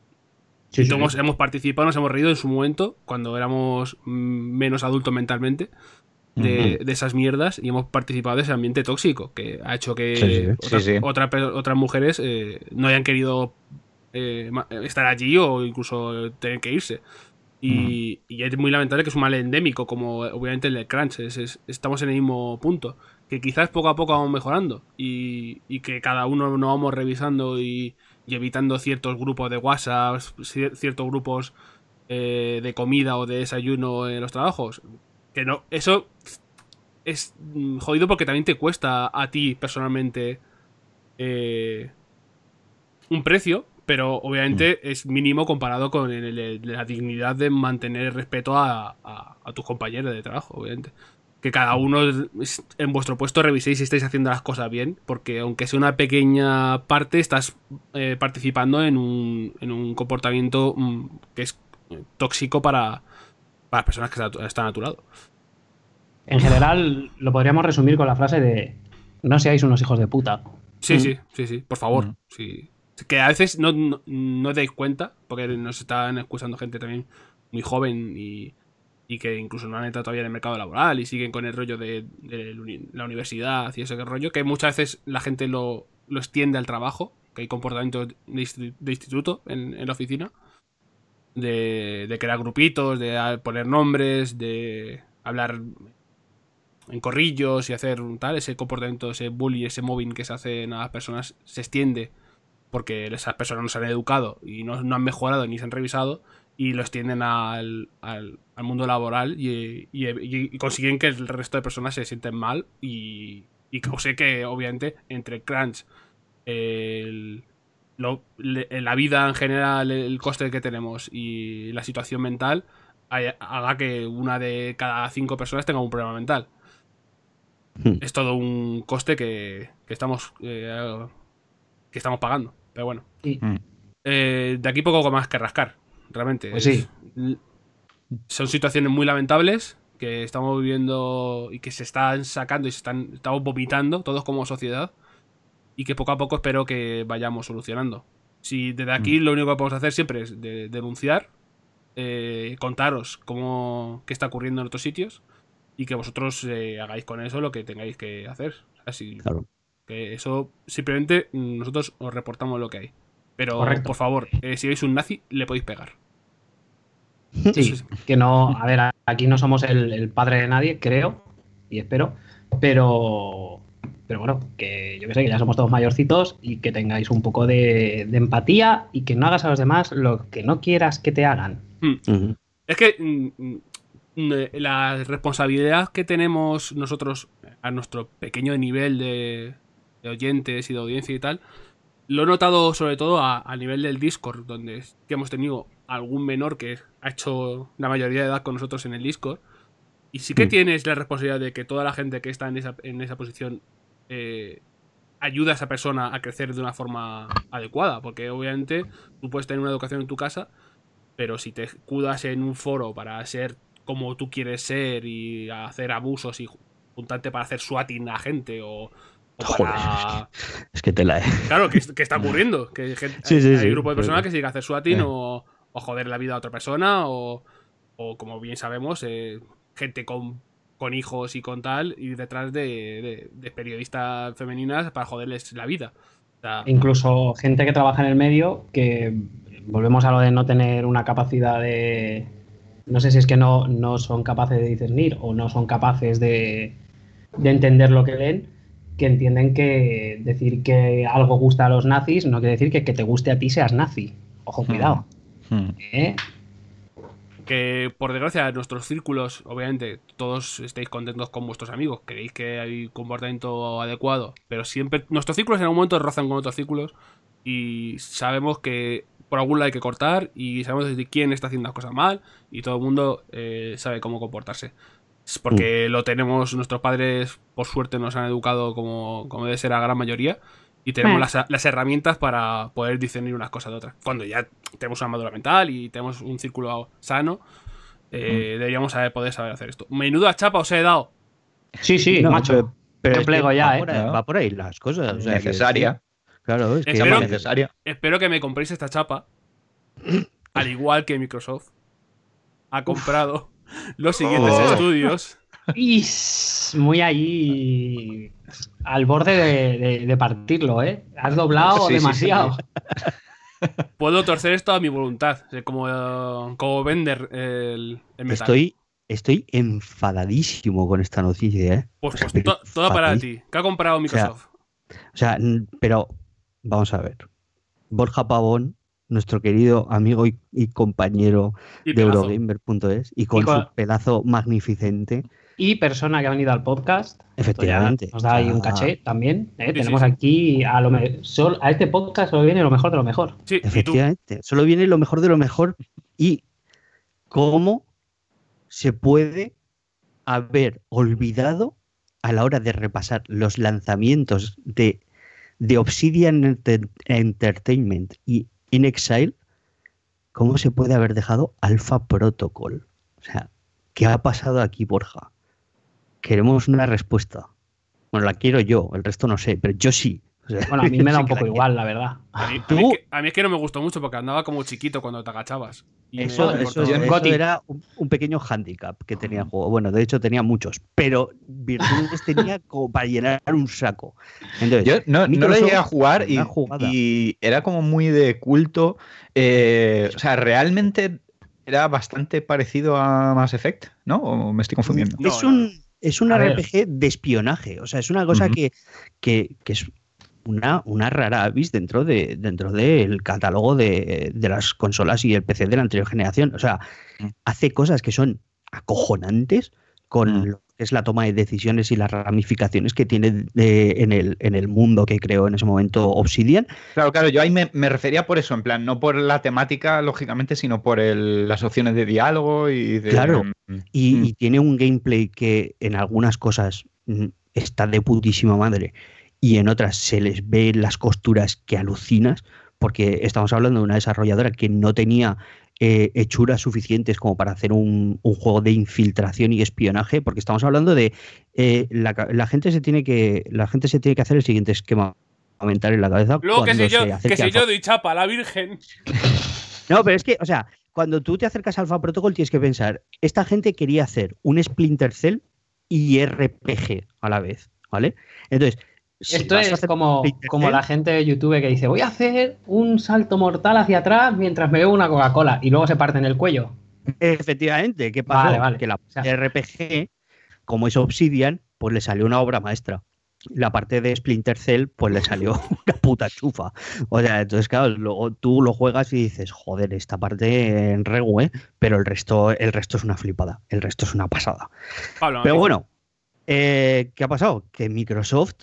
[SPEAKER 2] Sí, sí,
[SPEAKER 1] Todos
[SPEAKER 2] sí.
[SPEAKER 1] hemos participado, nos hemos reído en su momento, cuando éramos mm, menos adultos mentalmente, de, de esas mierdas, y hemos participado de ese ambiente tóxico, que ha hecho que
[SPEAKER 3] Sí, sí.
[SPEAKER 1] otras,
[SPEAKER 4] Sí, sí.
[SPEAKER 1] otra pe- otras mujeres eh, no hayan querido eh, ma- estar allí o incluso tener que irse. Y, y es muy lamentable que es un mal endémico, como obviamente el del crunch. es- es- estamos en el mismo punto. Que quizás poco a poco vamos mejorando. Y, y que cada uno nos vamos revisando y, y evitando ciertos grupos de WhatsApp, cier- ciertos grupos eh, de comida o de desayuno en los trabajos. Que no, eso es mm, jodido porque también te cuesta a ti personalmente eh, un precio, pero obviamente es mínimo comparado con el- el- la dignidad de mantener el respeto a, a- a tus compañeros de trabajo, obviamente. Que cada uno es- en vuestro puesto reviséis si estáis haciendo las cosas bien, porque aunque sea una pequeña parte, estás eh, participando en un, en un comportamiento mm, que es eh, tóxico para, para las personas que está- están a tu lado.
[SPEAKER 2] En general, lo podríamos resumir con la frase de no seáis unos hijos de puta.
[SPEAKER 1] Sí,
[SPEAKER 3] Mm.
[SPEAKER 1] sí, sí, sí, por favor.
[SPEAKER 4] Mm.
[SPEAKER 1] sí. Que a veces no, no, no dais cuenta, porque nos están escuchando gente también muy joven y, y que incluso no han entrado todavía en el mercado laboral y siguen con el rollo de, de la uni- la universidad y ese rollo, que muchas veces la gente lo, lo extiende al trabajo, que hay comportamientos de, insti- de instituto en, en la oficina, de, de crear grupitos, de poner nombres, de hablar en corrillos y hacer tal, ese comportamiento, ese bullying, ese mobbing que se hace a las personas se extiende porque esas personas no se han educado y no, no han mejorado ni se han revisado y lo extienden al, al- mundo laboral y, consiguen que el resto de personas se sienten mal y, y cause que obviamente entre crunch el- lo- la vida en general, el coste que tenemos y la situación mental haga que una de cada cinco personas tenga un problema mental
[SPEAKER 3] Hmm.
[SPEAKER 1] es todo un coste que, que estamos eh, que estamos pagando. Pero bueno.
[SPEAKER 2] Y-
[SPEAKER 4] Mm.
[SPEAKER 1] Eh, de aquí poco más que rascar, realmente.
[SPEAKER 2] Pues sí.
[SPEAKER 1] Son situaciones muy lamentables que estamos viviendo y que se están sacando y se están estamos vomitando todos como sociedad y que poco a poco espero que vayamos solucionando. Si desde aquí lo único que podemos hacer siempre es de- denunciar, eh, contaros cómo qué está ocurriendo en otros sitios y que vosotros eh, hagáis con eso lo que tengáis que hacer. Si-
[SPEAKER 3] Claro.
[SPEAKER 1] que eso simplemente mm, nosotros os reportamos lo que hay. Pero
[SPEAKER 2] Correcto.
[SPEAKER 1] por favor, eh, si veis un nazi, le podéis pegar.
[SPEAKER 2] Sí,
[SPEAKER 1] es-
[SPEAKER 2] que no, a ver, aquí no somos el, el padre de nadie, creo, y espero, pero, pero bueno, que yo que sé, que ya somos todos mayorcitos y que tengáis un poco de, de empatía y que no hagas a los demás lo que no quieras que te hagan.
[SPEAKER 3] Ujú.
[SPEAKER 1] Es que mm, mm, mm, la responsabilidad que tenemos nosotros a nuestro pequeño nivel de, de oyentes y de audiencia y tal, lo he notado sobre todo a, a nivel del Discord, donde hemos tenido algún menor que ha hecho la mayoría de edad con nosotros en el Discord. Y sí que
[SPEAKER 3] Mm.
[SPEAKER 1] tienes la responsabilidad de que toda la gente que está en esa, en esa posición eh, ayuda a esa persona a crecer de una forma adecuada. Porque obviamente tú puedes tener una educación en tu casa, pero si te escudas en un foro para ser como tú quieres ser y hacer abusos y juntarte para hacer swatting a gente o, O
[SPEAKER 3] Joder,
[SPEAKER 1] para-
[SPEAKER 3] Es que te la he.
[SPEAKER 1] Claro, que, que está ocurriendo. Que hay, gente-
[SPEAKER 3] Sí, sí,
[SPEAKER 1] hay
[SPEAKER 3] sí,
[SPEAKER 1] grupo de personas
[SPEAKER 3] pero-
[SPEAKER 1] que se dedica a hacer swatting
[SPEAKER 3] Eh.
[SPEAKER 1] o, o joder la vida a otra persona o, o como bien sabemos, eh, gente con, con hijos y con tal y detrás de, de- de periodistas femeninas para joderles la vida. O sea,
[SPEAKER 2] Incluso gente que trabaja en el medio, que volvemos a lo de no tener una capacidad de. No sé si es que no, no son capaces de discernir o no son capaces de, de entender lo que leen, que entienden que decir que algo gusta a los nazis no quiere decir que que te guste a ti seas nazi. Ojo, cuidado.
[SPEAKER 4] Hmm.
[SPEAKER 2] ¿eh?
[SPEAKER 1] que por desgracia nuestros círculos, obviamente, todos estéis contentos con vuestros amigos, creéis que hay comportamiento adecuado, pero siempre nuestros círculos en algún momento rozan con otros círculos y sabemos que por algún lado hay que cortar y sabemos de quién está haciendo las cosas mal y todo el mundo eh, sabe cómo comportarse. Es porque lo tenemos, nuestros padres por suerte nos han educado como, como debe ser la gran mayoría y tenemos las, las herramientas para poder discernir unas cosas de otras. Cuando ya tenemos una madura mental y tenemos un círculo sano, eh, deberíamos saber, poder saber hacer esto. Menuda chapa os he dado.
[SPEAKER 2] Sí, sí,
[SPEAKER 3] No,
[SPEAKER 2] macho.
[SPEAKER 3] pero-
[SPEAKER 2] plego ya,
[SPEAKER 3] va
[SPEAKER 2] ¿eh?
[SPEAKER 3] Por ahí, va por ahí las cosas. o sea, que-
[SPEAKER 4] necesaria.
[SPEAKER 3] Claro, es que
[SPEAKER 1] Espero-
[SPEAKER 4] Llama necesaria.
[SPEAKER 1] Espero que me compréis esta chapa. Al igual que Microsoft ha comprado los siguientes
[SPEAKER 4] Oh.
[SPEAKER 1] estudios.
[SPEAKER 2] Is, muy ahí al borde de, de- de partirlo, ¿eh? Has doblado
[SPEAKER 4] Sí, sí,
[SPEAKER 2] demasiado.
[SPEAKER 1] Puedo torcer esto a mi voluntad. eh, Como, eh, como vender el, el metal.
[SPEAKER 3] Estoy, estoy enfadadísimo con esta noticia, ¿eh?
[SPEAKER 1] Pues, pues to- toda para ti. ¿Qué ha comprado Microsoft?
[SPEAKER 3] O sea, pero vamos a ver. Borja Pavón, nuestro querido amigo y, y compañero
[SPEAKER 1] y
[SPEAKER 3] de. Eurogamer.es, y con
[SPEAKER 2] Y
[SPEAKER 3] su pedazo magnificente,
[SPEAKER 2] Y persona que ha venido al podcast.
[SPEAKER 3] efectivamente.
[SPEAKER 2] Nos da ahí un caché también. ¿eh?
[SPEAKER 1] Sí,
[SPEAKER 2] Tenemos
[SPEAKER 1] sí,
[SPEAKER 2] aquí a lo a este podcast solo viene lo mejor de lo mejor.
[SPEAKER 1] Sí.
[SPEAKER 3] Efectivamente. Solo viene lo mejor de lo mejor y cómo se puede haber olvidado a la hora de repasar los lanzamientos de, de Obsidian Enter- Entertainment y In Exile, cómo se puede haber dejado Alpha Protocol. O sea, ¿qué ha pasado aquí, Borja? Queremos una respuesta. Bueno, la quiero yo, el resto no sé, pero yo sí. O sea,
[SPEAKER 2] Bueno, a mí me da un poco igual, la verdad.
[SPEAKER 1] A mí, a mí es que, a mí es que no me gustó mucho porque andaba como chiquito cuando te agachabas. Y
[SPEAKER 3] Eso, eso- eso era un, un pequeño hándicap que tenía el juego. Bueno, de hecho tenía muchos, pero virtudes tenía como para llenar un saco. Entonces,
[SPEAKER 4] Yo no, no lo llegué a jugar y, era como muy de culto. eh, o sea, realmente era bastante parecido a Mass Effect, ¿no? ¿O me estoy confundiendo?
[SPEAKER 1] No,
[SPEAKER 3] es
[SPEAKER 1] no,
[SPEAKER 3] un, es un
[SPEAKER 2] A ver.
[SPEAKER 3] RPG de espionaje. O sea, es una cosa que, que- que es una, una rara avis dentro de dentro del catálogo de, de las consolas y el PC de la anterior generación. O sea,
[SPEAKER 4] Mm.
[SPEAKER 3] hace cosas que son acojonantes con
[SPEAKER 4] Mm.
[SPEAKER 3] lo que es la toma de decisiones y las ramificaciones que tiene de- en, el, en el mundo que creó en ese momento Obsidian.
[SPEAKER 4] Claro, claro, yo ahí me, me refería por eso, en plan, no por la temática, lógicamente, sino por el- las opciones de diálogo y de.
[SPEAKER 3] Claro. Y,
[SPEAKER 4] Mm.
[SPEAKER 3] y tiene un gameplay que en algunas cosas está de putísima madre y en otras se les ve las costuras que alucinas, porque estamos hablando de una desarrolladora que no tenía eh, hechuras suficientes como para hacer un, un juego de infiltración y espionaje, porque estamos hablando de eh, la, gente se tiene que la gente se tiene que hacer el siguiente esquema mental en la cabeza
[SPEAKER 1] Luego que si que yo doy chapa a la Virgen.
[SPEAKER 3] no, pero es que, o sea, cuando tú te acercas a Alpha Protocol tienes que pensar, esta gente quería hacer un Splinter Cell y RPG a la vez, ¿vale? Entonces, si
[SPEAKER 2] Esto es como, como la gente de YouTube que dice, voy a hacer un salto mortal hacia atrás mientras me bebo una Coca-Cola y luego se parte en el cuello.
[SPEAKER 3] Efectivamente, ¿qué pasó?
[SPEAKER 2] Vale, vale.
[SPEAKER 3] Que la
[SPEAKER 2] O sea-
[SPEAKER 3] RPG, como es Obsidian, pues le salió una obra maestra. La parte de Splinter Cell, pues le salió una puta chufa. O sea, entonces, claro, luego tú lo juegas y dices, joder, esta parte en regu, ¿eh? Pero el resto, el resto es una flipada. El resto es una pasada.
[SPEAKER 1] Pablo,
[SPEAKER 3] Pero bueno, eh, ¿qué ha pasado? Que Microsoft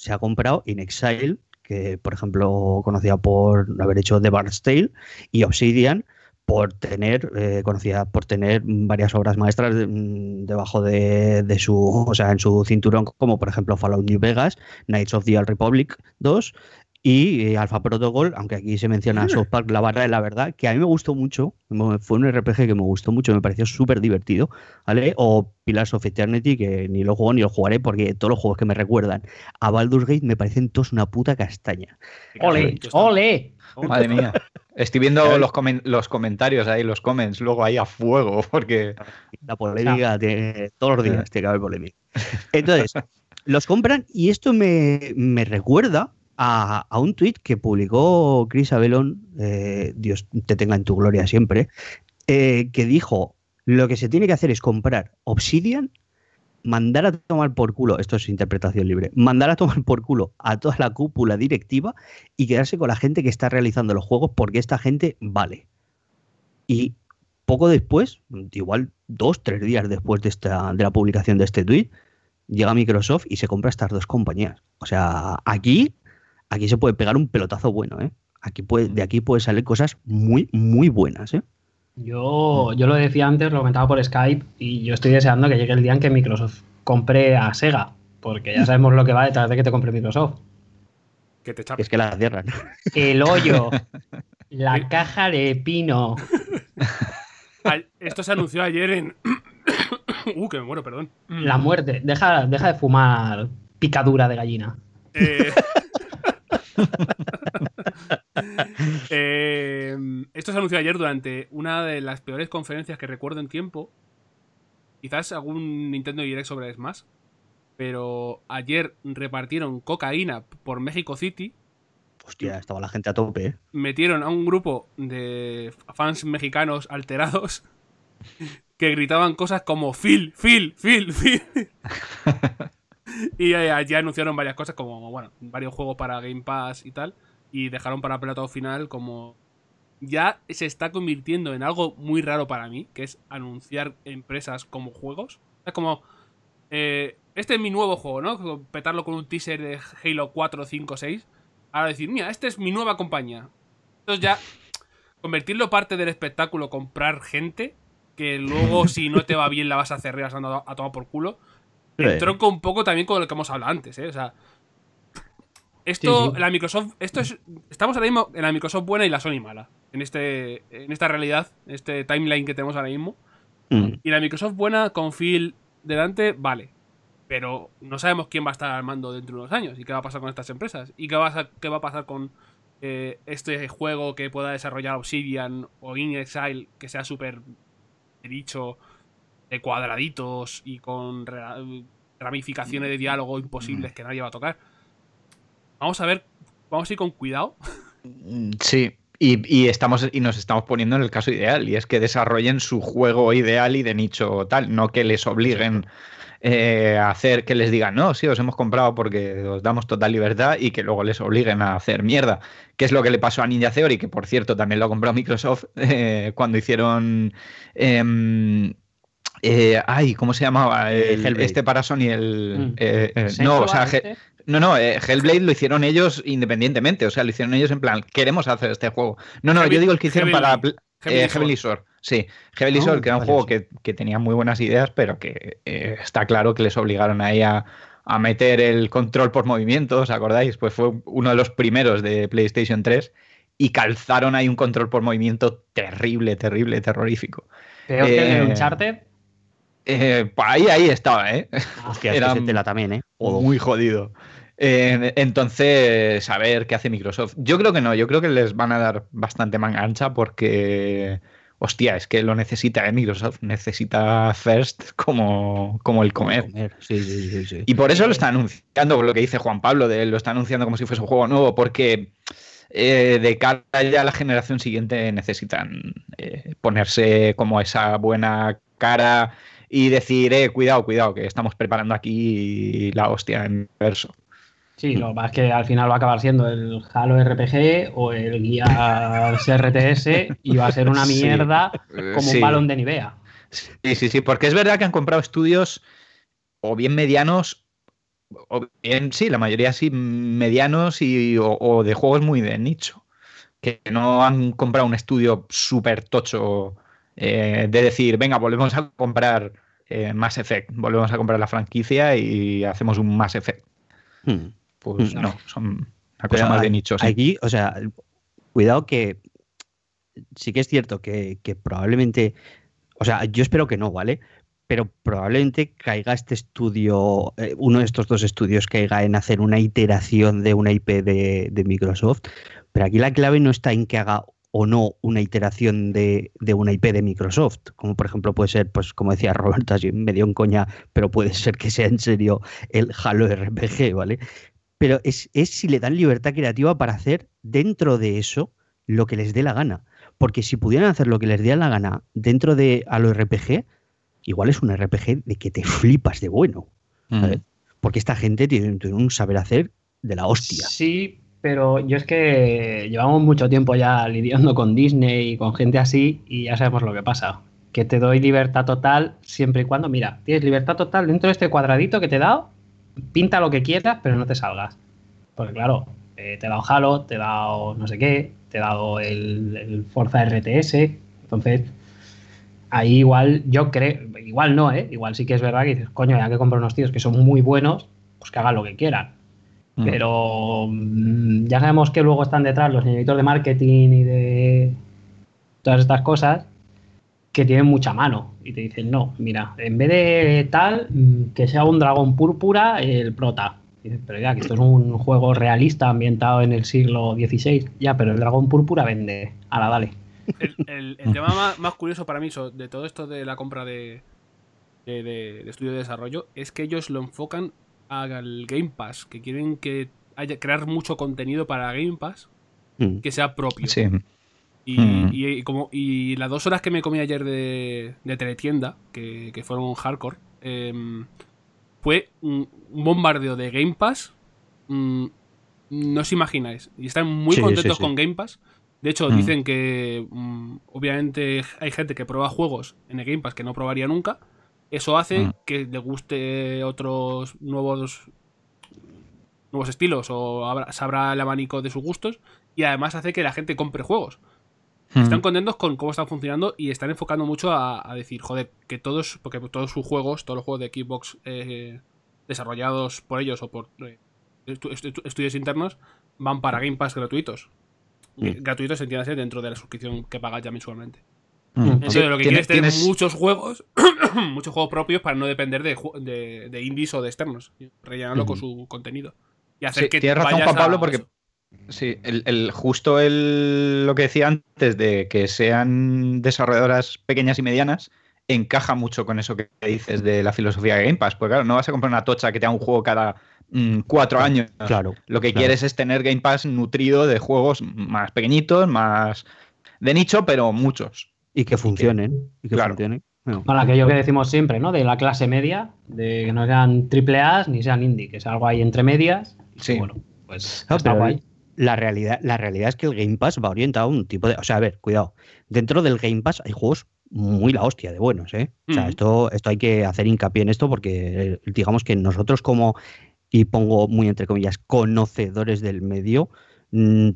[SPEAKER 3] se ha comprado In Exile, que por ejemplo conocida por haber hecho The Bard's Tale, y Obsidian por tener, eh, conocida por tener varias obras maestras mm, debajo de, de su, o sea, en su cinturón, como por ejemplo Fallout New Vegas, Knights of the Old Republic 2 Y eh, Alpha Protocol, aunque aquí se menciona South Park, la barra de la verdad, que a mí me gustó mucho, fue un RPG que me gustó mucho, me pareció súper divertido, ¿vale? O Pillars of Eternity, que ni lo juego ni lo jugaré porque todos los juegos que me recuerdan a Baldur's Gate me parecen todos una puta castaña.
[SPEAKER 2] ¡Ole! ¡Ole!
[SPEAKER 4] Madre mía. Estoy viendo los, comen- los comentarios ahí, los comments, luego ahí a fuego, porque.
[SPEAKER 3] La polémica, tiene- todos los días tiene que haber polémica. Entonces, los compran y esto me, me recuerda a, un tuit que publicó Chris Abelón, eh, Dios te tenga en tu gloria siempre, eh, que dijo, lo que se tiene que hacer es comprar Obsidian, mandar a tomar por culo, esto es interpretación libre, mandar a tomar por culo a toda la cúpula directiva y quedarse con la gente que está realizando los juegos porque esta gente vale. Y poco después, igual dos, tres días después de, esta, de la publicación de este tweet, llega Microsoft y se compra estas dos compañías. O sea, aquí, aquí se puede pegar un pelotazo bueno, ¿eh? Aquí puede, de aquí pueden salir cosas muy, muy buenas, ¿eh?
[SPEAKER 2] Yo, yo lo decía antes, lo comentaba por Skype, y yo estoy deseando que llegue el día en que Microsoft compre a Sega, porque ya sabemos lo que va detrás de que te compre Microsoft.
[SPEAKER 1] Que te chape.
[SPEAKER 3] es que la cierran.
[SPEAKER 2] El hoyo, la caja de pino.
[SPEAKER 1] Esto se anunció ayer en. uh, que me muero, perdón.
[SPEAKER 2] La muerte. Deja, deja de fumar picadura de gallina.
[SPEAKER 1] Eh, eh, esto se anunció ayer durante una de las peores conferencias que recuerdo en tiempo. Quizás algún Nintendo Direct sobre Smash. Pero ayer repartieron cocaína por México City.
[SPEAKER 3] Hostia, estaba la gente a tope, ¿eh?
[SPEAKER 1] Metieron a un grupo de fans mexicanos alterados que gritaban cosas como Phil, Phil, Phil, Phil. y eh, ya anunciaron varias cosas como, bueno, varios juegos para Game Pass y tal. Y dejaron para pelotado final como... Ya se está convirtiendo en algo muy raro para mí, que es anunciar empresas como juegos. Es como... eh, este es mi nuevo juego, ¿no? Petarlo con un teaser de Halo 4, 5, 6. Ahora decir, mira, esta es mi nueva compañía. Entonces ya... Convertirlo parte del espectáculo, comprar gente, que luego si no te va bien la vas a cerrar a tomar por culo. Entronco un poco también con lo que hemos hablado antes, ¿eh? O sea. Esto,
[SPEAKER 2] Sí, sí.
[SPEAKER 1] la Microsoft. Esto es. Estamos ahora mismo en la Microsoft buena y la Sony mala. En este. En esta realidad, en este timeline que tenemos ahora mismo.
[SPEAKER 3] Mm.
[SPEAKER 1] Y la Microsoft buena con Phil delante, vale. Pero no sabemos quién va a estar al mando dentro de unos años. Y qué va a pasar con estas empresas. Y qué va a, qué va a pasar con eh, este juego que pueda desarrollar Obsidian o In Exile, que sea súper dicho de cuadraditos y con ra- ramificaciones de diálogo imposibles que nadie va a tocar. Vamos a ver, vamos a ir con cuidado.
[SPEAKER 4] Mm, Sí. Y, y estamos, y nos estamos poniendo en el caso ideal, y es que desarrollen su juego ideal y de nicho tal, no que les obliguen eh, a hacer, que les digan, no, sí, os hemos comprado porque os damos total libertad y que luego les obliguen a hacer mierda. Que es lo que le pasó a Ninja Theory, que por cierto también lo ha comprado Microsoft eh, cuando hicieron... em, eh, ay, ¿cómo se llamaba?
[SPEAKER 3] Eh,
[SPEAKER 4] El-
[SPEAKER 3] Hellblade.
[SPEAKER 4] este para Sony, el...
[SPEAKER 2] Mm.
[SPEAKER 4] eh, eh, no,
[SPEAKER 2] ¿Sensual
[SPEAKER 4] o sea,
[SPEAKER 2] este?
[SPEAKER 4] no, no, eh, Hellblade lo hicieron ellos independientemente, o sea, lo hicieron ellos en plan, queremos hacer este juego. No, no,
[SPEAKER 1] Heavy-
[SPEAKER 4] yo digo el que hicieron para pl-
[SPEAKER 1] Heavenly
[SPEAKER 4] eh, Heavenly Sword. Sí, Heavenly Sword, que era un
[SPEAKER 3] vale,
[SPEAKER 4] juego que, que tenía muy buenas ideas, pero que eh, está claro que les obligaron ahí a, a meter el control por movimiento, ¿os acordáis? Pues fue uno de los primeros de PlayStation 3 y calzaron ahí un control por movimiento terrible, terrible, terrorífico.
[SPEAKER 2] Peor que el Uncharted.
[SPEAKER 4] Eh, pues ahí, ahí estaba, ¿eh?
[SPEAKER 3] Hostia,
[SPEAKER 4] Era
[SPEAKER 3] que tela también, ¿eh?
[SPEAKER 4] Muy jodido. Eh, entonces, a ver qué hace Microsoft. Yo creo que no, yo creo que les van a dar bastante manga ancha porque, hostia, es que lo necesita, ¿eh? Microsoft necesita First como, como el comer.
[SPEAKER 3] Sí, sí, sí, sí.
[SPEAKER 4] Y por eso lo está anunciando, lo que dice Juan Pablo, de, lo está anunciando como si fuese un juego nuevo, porque eh, de cara ya a la generación siguiente necesitan eh, ponerse como esa buena cara y decir, eh, cuidado, cuidado, que estamos preparando aquí la hostia en verso.
[SPEAKER 2] Sí, lo es que al final va a acabar siendo el Halo RPG o el Guía RTS y va a ser una mierda
[SPEAKER 4] Eh,
[SPEAKER 2] como
[SPEAKER 4] sí.
[SPEAKER 2] un balón de Nivea.
[SPEAKER 4] Sí, sí, sí, porque es verdad que han comprado estudios o bien medianos, o bien, sí, la mayoría sí, medianos y, o, o de juegos muy de nicho. Que no han comprado un estudio súper tocho eh, de decir, venga, volvemos a comprar eh, Mass Effect, volvemos a comprar la franquicia y hacemos un Mass Effect.
[SPEAKER 3] Mm.
[SPEAKER 4] Pues
[SPEAKER 3] Mm.
[SPEAKER 4] no, son Una cosa
[SPEAKER 3] Pero
[SPEAKER 4] más
[SPEAKER 3] a-
[SPEAKER 4] de nicho, sí.
[SPEAKER 3] Aquí, o sea, cuidado que sí que es cierto que, que probablemente, o sea, yo espero que no, ¿vale? Pero probablemente caiga este estudio, eh, uno de estos dos estudios caiga en hacer una iteración de una IP de, de Microsoft. Pero aquí la clave no está en que haga o no una iteración de, de una IP de Microsoft, como por ejemplo puede ser, pues como decía Roberto, así medio en coña, pero puede ser que sea en serio el Halo RPG, ¿vale? Pero es, es si le dan libertad creativa para hacer dentro de eso lo que les dé la gana. Porque si pudieran hacer lo que les dé la gana dentro de Halo RPG, igual es un RPG de que te flipas de bueno.
[SPEAKER 4] Mm.
[SPEAKER 3] Porque esta gente tiene, tiene un saber hacer de la hostia.
[SPEAKER 2] Sí, pero yo es que llevamos mucho tiempo ya lidiando con Disney y con gente así y ya sabemos lo que pasa. Que te doy libertad total siempre y cuando, mira, tienes libertad total dentro de este cuadradito que te he dado, pinta lo que quieras, pero no te salgas. Porque claro, eh, te he dado Halo, te he dado no sé qué, te he dado el, el Forza RTS, entonces ahí igual yo creo, igual no, ¿eh? Igual sí que es verdad que dices, coño, ya que compro unos tíos que son muy buenos, pues que hagan lo que quieran.
[SPEAKER 4] Mm.
[SPEAKER 2] Pero mm, ya sabemos que luego están detrás los señoritos de marketing y de todas estas cosas que tienen mucha mano y te dicen, no, mira, en vez de tal, mm, que sea un dragón púrpura el prota. Y dices, pero ya, que esto es un juego realista ambientado en el siglo XVI. Ya, pero el dragón púrpura vende. Ahora, dale.
[SPEAKER 1] El, el- el tema más, más curioso para mí de todo esto de la compra de, de, de- de estudio de desarrollo es que ellos lo enfocan al Game Pass, que quieren que haya crear mucho contenido para Game Pass
[SPEAKER 3] Mm.
[SPEAKER 1] que sea propio.
[SPEAKER 4] Sí.
[SPEAKER 1] Y,
[SPEAKER 4] Mm.
[SPEAKER 1] y- y como, y las dos horas que me comí ayer de, de teletienda, que, que fueron hardcore, em, fue un, un bombardeo de Game Pass. mm, no os imagináis. Y están muy
[SPEAKER 3] Sí,
[SPEAKER 1] contentos
[SPEAKER 3] sí, sí.
[SPEAKER 1] con Game Pass. De hecho,
[SPEAKER 4] Mm.
[SPEAKER 1] dicen que mm, obviamente hay gente que prueba juegos en el Game Pass que no probaría nunca. Eso hace
[SPEAKER 4] Mm.
[SPEAKER 1] que le guste otros nuevos nuevos estilos o abra- se abra el abanico de sus gustos y además hace que la gente compre juegos.
[SPEAKER 4] Mm.
[SPEAKER 1] Están contentos con cómo están funcionando y están enfocando mucho a, a decir, joder, que todos, porque todos sus juegos, todos los juegos de Xbox eh, desarrollados por ellos o por eh, estu- estu- estudios internos, van para Game Pass gratuitos.
[SPEAKER 3] Mm.
[SPEAKER 1] Gratuitos entiéndase dentro de la suscripción que pagas ya mensualmente.
[SPEAKER 4] Mm.
[SPEAKER 1] Entonces
[SPEAKER 4] Sí,
[SPEAKER 1] lo que quieres es tener
[SPEAKER 4] tienes-
[SPEAKER 1] muchos juegos, muchos juegos propios para no depender de, de, de indies o de externos. Rellenarlo con su contenido. Y hacer
[SPEAKER 4] Sí,
[SPEAKER 1] que
[SPEAKER 4] tienes razón, Juan Pablo, porque sí, el, el- justo el, lo que decía antes de que sean desarrolladoras pequeñas y medianas encaja mucho con eso que dices de la filosofía de Game Pass. Porque claro, no vas a comprar una tocha que te da un juego cada mm, cuatro años.
[SPEAKER 3] Claro.
[SPEAKER 4] Lo que
[SPEAKER 3] claro.
[SPEAKER 4] quieres es tener Game Pass nutrido de juegos más pequeñitos, más de nicho, pero muchos.
[SPEAKER 3] Y que funcionen. Y que
[SPEAKER 4] Claro.
[SPEAKER 3] funcionen. Bueno,
[SPEAKER 2] Con aquello que decimos siempre, ¿no? De la clase media, de que no sean triple A ni sean indie, que es algo ahí entre medias.
[SPEAKER 4] Sí.
[SPEAKER 2] Bueno, pues
[SPEAKER 3] No,
[SPEAKER 2] está guay.
[SPEAKER 3] La realidad, la realidad es que el Game Pass va orientado a un tipo de. O sea, a ver, cuidado. Dentro del Game Pass hay juegos muy la hostia de buenos, ¿eh? O sea, esto, esto hay que hacer hincapié en esto porque eh, digamos que nosotros como, y pongo muy entre comillas, conocedores del medio, mm,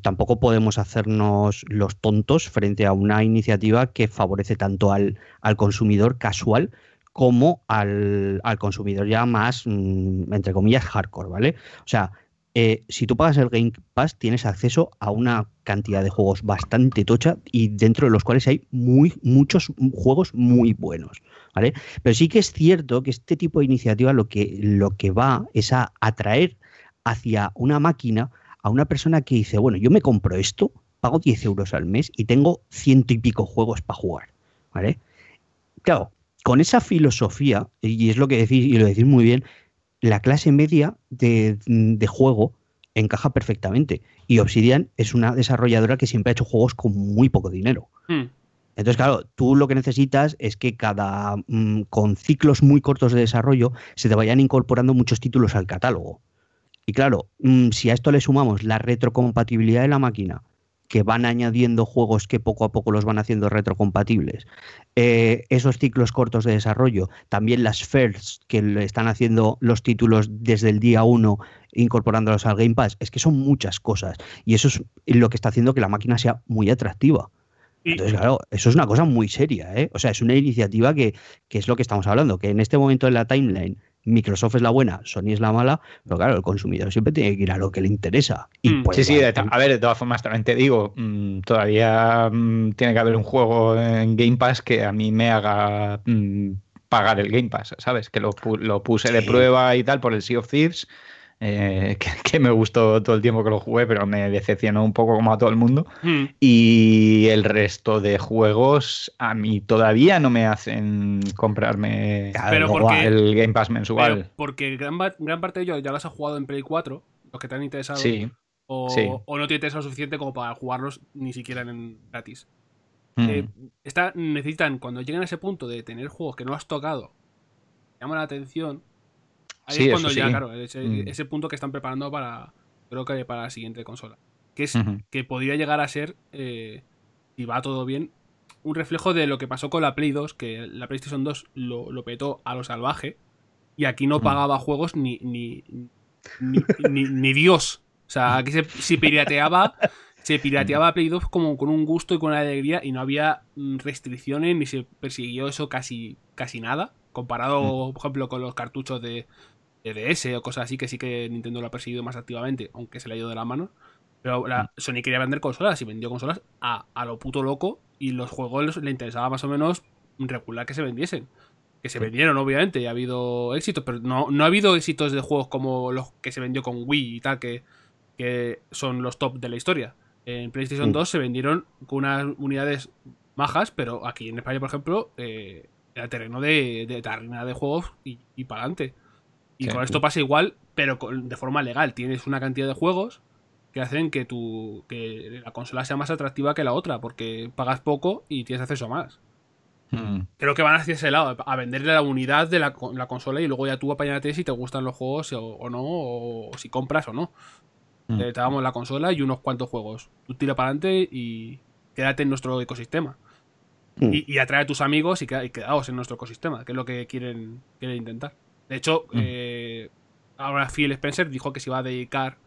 [SPEAKER 3] tampoco podemos hacernos los tontos frente a una iniciativa que favorece tanto al, al consumidor casual como al, al consumidor ya más, mm, entre comillas, hardcore, ¿vale? O sea, eh, si tú pagas el Game Pass, tienes acceso a una cantidad de juegos bastante tocha y dentro de los cuales hay muy, muchos juegos muy buenos, ¿vale? Pero sí que es cierto que este tipo de iniciativa lo que, lo que va es a atraer hacia una máquina a una persona que dice, bueno, yo me compro esto, pago 10 euros al mes y tengo ciento y pico juegos para jugar, ¿vale? Claro, con esa filosofía, y es lo que decís, y lo decís muy bien, la clase media de, de juego encaja perfectamente. Y Obsidian es una desarrolladora que siempre ha hecho juegos con muy poco dinero.
[SPEAKER 1] Hmm.
[SPEAKER 3] Entonces, claro, tú lo que necesitas es que cada mm, con ciclos muy cortos de desarrollo se te vayan incorporando muchos títulos al catálogo. Y claro, mm, si a esto le sumamos la retrocompatibilidad de la máquina, que van añadiendo juegos que poco a poco los van haciendo retrocompatibles, eh, esos ciclos cortos de desarrollo, también las firsts que le están haciendo los títulos desde el día 1 incorporándolos al Game Pass, es que son muchas cosas. Y eso es lo que está haciendo que la máquina sea muy atractiva. Entonces, claro, eso es una cosa muy seria, ¿eh? O sea, es una iniciativa que, que es lo que estamos hablando, que en este momento de la timeline Microsoft es la buena, Sony es la mala, pero claro, el consumidor siempre tiene que ir a lo que le interesa. Y
[SPEAKER 1] Mm.
[SPEAKER 3] pues,
[SPEAKER 4] Sí, sí, a ver, de todas formas también te digo, mm, todavía mm, tiene que haber un juego en Game Pass que a mí me haga pagar el Game Pass, ¿sabes? Que lo, lo puse de prueba y tal por el Sea of Thieves, eh, que, que me gustó todo el tiempo que lo jugué, pero me decepcionó un poco como a todo el mundo.
[SPEAKER 1] Hmm.
[SPEAKER 4] Y el resto de juegos a mí todavía no me hacen comprarme
[SPEAKER 1] Pero porque-
[SPEAKER 4] el Game Pass
[SPEAKER 1] Pero
[SPEAKER 4] mensual.
[SPEAKER 1] porque gran, parte de ellos ya las has jugado en Play 4, los que te han interesado,
[SPEAKER 4] Sí.
[SPEAKER 1] o,
[SPEAKER 4] sí.
[SPEAKER 1] o no te interesa lo suficiente como para jugarlos ni siquiera en gratis.
[SPEAKER 4] Mm.
[SPEAKER 1] Eh, está- necesitan, cuando lleguen a ese punto de tener juegos que no has tocado, llaman la atención. Ahí
[SPEAKER 4] Sí,
[SPEAKER 1] es cuando ya,
[SPEAKER 4] sí.
[SPEAKER 1] claro, ese,
[SPEAKER 4] Mm.
[SPEAKER 1] ese punto que están preparando para, creo que para la siguiente consola. Que es que podría llegar a ser, eh, si va todo bien, un reflejo de lo que pasó con la Play 2, que la PlayStation 2 lo, lo petó a lo salvaje, y aquí no
[SPEAKER 4] Mm.
[SPEAKER 1] pagaba juegos ni, ni, ni, ni- ni Dios. O sea, aquí se, se pirateaba, se pirateaba Play 2 como con un gusto y con una alegría, y no había mm, restricciones, ni se persiguió eso casi, casi nada, comparado, por ejemplo, con los cartuchos de DS o cosas así, que sí que Nintendo lo ha perseguido más activamente, aunque se le ha ido de la mano. Pero la, Sony quería vender consolas y vendió consolas a, a lo puto loco y los juegos le interesaba más o menos regular que se vendiesen. Que se vendieron, obviamente, y ha habido éxitos, pero no, no ha habido éxitos de juegos como los que se vendió con Wii y tal, que, que son los top de la historia. En PlayStation
[SPEAKER 3] Mm.
[SPEAKER 1] 2 se vendieron con unas unidades majas, pero aquí en España, por ejemplo, eh, era terreno de, de tarrina de juegos y, y para adelante. Y
[SPEAKER 4] Sí.
[SPEAKER 1] con esto pasa igual, pero con- de forma legal. Tienes una cantidad de juegos que hacen que tu que la consola sea más atractiva que la otra, porque pagas poco y tienes acceso a más.
[SPEAKER 4] Mm.
[SPEAKER 1] Creo que van hacia ese lado, a venderle la unidad de la, co- la consola y luego ya tú apañate si te gustan los juegos o, o no, o si compras o no.
[SPEAKER 4] Mm.
[SPEAKER 1] Eh, te damos la consola y unos cuantos juegos. Tú tira para adelante y quédate en nuestro ecosistema.
[SPEAKER 3] Mm.
[SPEAKER 1] Y, y atrae a tus amigos y, queda- y quedaos en nuestro ecosistema, que es lo que quieren, quieren intentar. De hecho,
[SPEAKER 4] Mm.
[SPEAKER 1] eh, ahora Phil Spencer dijo que se iba a dedicar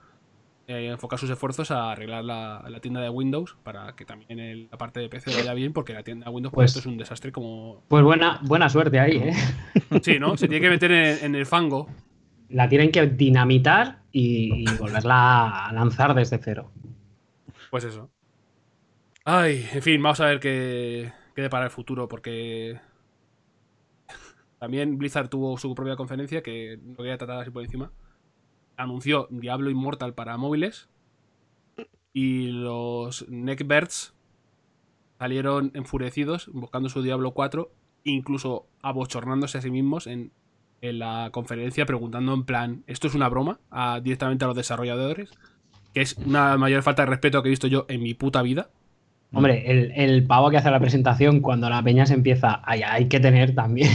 [SPEAKER 1] eh, a enfocar sus esfuerzos a arreglar la, la tienda de Windows para que también el- la parte de PC vaya bien, porque la tienda de Windows
[SPEAKER 2] Pues-
[SPEAKER 1] esto es un desastre como...
[SPEAKER 2] Pues buena, buena suerte ahí, ¿eh?
[SPEAKER 1] Sí, ¿no? Se tiene que meter en, en el fango.
[SPEAKER 2] La tienen que dinamitar y, y volverla a lanzar desde cero.
[SPEAKER 1] Pues eso. Ay, en fin, vamos a ver qué, qué depara el futuro, porque también Blizzard tuvo su propia conferencia, que no voy a tratar así por encima. Anunció Diablo Immortal para móviles y los Neckbirds salieron enfurecidos buscando su Diablo 4, incluso abochornándose a sí mismos en, en la conferencia, preguntando en plan, ¿esto es una broma? A- directamente a los desarrolladores, que es una mayor falta de respeto que he visto yo en mi puta vida.
[SPEAKER 2] Hombre, el, pavo que hace la presentación cuando la peña se empieza, hay, hay que tener también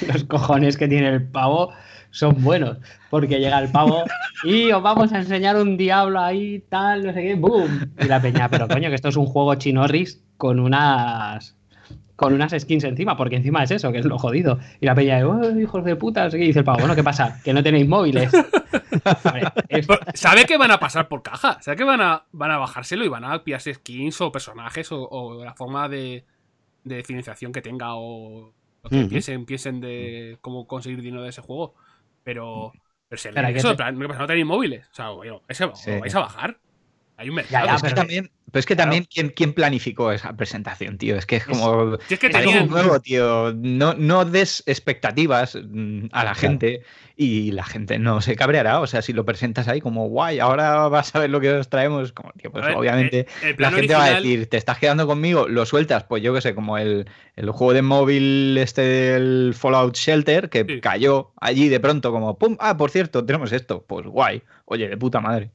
[SPEAKER 2] los cojones que tiene el pavo son buenos, porque llega el pavo y os vamos a enseñar un diablo ahí, tal, no sé qué, ¡boom! Y la peña, pero coño, que esto es un juego chinorris con unas con unas skins encima, porque encima es eso, que es lo jodido. Y la peña, ¡oh, hijos de puta! Y dice el pavo, bueno, ¿qué pasa? Que no tenéis móviles.
[SPEAKER 1] Sabe que van a pasar por caja, sabe que van a, van a bajárselo y van a pillarse skins o personajes o, o la forma de, de financiación que tenga o lo que piensen, piensen de cómo conseguir dinero de ese juego. Pero,
[SPEAKER 2] pero hay que
[SPEAKER 1] eso, en
[SPEAKER 2] ser-
[SPEAKER 1] plan, ¿qué pasa? no tenéis móviles. O sea, oye, ¿vais a,
[SPEAKER 4] Sí.
[SPEAKER 1] vais a bajar? Hay un
[SPEAKER 2] Ya,
[SPEAKER 1] mercado.
[SPEAKER 2] ya,
[SPEAKER 4] es que
[SPEAKER 2] pero-
[SPEAKER 4] también, pero es que también ¿quién, quién planificó esa presentación, tío. Es que es como.
[SPEAKER 1] Es que
[SPEAKER 4] Es como
[SPEAKER 1] tenían,
[SPEAKER 4] un juego, tío. No, no des expectativas mm, a la gente y la gente no se cabreará. O sea, si lo presentas ahí como guay, ahora vas a ver lo que os traemos. Como, tío, pues
[SPEAKER 1] ver,
[SPEAKER 4] obviamente
[SPEAKER 1] el- el
[SPEAKER 4] la gente va a decir, te estás quedando conmigo, lo sueltas. Pues yo qué sé, como el, el juego de móvil este del Fallout Shelter que
[SPEAKER 1] Sí.
[SPEAKER 4] cayó allí de pronto, como pum, ah, por cierto, tenemos esto. Pues guay. Oye, de puta madre.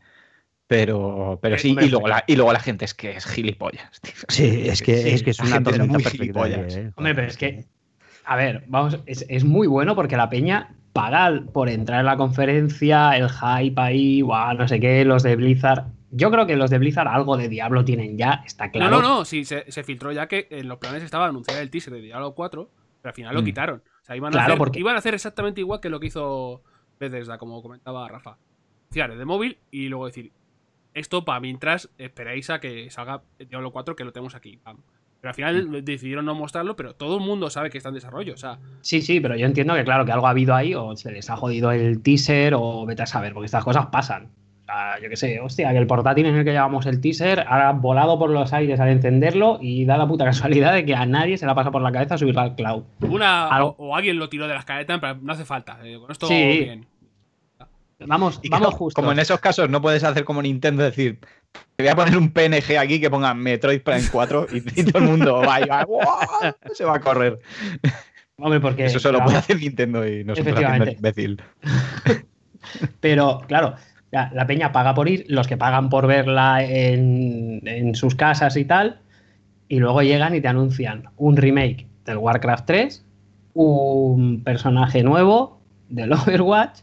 [SPEAKER 4] Pero, pero
[SPEAKER 1] Eh,
[SPEAKER 4] sí, y luego, la, y luego la gente es que es gilipollas. tío.
[SPEAKER 3] Sí, es que,
[SPEAKER 2] Sí,
[SPEAKER 3] es, que es una
[SPEAKER 4] gente es
[SPEAKER 3] tormenta
[SPEAKER 4] muy
[SPEAKER 3] perfecta.
[SPEAKER 4] gilipollas.
[SPEAKER 3] eh.
[SPEAKER 2] Hombre, pero es que, a ver, vamos, es, es muy bueno porque la peña paga por entrar en la conferencia, el hype ahí, guau, no sé qué, los de Blizzard. Yo creo que los de Blizzard algo de Diablo tienen ya, está claro.
[SPEAKER 1] No, no, no, sí, se, se filtró ya que en los planes estaba anunciar el teaser de Diablo 4, pero al final lo
[SPEAKER 4] Mm.
[SPEAKER 1] quitaron. O sea, iban a,
[SPEAKER 2] Claro,
[SPEAKER 1] hacer,
[SPEAKER 2] porque-
[SPEAKER 1] iban a hacer exactamente igual que lo que hizo Bethesda, como comentaba Rafa. El de móvil y luego decir, esto para mientras esperáis a que salga Diablo 4 que lo tenemos aquí. Pero al final decidieron no mostrarlo, pero todo el mundo sabe que está en desarrollo. O sea,
[SPEAKER 2] Sí, sí, pero yo entiendo que, claro, que algo ha habido ahí, o se les ha jodido el teaser, o vete a saber, porque estas cosas pasan. O sea, yo qué sé, hostia, que el portátil en el que llevamos el teaser ha volado por los aires al encenderlo y da la puta casualidad de que a nadie se le ha pasado por la cabeza subirlo al cloud.
[SPEAKER 1] una
[SPEAKER 2] Algo-
[SPEAKER 1] o, alguien lo tiró de la escaleta, en plan, no hace falta. eh, con esto
[SPEAKER 2] Sí.
[SPEAKER 1] bien.
[SPEAKER 2] Vamos,
[SPEAKER 4] Y
[SPEAKER 2] vamos justo.
[SPEAKER 4] Como en esos casos no puedes hacer como Nintendo, decir, te voy a poner un PNG aquí que ponga Metroid Prime 4 y, y todo el mundo va y va, se va a correr.
[SPEAKER 2] Hombre, porque,
[SPEAKER 4] Eso solo
[SPEAKER 2] claro,
[SPEAKER 4] puede hacer Nintendo y nosotros haciendo imbécil.
[SPEAKER 2] Pero, claro, la, la peña paga por ir, los que pagan por verla en, en sus casas y tal, y luego llegan y te anuncian un remake del Warcraft 3, un personaje nuevo del Overwatch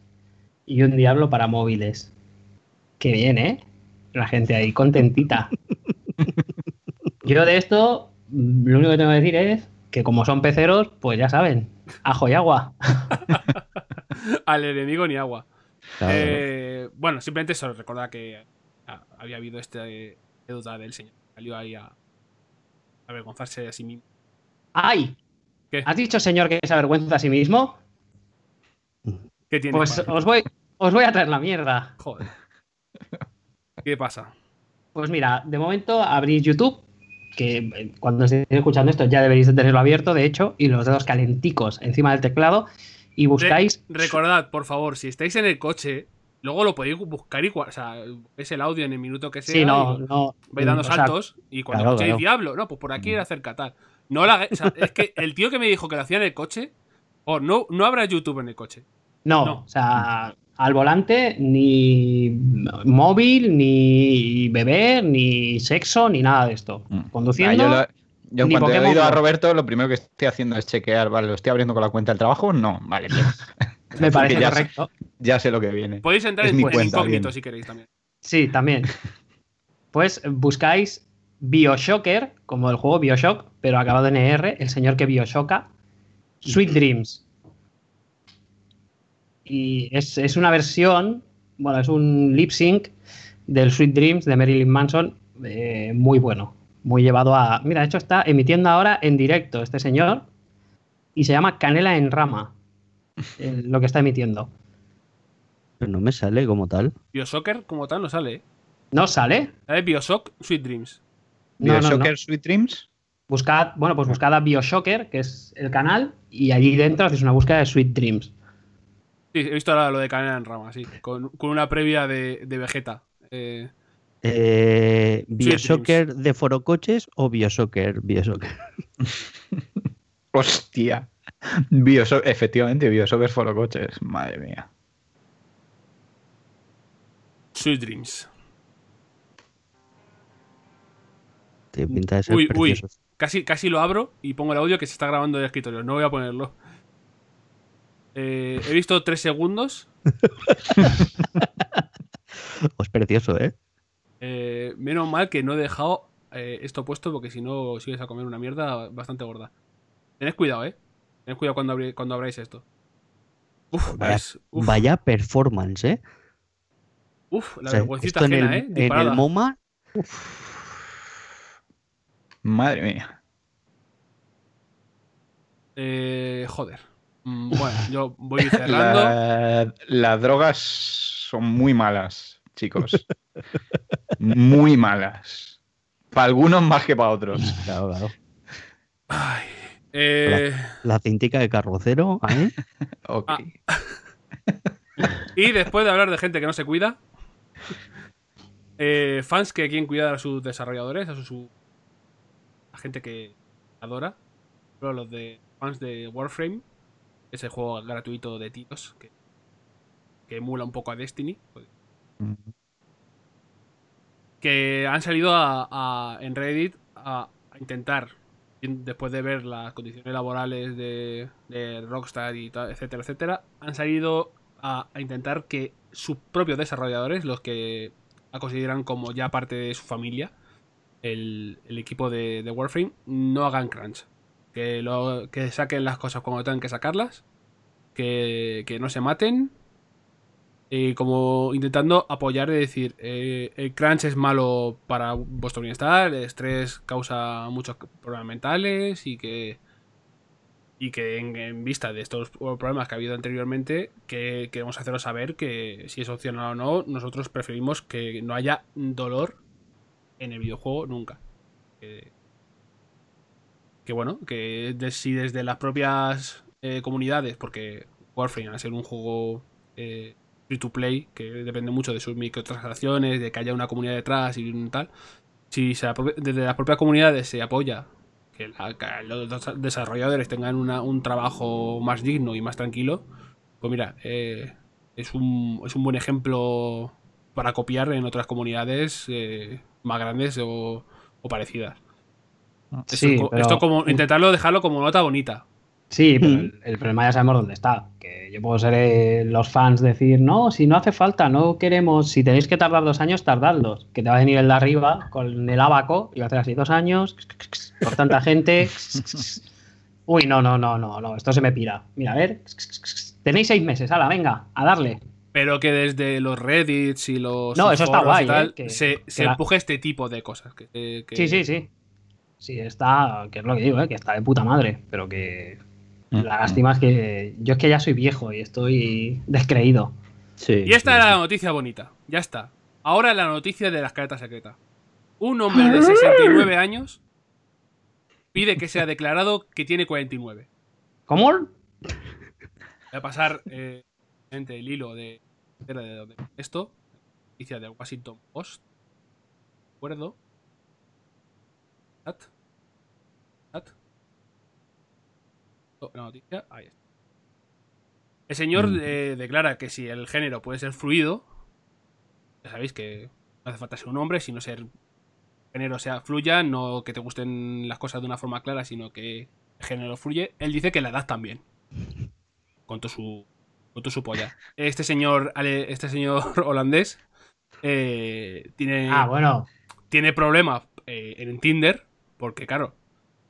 [SPEAKER 2] y un Diablo para móviles. Qué bien, ¿eh? La gente ahí contentita. Yo de esto, mm, lo único que tengo que decir es que como son peceros, pues ya saben, ajo y agua.
[SPEAKER 1] Al enemigo ni agua.
[SPEAKER 3] Claro.
[SPEAKER 1] Eh, bueno, simplemente eso, recordar que ah, había habido este duda del señor. Salió ahí a a avergonzarse a sí mismo.
[SPEAKER 2] ¡Ay!
[SPEAKER 1] ¿Qué?
[SPEAKER 2] ¿Has dicho, señor, que se avergüenza a sí mismo?
[SPEAKER 1] ¿Qué tiene?
[SPEAKER 2] Pues os voy, os voy a traer la mierda.
[SPEAKER 1] Joder. ¿Qué pasa?
[SPEAKER 2] Pues mira, de momento abrís YouTube, que eh, cuando estéis escuchando esto ya deberéis de tenerlo abierto, de hecho, y los dedos calenticos encima del teclado, y buscáis...
[SPEAKER 1] Recordad, por favor, si estáis en el coche, luego lo podéis buscar igual. O sea, es el audio en el minuto que sea.
[SPEAKER 2] Sí, no,
[SPEAKER 1] y
[SPEAKER 2] no.
[SPEAKER 1] vais dando
[SPEAKER 2] o sea,
[SPEAKER 1] saltos. Y cuando
[SPEAKER 3] claro,
[SPEAKER 1] escuchéis
[SPEAKER 3] claro.
[SPEAKER 1] Diablo, no, pues por aquí era acerca tal. No la, o sea, es que el tío que me dijo que lo hacía en el coche, o no, no habrá YouTube en el coche.
[SPEAKER 2] No,
[SPEAKER 1] no.
[SPEAKER 2] o sea, al volante ni móvil, ni beber, ni sexo, ni nada de esto.
[SPEAKER 4] Mm.
[SPEAKER 2] Conduciendo...
[SPEAKER 4] Ah, yo
[SPEAKER 2] ni
[SPEAKER 4] cuanto he
[SPEAKER 2] Pokémon
[SPEAKER 4] oído a. Roberto, lo primero que estoy haciendo es chequear, vale, ¿lo estoy abriendo con la cuenta del trabajo? No, vale, bien.
[SPEAKER 2] Me parece
[SPEAKER 4] ya sé-
[SPEAKER 2] correcto.
[SPEAKER 4] Ya sé lo que viene.
[SPEAKER 1] Podéis entrar
[SPEAKER 4] Es
[SPEAKER 1] en,
[SPEAKER 4] mi
[SPEAKER 1] en
[SPEAKER 4] cuenta,
[SPEAKER 1] incógnito
[SPEAKER 4] bien.
[SPEAKER 1] si queréis también.
[SPEAKER 2] Sí, también. Pues buscáis Bioshocker, como el juego Bioshock, pero acabado en ER, el señor que Bioshocka, Sweet Dreams. Y es, es una versión, bueno, es un lip sync del Sweet Dreams de Marilyn Manson, eh, muy bueno, muy llevado a... Mira, de hecho está emitiendo ahora en directo este señor y se llama Canela en Rama, eh, lo que está emitiendo.
[SPEAKER 3] Pero no me sale como tal.
[SPEAKER 1] Bioshocker como tal no sale, ¿eh?
[SPEAKER 2] ¿No sale?
[SPEAKER 1] Sale Bioshock Sweet Dreams.
[SPEAKER 2] No, no, no.
[SPEAKER 4] ¿Bioshocker Sweet Dreams?
[SPEAKER 2] Buscad, bueno, pues buscad a Bioshocker, que es el canal, y allí dentro hacéis una búsqueda de Sweet Dreams.
[SPEAKER 1] Sí, he visto ahora lo de Canela en Rama, sí. Con, con una previa de, de Vegeta. Eh,
[SPEAKER 3] Eh, ¿Bioshocker
[SPEAKER 1] Dreams.
[SPEAKER 3] de Forocoches o Bioshocker? Bioshocker.
[SPEAKER 4] Hostia. Biosho- Efectivamente, Bioshocker Foro Coches. Madre mía.
[SPEAKER 1] Sweet Dreams.
[SPEAKER 3] Tiene pinta de ser
[SPEAKER 1] Uy, uy.
[SPEAKER 3] precioso.
[SPEAKER 1] Casi, casi lo abro y pongo el audio que se está grabando en el escritorio. No voy a ponerlo. Eh, he visto tres segundos.
[SPEAKER 3] Es precioso, ¿eh?
[SPEAKER 1] Eh, menos mal que no he dejado eh, esto puesto porque si no sigues a comer una mierda bastante gorda. Tened cuidado, eh. Tened cuidado cuando, abri- cuando abráis esto. Uf,
[SPEAKER 3] Vaya,
[SPEAKER 1] es- uf,
[SPEAKER 3] vaya performance, ¿eh?
[SPEAKER 1] uf, la
[SPEAKER 3] O sea,
[SPEAKER 1] vergüencita
[SPEAKER 3] esto en
[SPEAKER 1] ajena,
[SPEAKER 3] el,
[SPEAKER 1] eh.
[SPEAKER 3] en el MoMA,
[SPEAKER 4] Madre mía.
[SPEAKER 1] Eh, joder. Mm, bueno, yo voy cerrando.
[SPEAKER 4] La- las drogas son muy malas, chicos. muy malas. Para algunos más que para otros.
[SPEAKER 3] claro, claro.
[SPEAKER 1] Ay, eh,
[SPEAKER 3] La cintica de carrocero, ¿eh?
[SPEAKER 4] Ok.
[SPEAKER 1] Ah. y después de hablar de gente que no se cuida, eh, fans que quieren cuidar a sus desarrolladores, a su, su- a gente que adora, pero los de fans de Warframe, ese juego gratuito de tiros que, que emula un poco a Destiny, pues, que han salido a, a- en Reddit a, a intentar, después de ver las condiciones laborales de, de Rockstar y tal, etcétera, etcétera, han salido a, a intentar que sus propios desarrolladores, los que la consideran como ya parte de su familia, el, el equipo de, de Warframe, no hagan crunch. Que, saquen las cosas cuando tengan que sacarlas, que, no se maten eh, como intentando apoyar y decir, eh, el crunch es malo para vuestro bienestar, el estrés causa muchos problemas mentales y que y que en, en vista de estos problemas que ha habido anteriormente, que queremos haceros saber que si es opcional o no, nosotros preferimos que no haya dolor en el videojuego nunca. Que, que bueno, que de- si desde las propias eh, comunidades, porque Warframe al ser un juego eh, free to play, que depende mucho de sus microtransacciones, de que haya una comunidad detrás y tal, si se desde las propias comunidades se apoya que, los des- desarrolladores tengan una- un trabajo más digno y más tranquilo, pues mira, eh, es, un, es un buen ejemplo para copiar en otras comunidades eh, más grandes o parecidas. Esto,
[SPEAKER 2] Sí,
[SPEAKER 1] co-
[SPEAKER 2] pero-
[SPEAKER 1] esto como intentarlo dejarlo como nota bonita.
[SPEAKER 2] Sí, pero el, el problema ya sabemos dónde está. Que yo puedo ser eh, los fans decir, no, si no hace falta, no queremos, si tenéis que tardar dos años, tardadlos. Que te va a venir el de arriba con el abaco y va a hacer así dos años, por tanta gente. Uy, no, no, no, no, no, esto se me pira. Mira, a ver, tenéis seis meses, ala, venga, a darle.
[SPEAKER 1] Pero que desde los Reddits y los
[SPEAKER 2] No, eso está guay,
[SPEAKER 1] tal,
[SPEAKER 2] eh, que-
[SPEAKER 1] se,
[SPEAKER 2] que
[SPEAKER 1] se
[SPEAKER 2] la-
[SPEAKER 1] empuje este tipo de cosas. Que, que-
[SPEAKER 2] Sí, sí, sí. Sí, está, que es lo que digo, ¿eh? que está de puta madre, pero que la lástima es que yo es que ya soy viejo y estoy descreído.
[SPEAKER 3] Sí,
[SPEAKER 1] Y esta
[SPEAKER 3] sí,
[SPEAKER 1] era
[SPEAKER 3] sí.
[SPEAKER 1] la noticia bonita. Ya está. Ahora la noticia de las caretas secretas. Un hombre de 69 años pide que sea declarado que tiene 49.
[SPEAKER 2] ¿Cómo?
[SPEAKER 1] Voy a pasar eh, entre el hilo de, de, de- de esto. Noticia del Washington Post. ¿De acuerdo? At. Oh, la noticia. Ahí está. El señor
[SPEAKER 3] Mm.
[SPEAKER 1] eh, declara que si el género puede ser fluido, ya sabéis que no hace falta ser un hombre, sino ser género sea fluya, no que te gusten las cosas de una forma clara, sino que el género fluye. Él dice que la edad también. Con todo su, con todo su polla. Este señor, este señor holandés eh, tiene,
[SPEAKER 2] Ah, bueno.
[SPEAKER 1] tiene problemas eh, en Tinder, porque claro,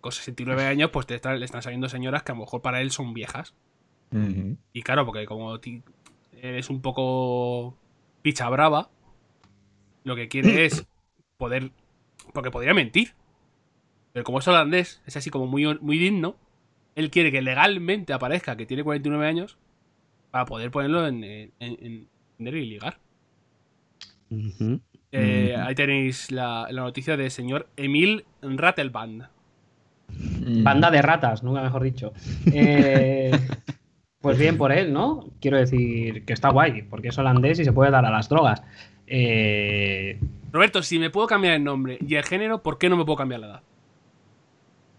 [SPEAKER 1] con 69 años, pues te están- le están saliendo señoras que a lo mejor para él son viejas. Y claro, porque como ti- eres un poco picha brava, lo que quiere es poder. Porque podría mentir. Pero como es holandés, es así como muy, muy digno. Él quiere que legalmente aparezca que tiene 49 años para poder ponerlo en, en, y ligar. Eh. Ahí tenéis la, la noticia del señor Emil Rattelband.
[SPEAKER 2] Banda de ratas, nunca mejor dicho. Eh, pues bien por él, ¿no? Quiero decir que está guay, porque es holandés y se puede dar a las drogas. Eh,
[SPEAKER 1] Roberto, si me puedo cambiar el nombre y el género, ¿por qué no me puedo cambiar la edad?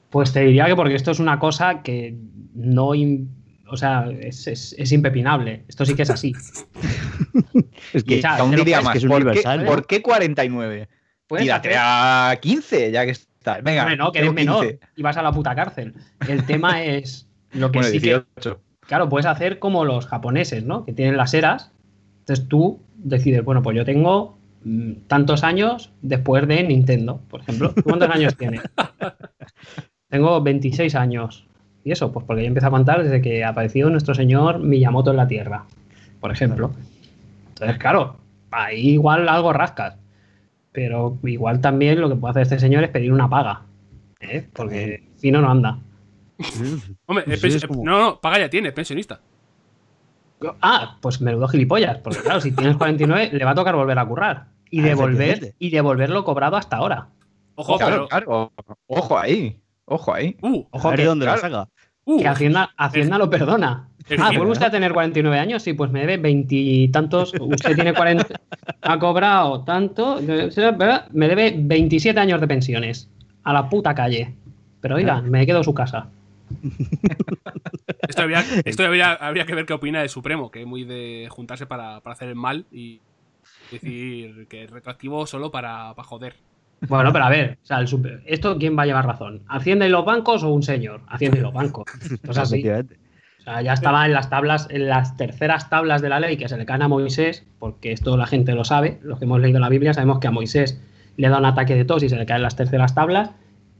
[SPEAKER 2] pues te diría que porque esto es una cosa que no... o sea, es, es- es impepinable. Esto sí que es así.
[SPEAKER 3] Es que
[SPEAKER 2] Y, o sea,
[SPEAKER 4] Aún diría
[SPEAKER 3] es
[SPEAKER 4] más.
[SPEAKER 3] que es
[SPEAKER 4] ¿por,
[SPEAKER 3] universal.
[SPEAKER 4] qué, por qué 49?
[SPEAKER 2] Puedes
[SPEAKER 4] Tírate a 15, ya que Venga,
[SPEAKER 2] Hombre, no, que eres menor
[SPEAKER 4] 15.
[SPEAKER 2] y vas a la puta cárcel. El tema es lo que
[SPEAKER 4] Bueno,
[SPEAKER 2] sí que
[SPEAKER 4] 18.
[SPEAKER 2] Claro, puedes hacer como los japoneses, ¿no? Que tienen las eras. Entonces tú decides, bueno, pues yo tengo mm, tantos años después de Nintendo, por ejemplo. ¿Tú ¿Cuántos años tienes? Tengo 26 años. Y eso, pues porque yo empiezo a contar desde que apareció nuestro señor Miyamoto en la Tierra, por ejemplo. Entonces, claro, ahí igual algo rascas. Pero igual también lo que puede hacer este señor es pedir una paga. ¿eh? Porque si no, no anda.
[SPEAKER 1] Hombre, es
[SPEAKER 3] Sí, es
[SPEAKER 1] pensi-
[SPEAKER 3] como-
[SPEAKER 1] no, no, paga ya tiene, pensionista.
[SPEAKER 2] Ah, pues menudo gilipollas, porque claro, si tienes 49 le va a tocar volver a currar y
[SPEAKER 3] Ah,
[SPEAKER 2] devolver y devolverlo cobrado hasta ahora.
[SPEAKER 1] Ojo,
[SPEAKER 4] Claro,
[SPEAKER 1] pero.
[SPEAKER 4] claro. Ojo ahí. Ojo ahí.
[SPEAKER 1] Uh,
[SPEAKER 2] Ojo
[SPEAKER 3] a ver
[SPEAKER 2] que,
[SPEAKER 3] dónde la saca.
[SPEAKER 1] uh,
[SPEAKER 2] que Hacienda, Hacienda lo perdona. Ah,
[SPEAKER 1] que-
[SPEAKER 2] ¿vuelve usted a tener 49 años? Sí, pues me debe veintitantos. Usted tiene 40. Ha cobrado tanto. Me debe 27 años de pensiones. A la puta calle. Pero oiga, me quedo en su casa.
[SPEAKER 1] Esto, habría, esto habría, habría que ver qué opina el Supremo, que es muy de juntarse para, para hacer el mal y decir que es retroactivo solo para, para joder.
[SPEAKER 2] Bueno, pero a ver, o sea, el super- ¿esto quién va a llevar razón? ¿Hacienda y los bancos o un señor? Hacienda y los bancos. Pues así. Sea, ya estaba en las tablas, en las terceras tablas de la ley que se le caen a Moisés, porque esto la gente lo sabe, los que hemos leído la Biblia sabemos que a Moisés le da un ataque de tos y se le caen las terceras tablas.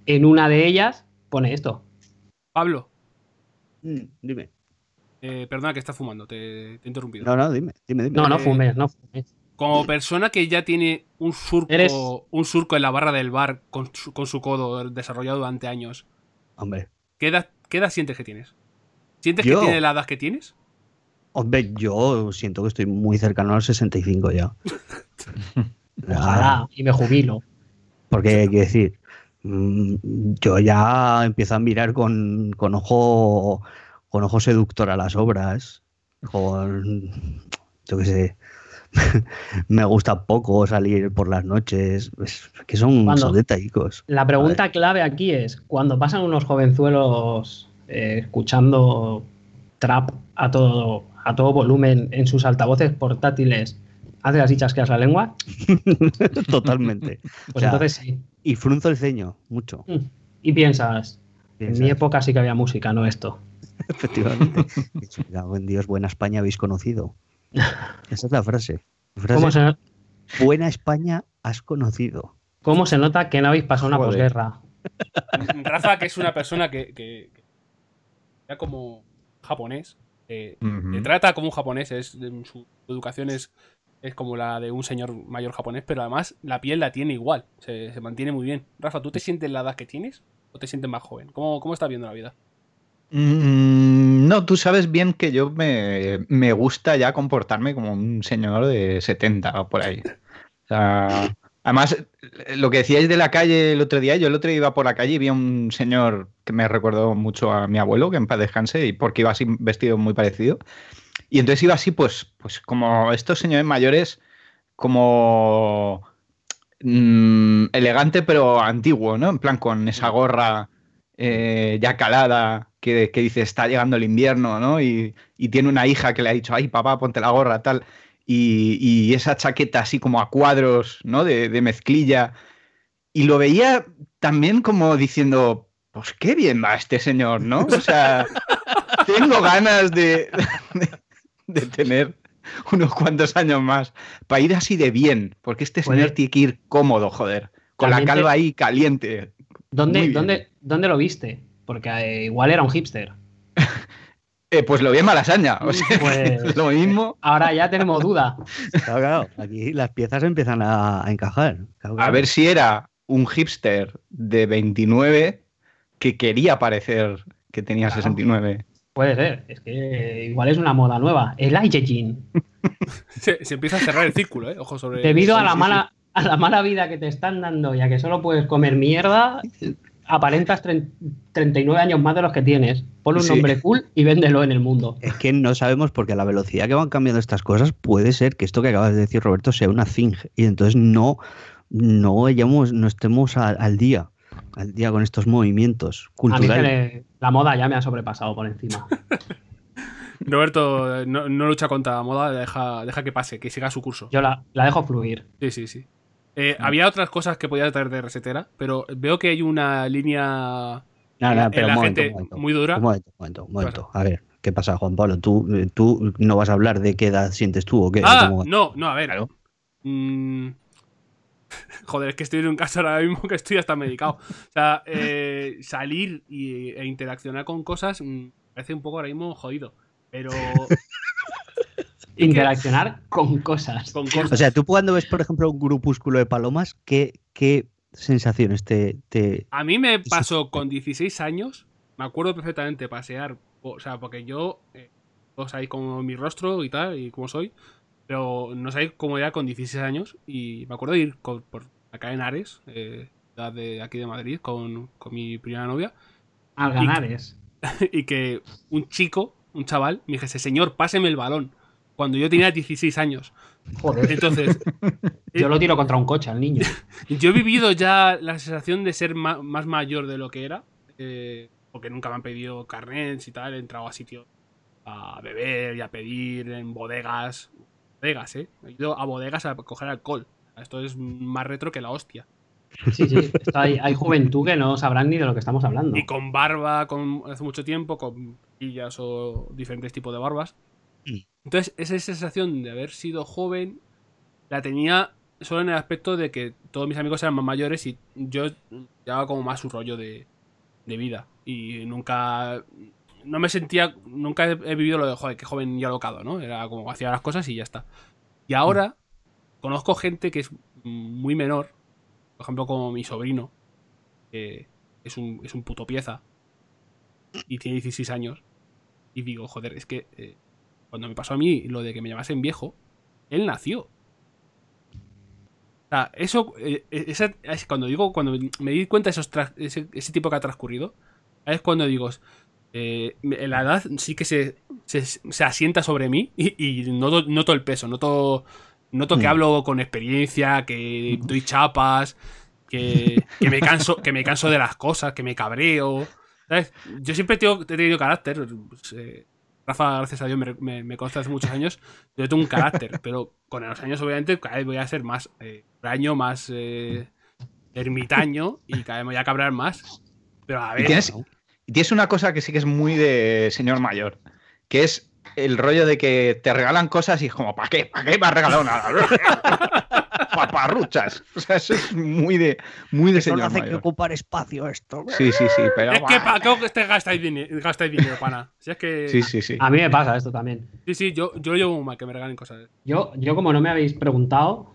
[SPEAKER 2] En una de ellas pone esto.
[SPEAKER 1] Pablo,
[SPEAKER 3] Mm, Dime.
[SPEAKER 1] eh, perdona que estás fumando, te, te he interrumpido.
[SPEAKER 3] No, no, dime, dime, dime.
[SPEAKER 2] No, no fumes, no fumes.
[SPEAKER 1] Como persona que ya tiene un surco,
[SPEAKER 2] Eres-
[SPEAKER 1] un surco en la barra del bar con su, con su codo desarrollado durante años,
[SPEAKER 3] Hombre,
[SPEAKER 1] ¿qué edad, qué edad sientes que tienes? ¿Sientes
[SPEAKER 3] Yo.
[SPEAKER 1] que tiene la edad que tienes?
[SPEAKER 3] hombre, yo siento que estoy muy cercano a los 65 ya. Ya,
[SPEAKER 2] Ojalá, y me jubilo.
[SPEAKER 3] Porque hay que decir, mm, yo ya empiezo a mirar con, con ojo con ojo seductor a las obras. Con, yo qué sé, me gusta poco salir por las noches. Es que son, son detallicos.
[SPEAKER 2] La pregunta clave aquí es, cuando pasan unos jovenzuelos eh, escuchando trap a todo, a todo volumen en sus altavoces portátiles, haces así chasqueas la lengua,
[SPEAKER 3] Totalmente.
[SPEAKER 2] pues
[SPEAKER 3] O sea,
[SPEAKER 2] entonces sí.
[SPEAKER 3] Y frunzo el ceño, mucho.
[SPEAKER 2] Mm. Y piensas, en mi época sí que había música, no esto.
[SPEAKER 3] Efectivamente. Me cago en Dios, buena España habéis conocido. Esa es la frase. La frase
[SPEAKER 2] ¿Cómo se,
[SPEAKER 3] buena España has conocido.
[SPEAKER 2] cómo se nota que no habéis pasado una posguerra?
[SPEAKER 1] Rafa, que es una persona que, que, que ya como japonés, eh, te trata como un japonés, es, su educación es, es como la de un señor mayor japonés, pero además la piel la tiene igual, se, se mantiene muy bien. Rafa, ¿tú te sientes la edad que tienes o te sientes más joven? ¿Cómo, cómo estás viendo la vida?
[SPEAKER 4] Mm, No, tú sabes bien que yo me, me gusta ya comportarme como un señor de 70 o por ahí. O sea, además, lo que decíais de la calle el otro día, yo el otro día iba por la calle y vi a un señor que me recordó mucho a mi abuelo, que en paz descanse, y porque iba así vestido muy parecido. Y entonces iba así, pues, pues como estos señores mayores, como mm, elegante pero antiguo, ¿no? En plan con esa gorra eh, ya calada que, dice está llegando el invierno, ¿no? Y, y tiene una hija que le ha dicho, ay papá, ponte la gorra, tal. Y, y esa chaqueta así como a cuadros, ¿no? De, de mezclilla. Y lo veía también como diciendo, pues qué bien va este señor, ¿no? O sea, tengo ganas de, de, de tener unos cuantos años más para ir así de bien, porque este
[SPEAKER 2] Puede-
[SPEAKER 4] señor tiene que ir cómodo, joder, con la calva ahí caliente.
[SPEAKER 2] ¿Dónde, dónde, ¿Dónde lo viste? Porque eh, igual era un hipster.
[SPEAKER 4] Eh, pues lo vi en Malasaña, o sea,
[SPEAKER 2] Pues-
[SPEAKER 4] es lo mismo.
[SPEAKER 2] Ahora ya tenemos duda.
[SPEAKER 3] Claro, claro, aquí las piezas empiezan a, a encajar. Claro,
[SPEAKER 4] A ver si era un hipster de 29 que quería parecer que tenía
[SPEAKER 2] Claro.
[SPEAKER 4] 69.
[SPEAKER 2] Puede ser. Es que igual es una moda nueva. El Jean.
[SPEAKER 1] Se, se empieza a cerrar el círculo, ¿eh? Ojo sobre...
[SPEAKER 2] Debido a la mala, a la mala vida que te están dando y a que solo puedes comer mierda, aparentas tren- 39 años más de los que tienes. Ponle un
[SPEAKER 4] Sí.
[SPEAKER 2] nombre cool y véndelo en el mundo.
[SPEAKER 3] Es que no sabemos porque a la velocidad que van cambiando estas cosas puede ser que esto que acabas de decir, Roberto, sea una thing. Y entonces no, no, hayamos- no estemos a- al día, al día con estos movimientos
[SPEAKER 2] A mí que
[SPEAKER 3] culturales.
[SPEAKER 2] le- la moda ya me ha sobrepasado por encima.
[SPEAKER 1] Roberto eh, no, no lucha contra la moda, deja, deja que pase, que siga su curso.
[SPEAKER 2] Yo la, la dejo fluir.
[SPEAKER 1] Sí, sí, sí. Eh, Había otras cosas que podía traer de resetera, pero veo que hay una línea
[SPEAKER 3] No, pero
[SPEAKER 1] en la
[SPEAKER 3] un momento,
[SPEAKER 1] gente
[SPEAKER 3] un momento.
[SPEAKER 1] muy dura.
[SPEAKER 3] Un momento, un momento, un momento. A ver, ¿qué pasa, Juan Pablo? ¿Tú, eh, tú no vas a hablar de qué edad sientes tú o qué?
[SPEAKER 1] Ah,
[SPEAKER 3] ¿Cómo-
[SPEAKER 1] no, no, a ver.
[SPEAKER 4] Claro.
[SPEAKER 1] Mm, Joder, es que estoy en un caso ahora mismo que estoy hasta medicado. O sea, eh, salir y, e interaccionar con cosas mm, parece un poco ahora mismo jodido. Pero
[SPEAKER 2] Interaccionar con cosas.
[SPEAKER 1] con cosas.
[SPEAKER 3] O sea, tú cuando ves, por ejemplo, un grupúsculo de palomas, ¿qué, qué sensaciones te, te...
[SPEAKER 1] A mí me pasó con 16 años, me acuerdo perfectamente pasear, o sea, porque yo, eh, sabéis como mi rostro y tal, y cómo soy, pero no sabéis cómo era con 16 años, y me acuerdo de ir con- por acá en Ares, eh, de aquí de Madrid, con, con mi primera novia,
[SPEAKER 2] Al ganares.
[SPEAKER 1] y que un chico, un chaval, me dijese, señor, páseme el balón, cuando yo tenía 16 años.
[SPEAKER 2] Joder.
[SPEAKER 1] Entonces,
[SPEAKER 2] Yo lo tiro contra un coche al niño.
[SPEAKER 1] Yo he vivido ya la sensación de ser ma- más mayor de lo que era, eh, porque nunca me han pedido carnets y tal, he entrado a sitios a beber y a pedir en bodegas. Bodegas, ¿eh? He ido a bodegas a coger alcohol. Esto es más retro que la hostia.
[SPEAKER 2] Sí, sí. Hay, hay juventud que no sabrán ni de lo que estamos hablando.
[SPEAKER 1] Y con barba, con hace mucho tiempo, con pillas o diferentes tipos de barbas. Entonces, esa sensación de haber sido joven la tenía solo en el aspecto de que todos mis amigos eran más mayores y yo llevaba como más su rollo de, de vida. Y nunca no me sentía, nunca he, vivido lo de, joder, qué joven y alocado, ¿no? Era como hacía las cosas y ya está. Y ahora conozco gente que es muy menor, por ejemplo, como mi sobrino, que es un, es un puto pieza y tiene 16 años. Y digo, joder, es que eh, cuando me pasó a mí lo de que me llamasen viejo, él nació. O sea, eso, eh, esa- es cuando digo, cuando me di cuenta de esos ese, ese tiempo que ha transcurrido, es cuando digo, eh, la edad sí que se, se, se asienta sobre mí y, y noto, noto el peso, noto, noto que
[SPEAKER 3] Mm.
[SPEAKER 1] hablo con experiencia, que doy chapas, que, que me canso, que me canso de las cosas, que me cabreo. ¿sabes? Yo siempre tengo- he tenido carácter. pues, eh, Rafa, gracias a Dios, me, me, me consta hace muchos años. Yo tengo un carácter, pero con los años, obviamente, cada vez voy a ser más eh, más eh, ermitaño y cada vez me voy a cabrear más. Pero a ver,
[SPEAKER 4] tienes, tienes una cosa que sí que es muy de señor mayor, que es el rollo de que te regalan cosas y es como, ¿para qué? ¿Para qué me has regalado nada? Paparruchas. O sea, eso es muy de, muy de
[SPEAKER 3] Solo
[SPEAKER 4] señor
[SPEAKER 3] hace que ocupar espacio esto.
[SPEAKER 4] Sí, sí, sí, pero...
[SPEAKER 1] es que para qué te gastáis dinero, gastáis dinero, pana. Si es que.
[SPEAKER 4] Sí, sí, sí.
[SPEAKER 2] A mí me pasa esto también.
[SPEAKER 1] Sí, sí, yo, yo llevo muy mal que me regalen cosas.
[SPEAKER 2] Yo, yo como no me habéis preguntado,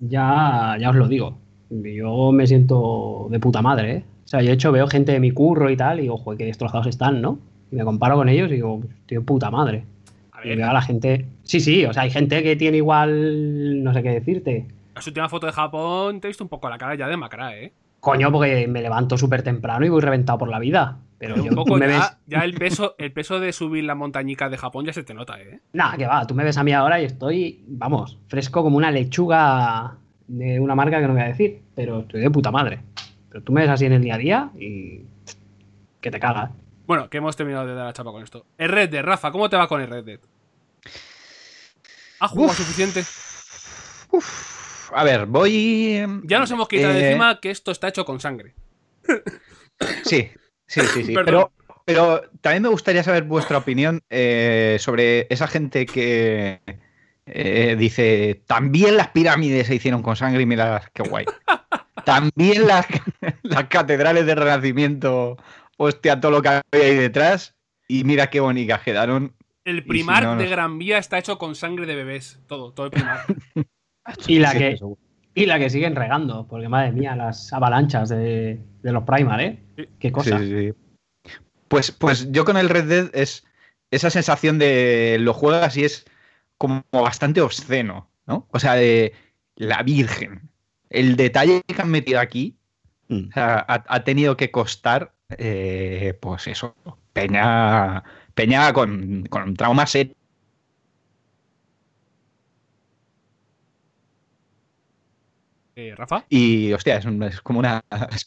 [SPEAKER 2] ya, ya os lo digo. Yo me siento de puta madre, ¿eh? O sea, yo de hecho veo gente de mi curro y tal y digo, joder, qué destrozados están, ¿no? Y me comparo con ellos y digo, de puta madre.
[SPEAKER 1] A
[SPEAKER 2] Y veo a la gente... Sí, sí, o sea, hay gente que tiene igual... No sé qué decirte.
[SPEAKER 1] La última foto de Japón te he visto un poco la cara ya de macra, ¿eh?
[SPEAKER 2] Coño, porque me levanto súper temprano y voy reventado por la vida. Pero
[SPEAKER 1] Pero
[SPEAKER 2] yo,
[SPEAKER 1] un poco
[SPEAKER 2] me
[SPEAKER 1] ya,
[SPEAKER 2] ves...
[SPEAKER 1] ya el peso el peso de subir la montañica de Japón ya se te nota, ¿eh?
[SPEAKER 2] Nada, que va, tú me ves a mí ahora y estoy, vamos, fresco como una lechuga de una marca que no voy a decir, pero estoy de puta madre. Pero tú me ves así en el día a día y que te cagas.
[SPEAKER 1] Bueno, que hemos terminado de dar la chapa con esto. El Red Dead, Rafa, ¿cómo te va con el Red Dead? ¿Has jugado
[SPEAKER 4] Uf.
[SPEAKER 1] suficiente?
[SPEAKER 4] Uf, a ver, voy...
[SPEAKER 1] Ya nos hemos quitado de
[SPEAKER 4] eh,
[SPEAKER 1] encima que esto está hecho con sangre.
[SPEAKER 4] Sí, sí, sí, sí. Pero, pero también me gustaría saber vuestra opinión eh, sobre esa gente que eh, dice, también las pirámides se hicieron con sangre y mira qué guay. También las, las catedrales del Renacimiento, hostia, todo lo que había ahí detrás y mira qué bonitas quedaron.
[SPEAKER 1] El
[SPEAKER 4] si
[SPEAKER 1] primar
[SPEAKER 4] no, no
[SPEAKER 1] de. Gran Vía está hecho con sangre de bebés. Todo, todo el primar.
[SPEAKER 2] Y la que, y la que siguen regando, porque madre mía, las avalanchas de, de los Primal, ¿eh? Qué cosa.
[SPEAKER 4] Sí, sí, sí. Pues, pues yo con el Red Dead es esa sensación de lo juegas y es como bastante obsceno, ¿no? O sea, de la Virgen. El detalle que han metido aquí
[SPEAKER 3] Mm.
[SPEAKER 4] o sea, ha, ha tenido que costar, eh, pues eso, Peña, Peña con, con trauma serio.
[SPEAKER 1] Eh, ¿Rafa?
[SPEAKER 4] Y, hostia, es, un- es como una...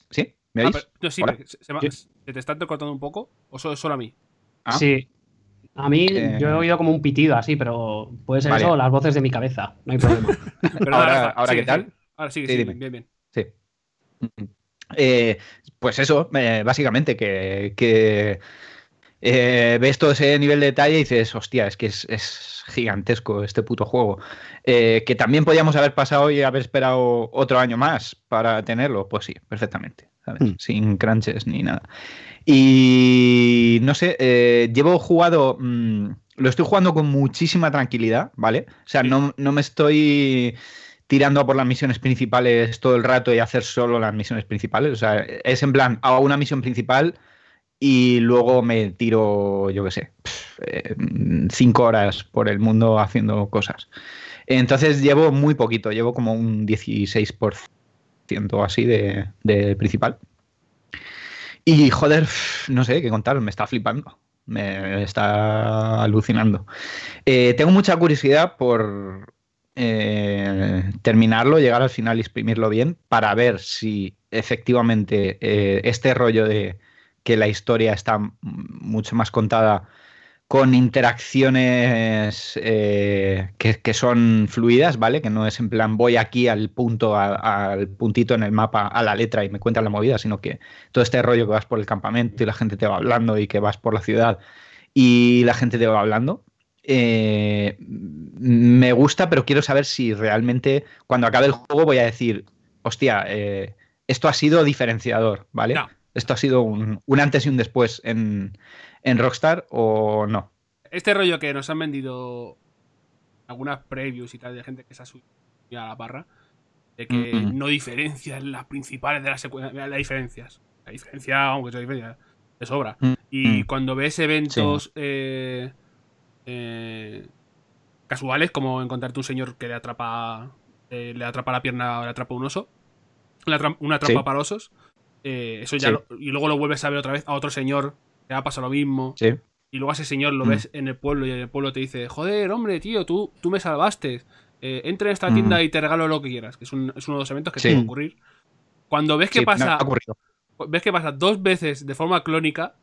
[SPEAKER 4] ¿Sí? ¿Me
[SPEAKER 1] Ah,
[SPEAKER 4] oís?
[SPEAKER 1] pero- sí,
[SPEAKER 4] Hola.
[SPEAKER 1] pero se, se me-
[SPEAKER 2] Sí.
[SPEAKER 1] ¿se te está cortando un poco? ¿O solo, solo a mí?
[SPEAKER 4] Ah.
[SPEAKER 2] Sí. A mí
[SPEAKER 4] Eh.
[SPEAKER 2] yo he oído como un pitido así, pero puede ser
[SPEAKER 4] Vale.
[SPEAKER 2] eso las voces de mi cabeza, no hay problema.
[SPEAKER 1] Perdona,
[SPEAKER 4] Ahora-
[SPEAKER 1] Rafa,
[SPEAKER 4] ahora,
[SPEAKER 1] sigue,
[SPEAKER 4] ¿qué tal?
[SPEAKER 1] Ahora sigue,
[SPEAKER 4] Sí, dime.
[SPEAKER 1] bien, bien.
[SPEAKER 4] Sí. Eh, pues eso, eh, básicamente, que, que, eh, ves todo ese nivel de detalle y dices, hostia, es que es, es gigantesco este puto juego. Eh, que también podíamos haber pasado y haber esperado otro año más para tenerlo, pues sí, perfectamente, ¿sabes?
[SPEAKER 3] Hmm.
[SPEAKER 4] Sin crunches ni nada. Y no sé, eh, llevo jugado, mm, lo estoy jugando con muchísima tranquilidad, ¿vale? O sea,
[SPEAKER 1] Sí.
[SPEAKER 4] no, no me estoy tirando a por las misiones principales todo el rato y hacer solo las misiones principales. O sea, es en plan, hago una misión principal y luego me tiro, yo qué sé, eh, cinco horas por el mundo haciendo cosas. Entonces llevo muy poquito, llevo como un 16% así de, de principal. Y joder, no sé qué contar, me está flipando. Me está alucinando. Eh, tengo mucha curiosidad por eh, terminarlo, llegar al final y exprimirlo bien para ver si efectivamente este rollo de que la historia está mucho más contada con interacciones eh, que, que son fluidas, ¿vale? Que no es en plan voy aquí al punto, al puntito en el mapa, a la letra y me cuentan la movida, sino que todo este rollo que vas por el campamento y la gente te va hablando y que vas por la ciudad y la gente te va hablando. eh, me gusta, pero quiero saber si realmente cuando acabe el juego voy a decir, hostia, eh, esto ha sido diferenciador, ¿vale?
[SPEAKER 1] Ya.
[SPEAKER 4] ¿Esto ha sido un, un antes y un después en, en Rockstar o no?
[SPEAKER 1] Este rollo que nos han vendido algunas previews y tal de gente que se ha subido a la barra, de que
[SPEAKER 4] Mm,
[SPEAKER 1] no diferencian las principales de las secuencias. Las diferencias. La diferencia, aunque sea diferencia, de sobra.
[SPEAKER 4] Mm,
[SPEAKER 1] Y cuando ves eventos eh, eh, casuales, como encontrarte un señor que le atrapa eh, le atrapa la pierna o le atrapa un oso, una trampa
[SPEAKER 4] Sí.
[SPEAKER 1] para osos, eh, eso ya
[SPEAKER 4] Sí.
[SPEAKER 1] lo- y luego lo vuelves a ver otra vez a otro señor que ha pasado lo mismo.
[SPEAKER 4] Sí.
[SPEAKER 1] Y luego a ese señor lo
[SPEAKER 4] Mm.
[SPEAKER 1] ves en el pueblo y en el pueblo te dice, joder, hombre, tío, tú, tú me salvaste. Eh, entra en esta
[SPEAKER 4] Mm.
[SPEAKER 1] tienda y te regalo lo que quieras. Que es, un- es uno de los eventos que
[SPEAKER 4] Sí.
[SPEAKER 1] tiene que ocurrir. Cuando ves que
[SPEAKER 4] Sí,
[SPEAKER 1] pasa, ves que pasa dos veces de forma clónica,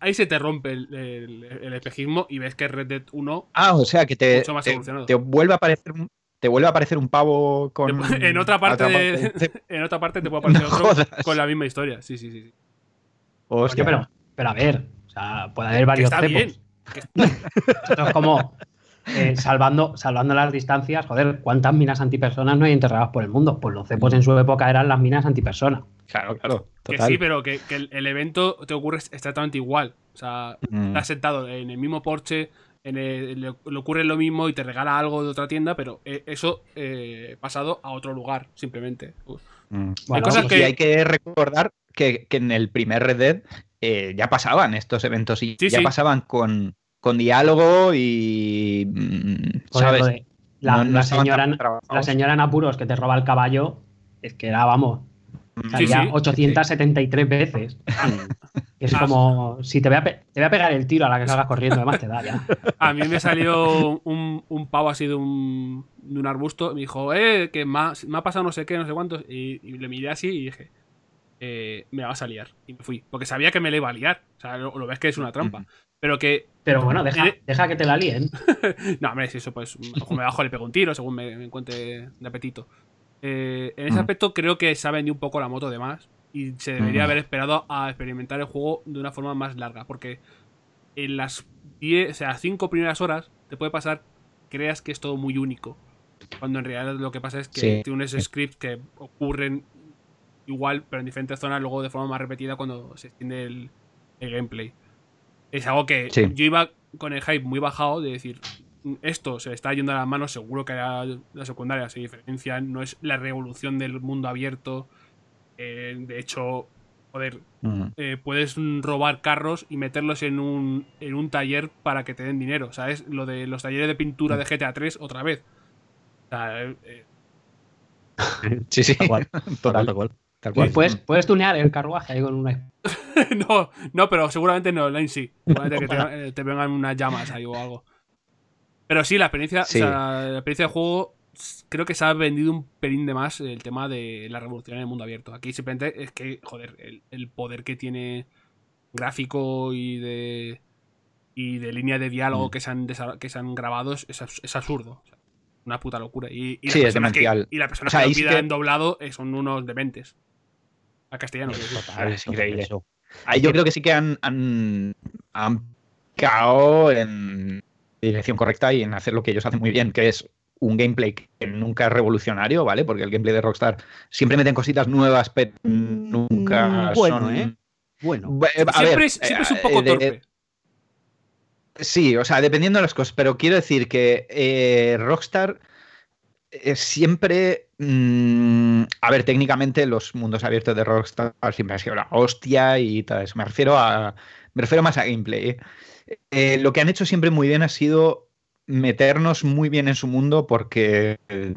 [SPEAKER 1] ahí se te rompe el, el- el espejismo y ves que Red Dead 1
[SPEAKER 4] Ah, o sea que te,
[SPEAKER 1] Mucho más
[SPEAKER 4] te,
[SPEAKER 1] evolucionado.
[SPEAKER 4] te vuelve a aparecer un, te vuelve a aparecer un pavo con
[SPEAKER 1] en otra parte de- en otra parte te puede aparecer
[SPEAKER 4] No
[SPEAKER 1] otro
[SPEAKER 4] jodas.
[SPEAKER 1] con la misma historia. Sí, sí, sí.
[SPEAKER 4] Hostia.
[SPEAKER 2] Coño, pero, pero a ver, o sea, puede haber
[SPEAKER 1] Que
[SPEAKER 2] varios
[SPEAKER 1] está bien.
[SPEAKER 2] cepos. Esto es como eh, salvando, salvando las distancias, joder, ¿cuántas minas antipersonas no hay enterradas por el mundo? Pues los cepos en su época eran las minas antipersonas.
[SPEAKER 4] Claro, claro.
[SPEAKER 1] Que sí, pero que, que el, el evento te ocurre exactamente igual. O sea,
[SPEAKER 4] Mm.
[SPEAKER 1] estás sentado en el mismo porche, en el- le, le ocurre lo mismo y te regala algo de otra tienda, pero eh, eso eh, pasado a otro lugar, simplemente.
[SPEAKER 4] Mm.
[SPEAKER 2] Bueno,
[SPEAKER 1] cosas
[SPEAKER 4] Y
[SPEAKER 1] que-
[SPEAKER 4] hay que recordar que, que en el primer Red Dead eh, ya pasaban estos eventos y
[SPEAKER 1] Sí,
[SPEAKER 4] ya
[SPEAKER 1] sí.
[SPEAKER 4] pasaban con, con diálogo y. mm, ¿Sabes?
[SPEAKER 2] lo de la,
[SPEAKER 4] No-
[SPEAKER 2] la señora, la señora en apuros que te roba el caballo, es que era, vamos. Salía
[SPEAKER 1] sí.
[SPEAKER 2] 873 veces. Es
[SPEAKER 1] Ah.
[SPEAKER 2] como, si te voy, a te voy a pegar el tiro a la que salgas corriendo, además te da ya.
[SPEAKER 1] A mí me salió un, un pavo así de un, de un arbusto y me dijo, eh, que me ha, me ha pasado no sé qué, no sé cuántos. Y, y le miré así y dije, eh, me vas a liar. Y me fui. Porque sabía que me le iba a liar. O sea, lo, lo ves que es una trampa. Pero que
[SPEAKER 2] Pero bueno, deja,
[SPEAKER 1] Eh.
[SPEAKER 2] deja que te la líen.
[SPEAKER 1] No, hombre, si eso pues ojo, me bajo le pego un tiro según me, me encuentre de apetito. Eh, en ese aspecto creo que se ha vendido un poco la moto de más y se debería haber esperado a experimentar el juego de una forma más larga porque en las 10, o sea, 5 primeras horas te puede pasar creas que es todo muy único cuando en realidad lo que pasa es que
[SPEAKER 4] Sí.
[SPEAKER 1] tienes scripts que ocurren igual pero en diferentes zonas luego de forma más repetida cuando se extiende el, el gameplay. Es algo que
[SPEAKER 4] Sí.
[SPEAKER 1] yo iba con el hype muy bajado de decir, esto se le está yendo a las manos, seguro que la, la secundaria se diferencian, no es la revolución del mundo abierto. eh, de hecho, joder, eh, puedes robar carros y meterlos en un, en un taller para que te den dinero, ¿sabes? Lo de los talleres de pintura de GTA 3 otra vez. O sea, eh,
[SPEAKER 4] Sí, sí.
[SPEAKER 3] Tal cual. Tal cual,
[SPEAKER 4] Total.
[SPEAKER 3] tal cual.
[SPEAKER 4] Tal cual.
[SPEAKER 2] Puedes, puedes tunear el carruaje ahí con una.
[SPEAKER 1] no, no, pero seguramente no, online sí. Seguramente que te, te vengan unas llamas ahí o algo. Pero sí, la experiencia,
[SPEAKER 4] Sí.
[SPEAKER 1] o sea, la experiencia de juego creo que se ha vendido un pelín de más el tema de la revolución en el mundo abierto. Aquí simplemente es que, joder, el, el poder que tiene gráfico y de y de línea de diálogo
[SPEAKER 4] Mm.
[SPEAKER 1] que, se han, que se han grabado es, es abs- es absurdo. O sea, una puta locura. Y, y las
[SPEAKER 4] Sí, es
[SPEAKER 1] personas que-
[SPEAKER 4] demencial.
[SPEAKER 1] y las personas
[SPEAKER 4] O sea,
[SPEAKER 1] que lo
[SPEAKER 4] que-
[SPEAKER 1] doblado eh, son unos dementes. A castellano. quiero decir.
[SPEAKER 4] Total, es increíble.
[SPEAKER 3] Eso.
[SPEAKER 4] Ahí yo creo que sí que han, han, han picado en dirección correcta y en hacer lo que ellos hacen muy bien, que es un gameplay que nunca es revolucionario, ¿vale? Porque el gameplay de Rockstar siempre meten cositas nuevas, pero nunca
[SPEAKER 3] Mm, bueno,
[SPEAKER 4] son...
[SPEAKER 3] ¿eh? Bueno.
[SPEAKER 4] Bu- a
[SPEAKER 1] siempre,
[SPEAKER 4] ver,
[SPEAKER 1] es, siempre es un
[SPEAKER 4] eh,
[SPEAKER 1] poco
[SPEAKER 4] de-
[SPEAKER 1] torpe.
[SPEAKER 4] Sí, o sea, dependiendo de las cosas, pero quiero decir que eh, Rockstar eh, siempre. mm, a ver, técnicamente los mundos abiertos de Rockstar siempre han sido la hostia y tal eso. Me refiero a. Me refiero más a gameplay. ¿eh? Eh, lo que han hecho siempre muy bien ha sido meternos muy bien en su mundo porque eh,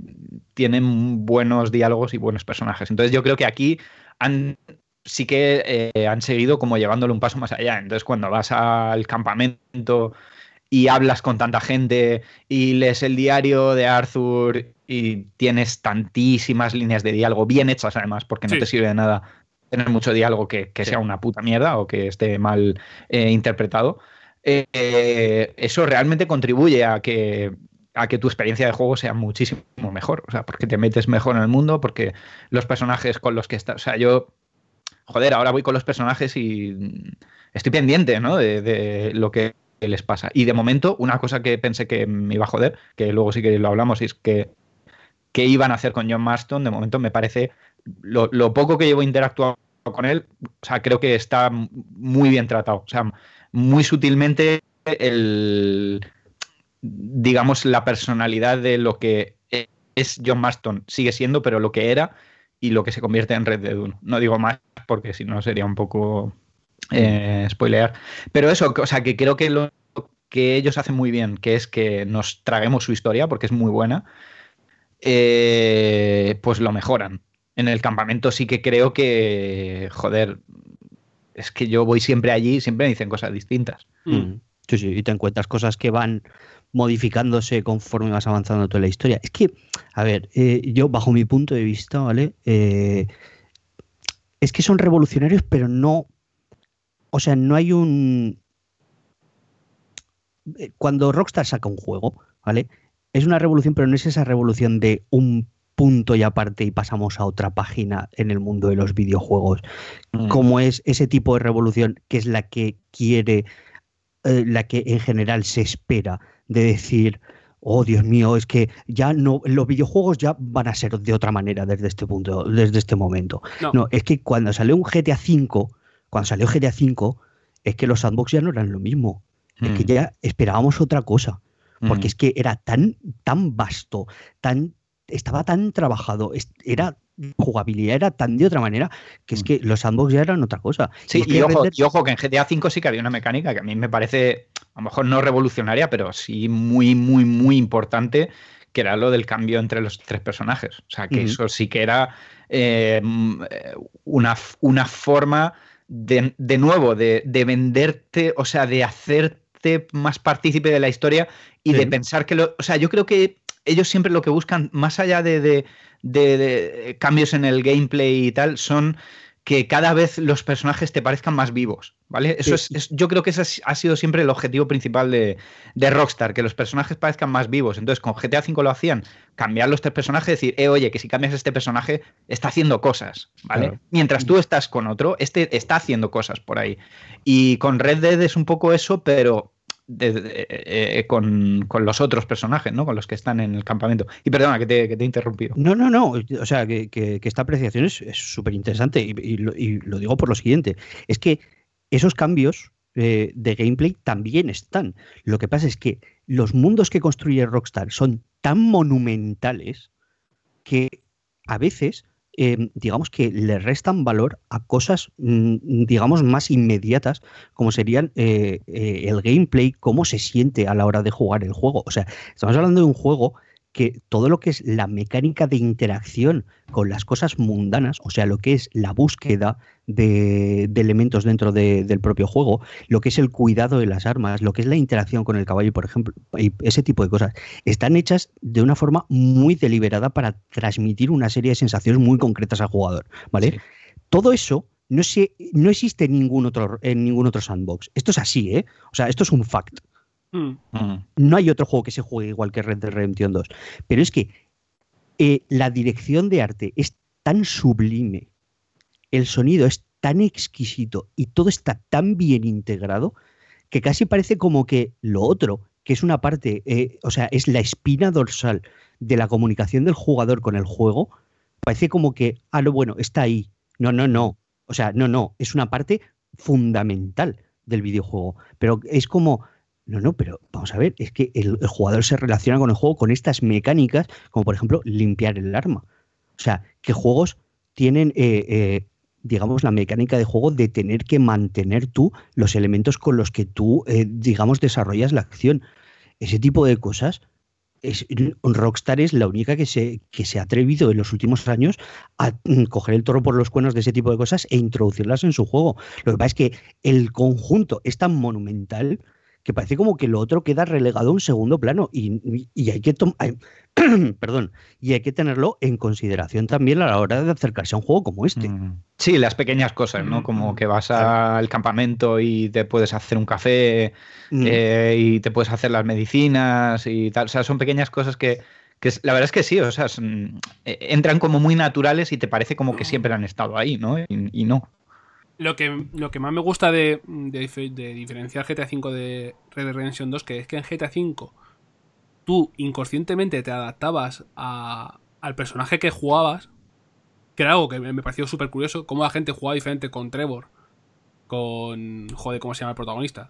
[SPEAKER 4] tienen buenos diálogos y buenos personajes. Entonces yo creo que aquí han sí que eh, han seguido como llevándolo un paso más allá. Entonces, cuando vas al campamento y hablas con tanta gente y lees el diario de Arthur y tienes tantísimas líneas de diálogo bien hechas además, porque no
[SPEAKER 1] Sí.
[SPEAKER 4] te sirve de nada tener mucho diálogo que, que
[SPEAKER 3] Sí.
[SPEAKER 4] sea una puta mierda o que esté mal eh, interpretado. Eh, eso realmente contribuye a que a que tu experiencia de juego sea muchísimo mejor, o sea, porque te metes mejor en el mundo, porque los personajes con los que estás, o sea, yo joder, ahora voy con los personajes y estoy pendiente, ¿no? De, de lo que les pasa. Y de momento, una cosa que pensé que me iba a joder, que luego sí que lo hablamos, es que qué iban a hacer con John Marston, de momento me parece lo, lo poco que llevo interactuado con él, o sea, creo que está muy bien tratado. O sea, muy sutilmente el digamos la personalidad de lo que es John Marston sigue siendo, pero lo que era y lo que se convierte en Red Dead 1. No digo más porque si no sería un poco eh, spoilear. Pero eso, o sea, que creo que lo que ellos hacen muy bien, que es que nos traguemos su historia, porque es muy buena, eh, pues lo mejoran. En el campamento sí que creo que, joder, es que yo voy siempre allí y siempre me dicen cosas distintas.
[SPEAKER 3] Mm. Sí, sí, y te encuentras cosas que van modificándose conforme vas avanzando toda la historia. Es que, a ver, eh, yo bajo mi punto de vista, ¿vale? Eh, es que son revolucionarios, pero no, o sea, no hay un... Eh, cuando Rockstar saca un juego, ¿vale? Es una revolución, pero no es esa revolución de un punto y aparte y pasamos a otra página en el mundo de los videojuegos, mm. como es ese tipo de revolución que es la que quiere, la que en general se espera de decir, oh Dios mío, es que ya no, los videojuegos ya van a ser de otra manera desde este punto, desde este momento. No, es que cuando salió un GTA V, cuando salió GTA V, es que los sandbox ya no eran lo mismo. Es que mm. ya esperábamos otra cosa. Porque mm. es que era tan, tan vasto, tan, estaba tan trabajado, era jugabilidad era tan de otra manera que es mm. que los sandbox ya eran otra cosa.
[SPEAKER 4] Sí, y, ojo, y, ojo, que en GTA V sí que había una mecánica que a mí me parece a lo mejor no revolucionaria, pero sí muy, muy, muy importante, que era lo del cambio entre los tres personajes. O sea, que eso sí que era eh, una, una, forma de, de nuevo de, venderte, o sea, de hacerte más partícipe de la historia y de pensar que lo. O sea, yo creo que ellos siempre lo que buscan, más allá de, de cambios en el gameplay y tal, son que cada vez los personajes te parezcan más vivos, ¿vale? Eso es, yo creo que ese ha sido siempre el objetivo principal de, Rockstar, que los personajes parezcan más vivos. Entonces, con GTA V lo hacían, cambiar los tres personajes, decir, eh, oye, que si cambias este personaje, está haciendo cosas, ¿vale? Mientras tú estás con otro, este está haciendo cosas por ahí. Y con Red Dead es un poco eso, pero eh, con, los otros personajes, ¿no? Con los que están en el campamento. Y perdona que te, he interrumpido.
[SPEAKER 3] No, no, no. O sea, que, esta apreciación es súper interesante y, lo, digo por lo siguiente. Es que esos cambios eh, de gameplay también están. Lo que pasa es que los mundos que construye Rockstar son tan monumentales que a veces Em, digamos que le restan valor a cosas, mm, digamos, más inmediatas, como serían eh, eh, el gameplay, cómo se siente a la hora de jugar el juego. O sea, estamos hablando de un juego que todo lo que es la mecánica de interacción con las cosas mundanas, o sea, lo que es la búsqueda de, elementos dentro del propio juego, lo que es el cuidado de las armas, lo que es la interacción con el caballo, por ejemplo, y ese tipo de cosas, están hechas de una forma muy deliberada para transmitir una serie de sensaciones muy concretas al jugador, ¿vale? Todo eso no, no existe en ningún, otro, en ningún otro sandbox. Esto es así, ¿eh? O sea, esto es un fact. Mm. No hay otro juego que se juegue igual que Red Dead Redemption 2. Pero es que eh, la dirección de arte es tan sublime, el sonido es tan exquisito y todo está tan bien integrado que casi parece como que lo otro, que es una parte, eh, o sea, es la espina dorsal de la comunicación del jugador con el juego, parece como que, ah, lo bueno, está ahí. No, no, no. O sea, no, no, es una parte fundamental del videojuego. Pero es como, no, no, pero vamos a ver, es que el, jugador se relaciona con el juego con estas mecánicas, como por ejemplo limpiar el arma. O sea, que juegos tienen, eh, eh, digamos, la mecánica de juego de tener que mantener tú los elementos con los que tú, eh, digamos, desarrollas la acción. Ese tipo de cosas. Rockstar es la única que se, que se ha atrevido en los últimos años a mm, coger el toro por los cuernos de ese tipo de cosas e introducirlas en su juego. Lo que pasa es que el conjunto es tan monumental que parece como que lo otro queda relegado a un segundo plano y, hay que perdón, y hay que tenerlo en consideración también a la hora de acercarse a un juego como este. Mm.
[SPEAKER 4] Sí, las pequeñas cosas, ¿no? Como que vas al campamento y te puedes hacer un café mm. eh, y te puedes hacer las medicinas y tal. O sea, son pequeñas cosas que, la verdad es que sí, o sea, eh, entran como muy naturales y te parece como que siempre han estado ahí, ¿no? y no.
[SPEAKER 1] Lo que, lo que más me gusta de, de, diferenciar GTA V de Red Dead Redemption 2 que es que en GTA V tú inconscientemente te adaptabas a, al personaje que jugabas que era algo que me me pareció súper curioso, cómo la gente jugaba diferente con Trevor, con... Joder, ¿cómo se llama el protagonista?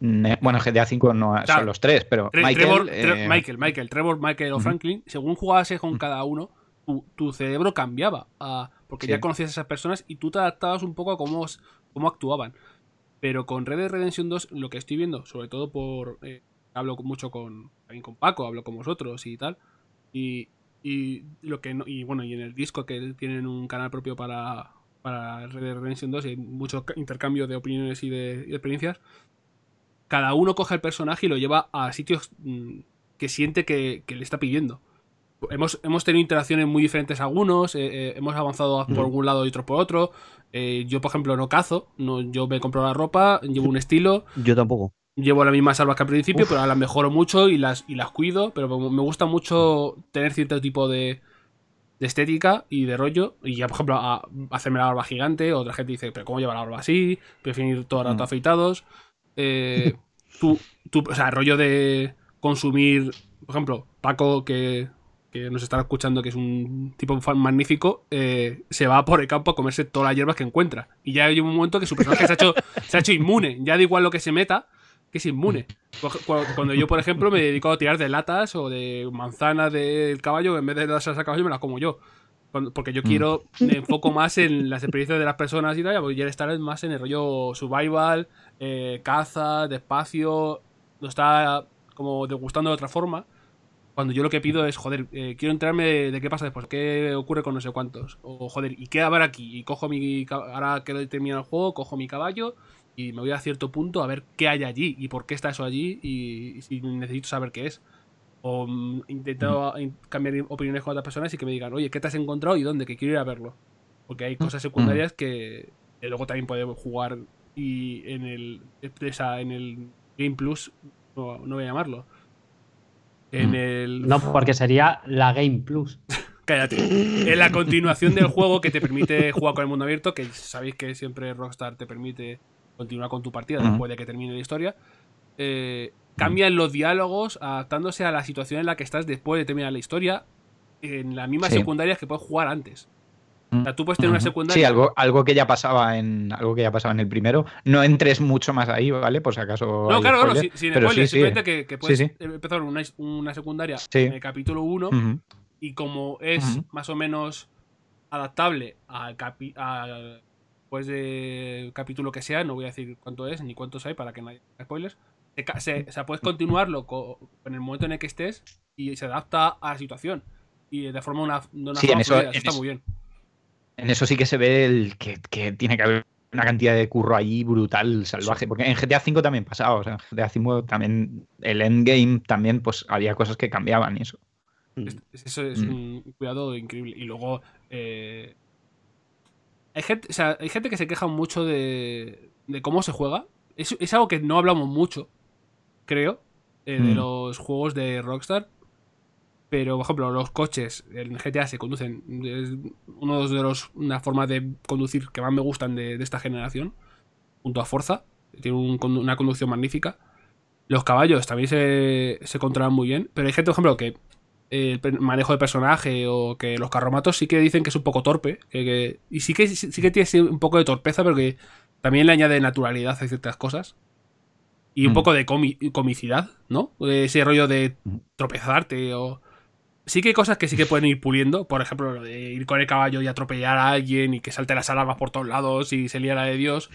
[SPEAKER 4] Bueno, GTA V no
[SPEAKER 1] Claro.
[SPEAKER 4] son los tres, pero
[SPEAKER 1] Tre-
[SPEAKER 4] Michael,
[SPEAKER 1] Trevor,
[SPEAKER 4] eh,
[SPEAKER 1] Michael, Michael, Trevor, Michael o. Franklin, según jugabas con cada uno, tu, tu cerebro cambiaba. a- porque
[SPEAKER 4] Sí.
[SPEAKER 1] ya conocías a esas personas y tú te adaptabas un poco a cómo, cómo actuaban. Pero con Red Dead Redemption 2, lo que estoy viendo, sobre todo por. eh, hablo mucho con, también con Paco, hablo con vosotros y tal. Y, y lo que no- y bueno, y en el disco que tienen un canal propio para, para Red Dead Redemption 2 y hay mucho ca- intercambio de opiniones y de, y de experiencias. Cada uno coge el personaje y lo lleva a sitios mm, que siente que, que le está pidiendo. Hemos, hemos tenido interacciones muy diferentes algunos, eh, eh, hemos avanzado por un lado y otro por otro. Eh, yo, por ejemplo, no cazo, no, yo me compro la ropa, llevo un estilo,
[SPEAKER 3] Yo tampoco.
[SPEAKER 1] llevo las mismas armas que al principio,
[SPEAKER 3] Uf.
[SPEAKER 1] pero ahora las mejoro mucho y las, y las cuido. Pero me gusta mucho tener cierto tipo de, de estética y de rollo. Y ya, por ejemplo, a- hacerme la barba gigante. Otra gente dice, pero ¿cómo lleva la barba así? Prefiero ir todo el rato
[SPEAKER 4] Mm.
[SPEAKER 1] afeitados. Eh, tú, tú, o sea, rollo de consumir, por ejemplo, Paco, que, que nos estará escuchando, que es un tipo magnífico, eh, se va por el campo a comerse todas las hierbas que encuentra. Y ya hay un momento que su personaje se ha hecho, se ha hecho inmune. Ya da igual lo que se meta, que es inmune. Cu- cu- Cuando yo, por ejemplo, me dedico a tirar de latas o de manzanas del caballo, en vez de las a caballo me las como yo. Porque yo quiero, me enfoco más en las experiencias de las personas y tal, porque quiero estar más en el rollo survival, eh, caza, despacio, lo está como degustando de otra forma. Cuando yo lo que pido es, joder, eh, quiero enterarme de, de qué pasa después, qué ocurre con no sé cuántos. O, joder, ¿y qué haber aquí? Y cojo mi. Ahora que termina el juego, cojo mi caballo y me voy a cierto punto a ver qué hay allí y por qué está eso allí y, si necesito saber qué es. O mm, intento in- cambiar opiniones con otras personas y que me digan, oye, ¿qué te has encontrado y dónde? Que quiero ir a verlo. Porque hay cosas secundarias que, que luego también podemos jugar y en el, esa- en el Game Plus, no, no voy a llamarlo. En
[SPEAKER 4] Mm.
[SPEAKER 1] el.
[SPEAKER 2] No, porque sería la Game Plus.
[SPEAKER 1] Cállate. En la continuación del juego que te permite jugar con el mundo abierto, que sabéis que siempre Rockstar te permite continuar con tu partida después de que termine la historia, eh, cambian los diálogos adaptándose a la situación en la que estás después de terminar la historia en las mismas
[SPEAKER 4] Sí.
[SPEAKER 1] secundarias que puedes jugar antes. O sea, tú puedes tener una secundaria.
[SPEAKER 4] Sí, algo, algo que ya pasaba en algo que ya pasaba en el primero. No entres mucho más ahí, ¿vale? Por si acaso.
[SPEAKER 1] No, claro, claro,
[SPEAKER 4] spoiler.
[SPEAKER 1] sin, sin
[SPEAKER 4] pero
[SPEAKER 1] spoiler,
[SPEAKER 4] sí, sí.
[SPEAKER 1] simplemente que, que puedes
[SPEAKER 4] Sí,
[SPEAKER 1] empezar una, una secundaria en el capítulo 1
[SPEAKER 4] Ujú.
[SPEAKER 1] y como es más o menos adaptable al capi al- pues de capítulo que sea, no voy a decir cuánto es ni cuántos hay para que no haya spoilers. Se, se- o sea, puedes continuarlo co- en el momento en el que estés y se adapta a la situación y de forma una, de una
[SPEAKER 4] Sí,
[SPEAKER 1] forma
[SPEAKER 4] en eso- en
[SPEAKER 1] está
[SPEAKER 4] eso-
[SPEAKER 1] muy bien.
[SPEAKER 4] En eso sí que se ve el que, que tiene que haber una cantidad de curro ahí brutal, salvaje. Porque en GTA V también pasaba. O sea, en GTA V también el endgame también, pues había cosas que cambiaban y eso.
[SPEAKER 1] Es- es- Eso es
[SPEAKER 4] Mm.
[SPEAKER 1] un cuidado increíble. Y luego. eh, hay, gente, o sea, hay gente que se queja mucho de, de cómo se juega. Es, es algo que no hablamos mucho, creo, eh, de
[SPEAKER 4] Mm.
[SPEAKER 1] los juegos de Rockstar. Pero, por ejemplo, los coches en GTA se conducen. Es uno de los una forma de conducir que más me gustan de, de esta generación. Junto a Forza. Tiene un una conducción magnífica. Los caballos también se, se controlan muy bien. Pero hay gente, por ejemplo, que el manejo de personaje o que los carromatos sí que dicen que es un poco torpe. que- que- y sí que, sí que tiene un poco de torpeza, pero que también le añade naturalidad a ciertas cosas. Y un
[SPEAKER 4] Mm.
[SPEAKER 1] poco de comi- comicidad, ¿no? Ese rollo de
[SPEAKER 3] Mm.
[SPEAKER 1] tropezarte o... Sí que hay cosas que sí que pueden ir puliendo. Por ejemplo, lo de ir con el caballo y atropellar a alguien y que salte las alarmas por todos lados y se lía la de Dios.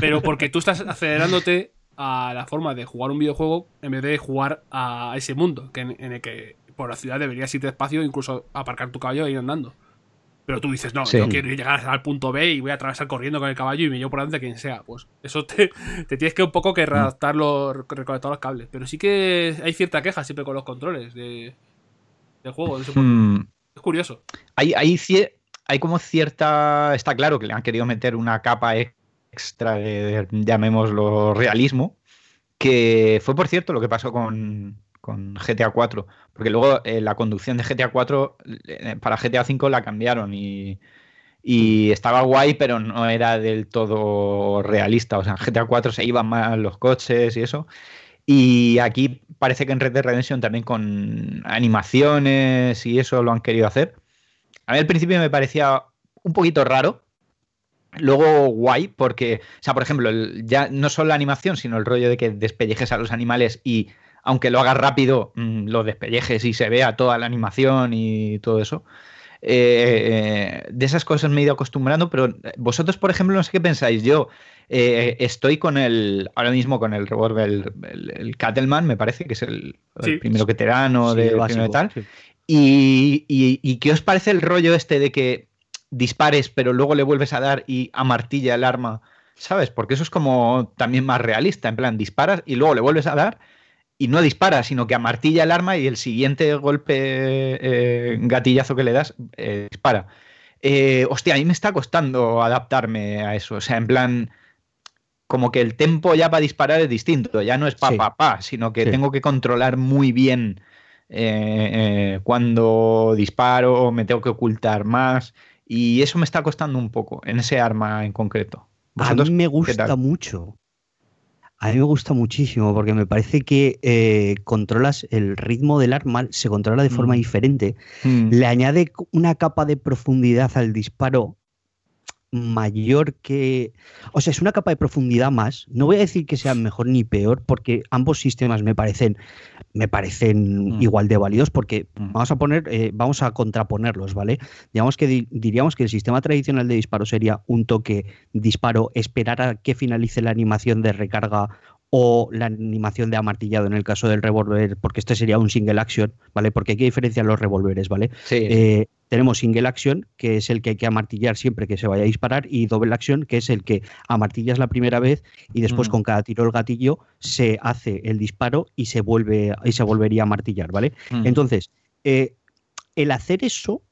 [SPEAKER 1] Pero porque tú estás acelerándote a la forma de jugar un videojuego en vez de jugar a ese mundo, que en, en el que por la ciudad deberías ir despacio, incluso aparcar tu caballo e ir andando. Pero tú dices, no,
[SPEAKER 4] Sí.
[SPEAKER 1] yo quiero llegar al punto B y voy a atravesar corriendo con el caballo y me llevo por delante quien sea. Pues eso te, te tienes que un poco que readaptar los, reconectar los cables. Pero sí que hay cierta queja siempre con los controles de, del juego. no sé por qué.
[SPEAKER 4] Mm,
[SPEAKER 1] Es curioso.
[SPEAKER 4] hay, hay, hay como cierta. Está claro que le han querido meter una capa extra de, llamémoslo, realismo. Que fue, por cierto, lo que pasó con, con GTA 4. Porque luego eh, la conducción de GTA 4 eh, para GTA 5 la cambiaron y, y estaba guay, pero no era del todo realista. O sea, en GTA 4 se iban mal los coches y eso. Y aquí parece que en Red Dead Redemption también con animaciones y eso lo han querido hacer. a mí al principio me parecía un poquito raro. Luego guay, porque, o sea, por ejemplo, ya no solo la animación, sino el rollo de que despellejes a los animales y aunque lo hagas rápido, mm, lo despellejes y se vea toda la animación y todo eso. Eh, de esas cosas me he ido acostumbrando, pero vosotros, por ejemplo, no sé qué pensáis. Yo eh, estoy con el, ahora mismo con el revólver, el, el, el Cattleman, me parece que es el, primero veterano
[SPEAKER 3] Sí,
[SPEAKER 4] de,
[SPEAKER 3] el
[SPEAKER 4] primero de
[SPEAKER 3] básico,
[SPEAKER 4] tal.
[SPEAKER 3] sí.
[SPEAKER 4] Y, y- y qué os parece el rollo este de que dispares, pero luego le vuelves a dar y amartilla el arma? ¿Sabes? Porque eso es como también más realista. En plan, disparas y luego le vuelves a dar y no dispara, sino que amartilla el arma y el siguiente golpe, eh, gatillazo que le das, eh, dispara. Eh, hostia, a mí me está costando adaptarme a eso. O sea, en plan, como que el tempo ya para disparar es distinto. Ya no es pa,
[SPEAKER 3] Sí.
[SPEAKER 4] pa, pa, sino que
[SPEAKER 3] Sí.
[SPEAKER 4] tengo que controlar muy bien eh, eh, cuando disparo, me tengo que ocultar más. Y eso me está costando un poco en ese arma en concreto.
[SPEAKER 3] A
[SPEAKER 4] ¿Vosotros
[SPEAKER 3] mí me gusta mucho. A mí me gusta muchísimo porque me parece que eh, controlas el ritmo del arma, se controla de forma
[SPEAKER 4] Mm.
[SPEAKER 3] diferente,
[SPEAKER 4] Mm,
[SPEAKER 3] le añade una capa de profundidad al disparo mayor que... O sea, es una capa de profundidad más. No voy a decir que sea mejor ni peor porque ambos sistemas me parecen, me parecen
[SPEAKER 4] Mm.
[SPEAKER 3] igual de válidos porque
[SPEAKER 4] Mm.
[SPEAKER 3] vamos a poner, eh, vamos a contraponerlos, ¿vale? Digamos que di- diríamos que el sistema tradicional de disparo sería un toque, disparo, esperar a que finalice la animación de recarga o la animación de amartillado en el caso del revólver, porque este sería un single action, ¿vale? Porque hay que diferenciar los revólveres, ¿vale?
[SPEAKER 4] sí,
[SPEAKER 3] Eh, tenemos single action, que es el que hay que amartillar siempre que se vaya a disparar, y double action, que es el que amartillas la primera vez y después con cada tiro del gatillo se hace el disparo y se vuelve y se volvería a amartillar, ¿vale? Entonces, eh, el hacer eso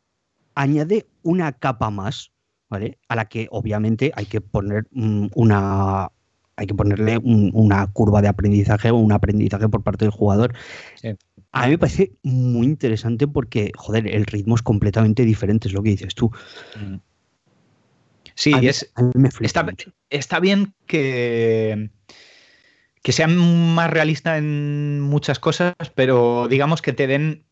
[SPEAKER 3] añade una capa más, ¿vale? A la que obviamente hay que poner mm, una hay que ponerle un- una curva de aprendizaje o un aprendizaje por parte del jugador.
[SPEAKER 4] Sí.
[SPEAKER 3] A mí me parece muy interesante porque, joder, el ritmo es completamente diferente, es lo que dices tú.
[SPEAKER 4] Mm. Sí,
[SPEAKER 3] mí-
[SPEAKER 4] es, está, está bien que, que sean más realista en muchas cosas, pero digamos que te den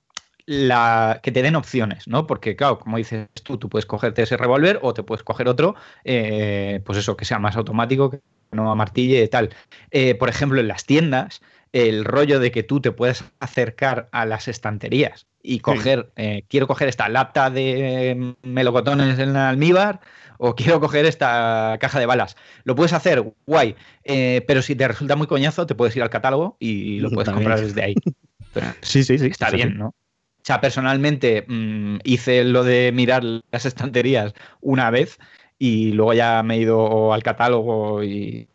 [SPEAKER 4] la, que te den opciones, ¿no? Porque, claro, como dices tú, tú puedes cogerte ese revólver o te puedes coger otro, eh, pues eso, que sea más automático, que no amartille y tal. Eh, por ejemplo, en las tiendas, el rollo de que tú te puedes acercar a las estanterías y coger, eh, quiero coger esta lata de melocotones en almíbar o quiero coger esta caja de balas. Lo puedes hacer, guay, eh, pero si te resulta muy coñazo, te puedes ir al catálogo y lo puedes
[SPEAKER 3] También.
[SPEAKER 4] comprar desde ahí. Pero
[SPEAKER 3] Sí, sí, sí.
[SPEAKER 4] está bien, ¿no? O sea, personalmente mm, hice lo de mirar las estanterías una vez y luego ya me he ido al catálogo y,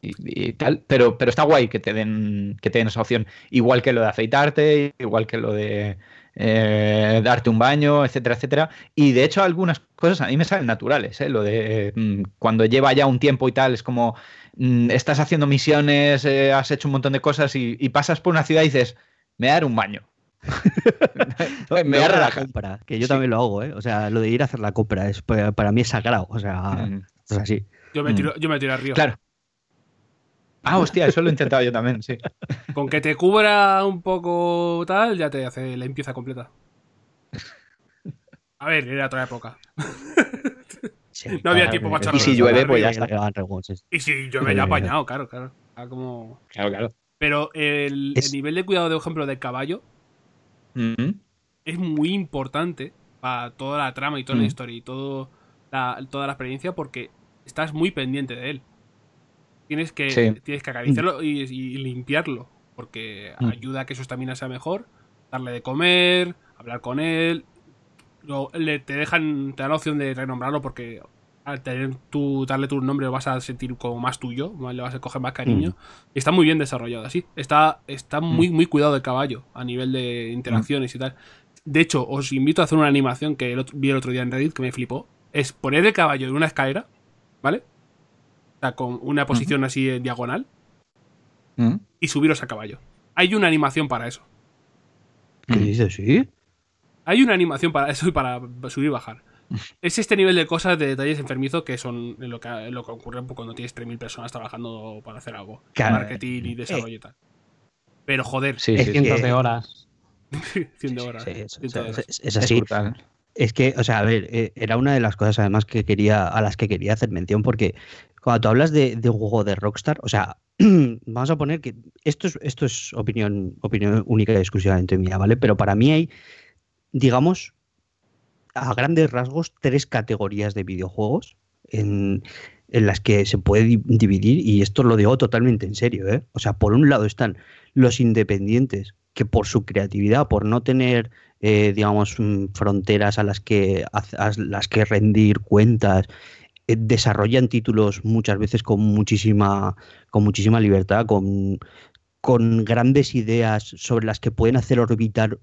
[SPEAKER 4] tal, pero, pero está guay que te den que te den esa opción, igual que lo de afeitarte, igual que lo de eh, darte un baño, etcétera, etcétera. Y de hecho algunas cosas a mí me salen naturales, ¿eh? lo de mm, cuando lleva ya un tiempo y tal, es como mm, estás haciendo misiones, eh, has hecho un montón de cosas y, y pasas por una ciudad y dices, me voy a dar un baño. me voy a
[SPEAKER 3] la compra, que yo
[SPEAKER 4] Sí.
[SPEAKER 3] también lo hago, ¿eh? O sea, lo de ir a hacer la compra es para, para mí es sagrado, o sea,
[SPEAKER 4] Mm,
[SPEAKER 3] es así.
[SPEAKER 1] Yo me
[SPEAKER 4] Mm.
[SPEAKER 1] tiro, yo me tiro río.
[SPEAKER 4] Claro. Ah, hostia, eso lo he intentado yo también, sí.
[SPEAKER 1] Con que te cubra un poco tal, ya te hace la limpieza completa. A ver, era otra época.
[SPEAKER 3] Sí,
[SPEAKER 1] No había
[SPEAKER 3] claro,
[SPEAKER 1] tiempo para echarlo
[SPEAKER 4] Y si llueve, pues ya
[SPEAKER 3] que
[SPEAKER 4] está.
[SPEAKER 1] Y si me he
[SPEAKER 3] sí,
[SPEAKER 1] apañado, claro, claro. Como...
[SPEAKER 4] Claro, claro.
[SPEAKER 1] Pero el,
[SPEAKER 3] Es-
[SPEAKER 1] el nivel de cuidado, de ejemplo, del caballo
[SPEAKER 4] Mm,
[SPEAKER 1] es muy importante para toda la trama y toda
[SPEAKER 4] Mm.
[SPEAKER 1] la historia y todo la- toda la experiencia porque estás muy pendiente de él. Tienes que,
[SPEAKER 4] Sí.
[SPEAKER 1] tienes que acariciarlo y, y limpiarlo porque
[SPEAKER 4] Mm.
[SPEAKER 1] ayuda a que su estamina sea mejor, darle de comer, hablar con él. Luego le, te dejan, te dan la opción de renombrarlo porque al tener tú, darle tu nombre lo vas a sentir como más tuyo, le vas a coger más cariño.
[SPEAKER 3] Mm.
[SPEAKER 1] Y está muy bien desarrollado así. Está, está muy, muy cuidado el caballo a nivel de interacciones y tal. De hecho, os invito a hacer una animación que el otro- vi el otro día en Reddit que me flipó. Es poner el caballo en una escalera, ¿vale? O sea, con una posición así en diagonal
[SPEAKER 4] mm.
[SPEAKER 1] y subiros a caballo. Hay una animación para eso.
[SPEAKER 3] ¿Qué
[SPEAKER 4] Mm.
[SPEAKER 3] dices? ¿Sí?
[SPEAKER 1] Hay una animación para eso y para subir y bajar. Es este nivel de cosas, de detalles enfermizos que son lo que, lo que ocurre cuando tienes 3.000 personas trabajando para hacer algo.
[SPEAKER 3] Claro.
[SPEAKER 1] Marketing y desarrollo y tal. Pero joder,
[SPEAKER 4] Sí,
[SPEAKER 2] cientos
[SPEAKER 3] sí.
[SPEAKER 2] de horas.
[SPEAKER 1] 100 de horas.
[SPEAKER 3] Es,
[SPEAKER 1] 100 de horas.
[SPEAKER 3] es- es
[SPEAKER 4] Es
[SPEAKER 3] así.
[SPEAKER 4] brutal.
[SPEAKER 3] Es que, o sea, a ver, eh, era una de las cosas además que quería, a las que quería hacer mención, porque cuando tú hablas de, de un juego de Rockstar, o sea, vamos a poner que esto es, esto es opinión, opinión única y exclusivamente mía, ¿vale? Pero para mí hay, digamos, a grandes rasgos, tres categorías de videojuegos en, las que se puede di- dividir, y esto lo digo totalmente en serio, ¿eh? O sea, por un lado están los independientes, que por su creatividad, por no tener, eh, digamos, mm, fronteras a las que, a las que rendir cuentas, eh, desarrollan títulos muchas veces con muchísima, con muchísima libertad, con, con grandes ideas sobre las que pueden hacer orbitar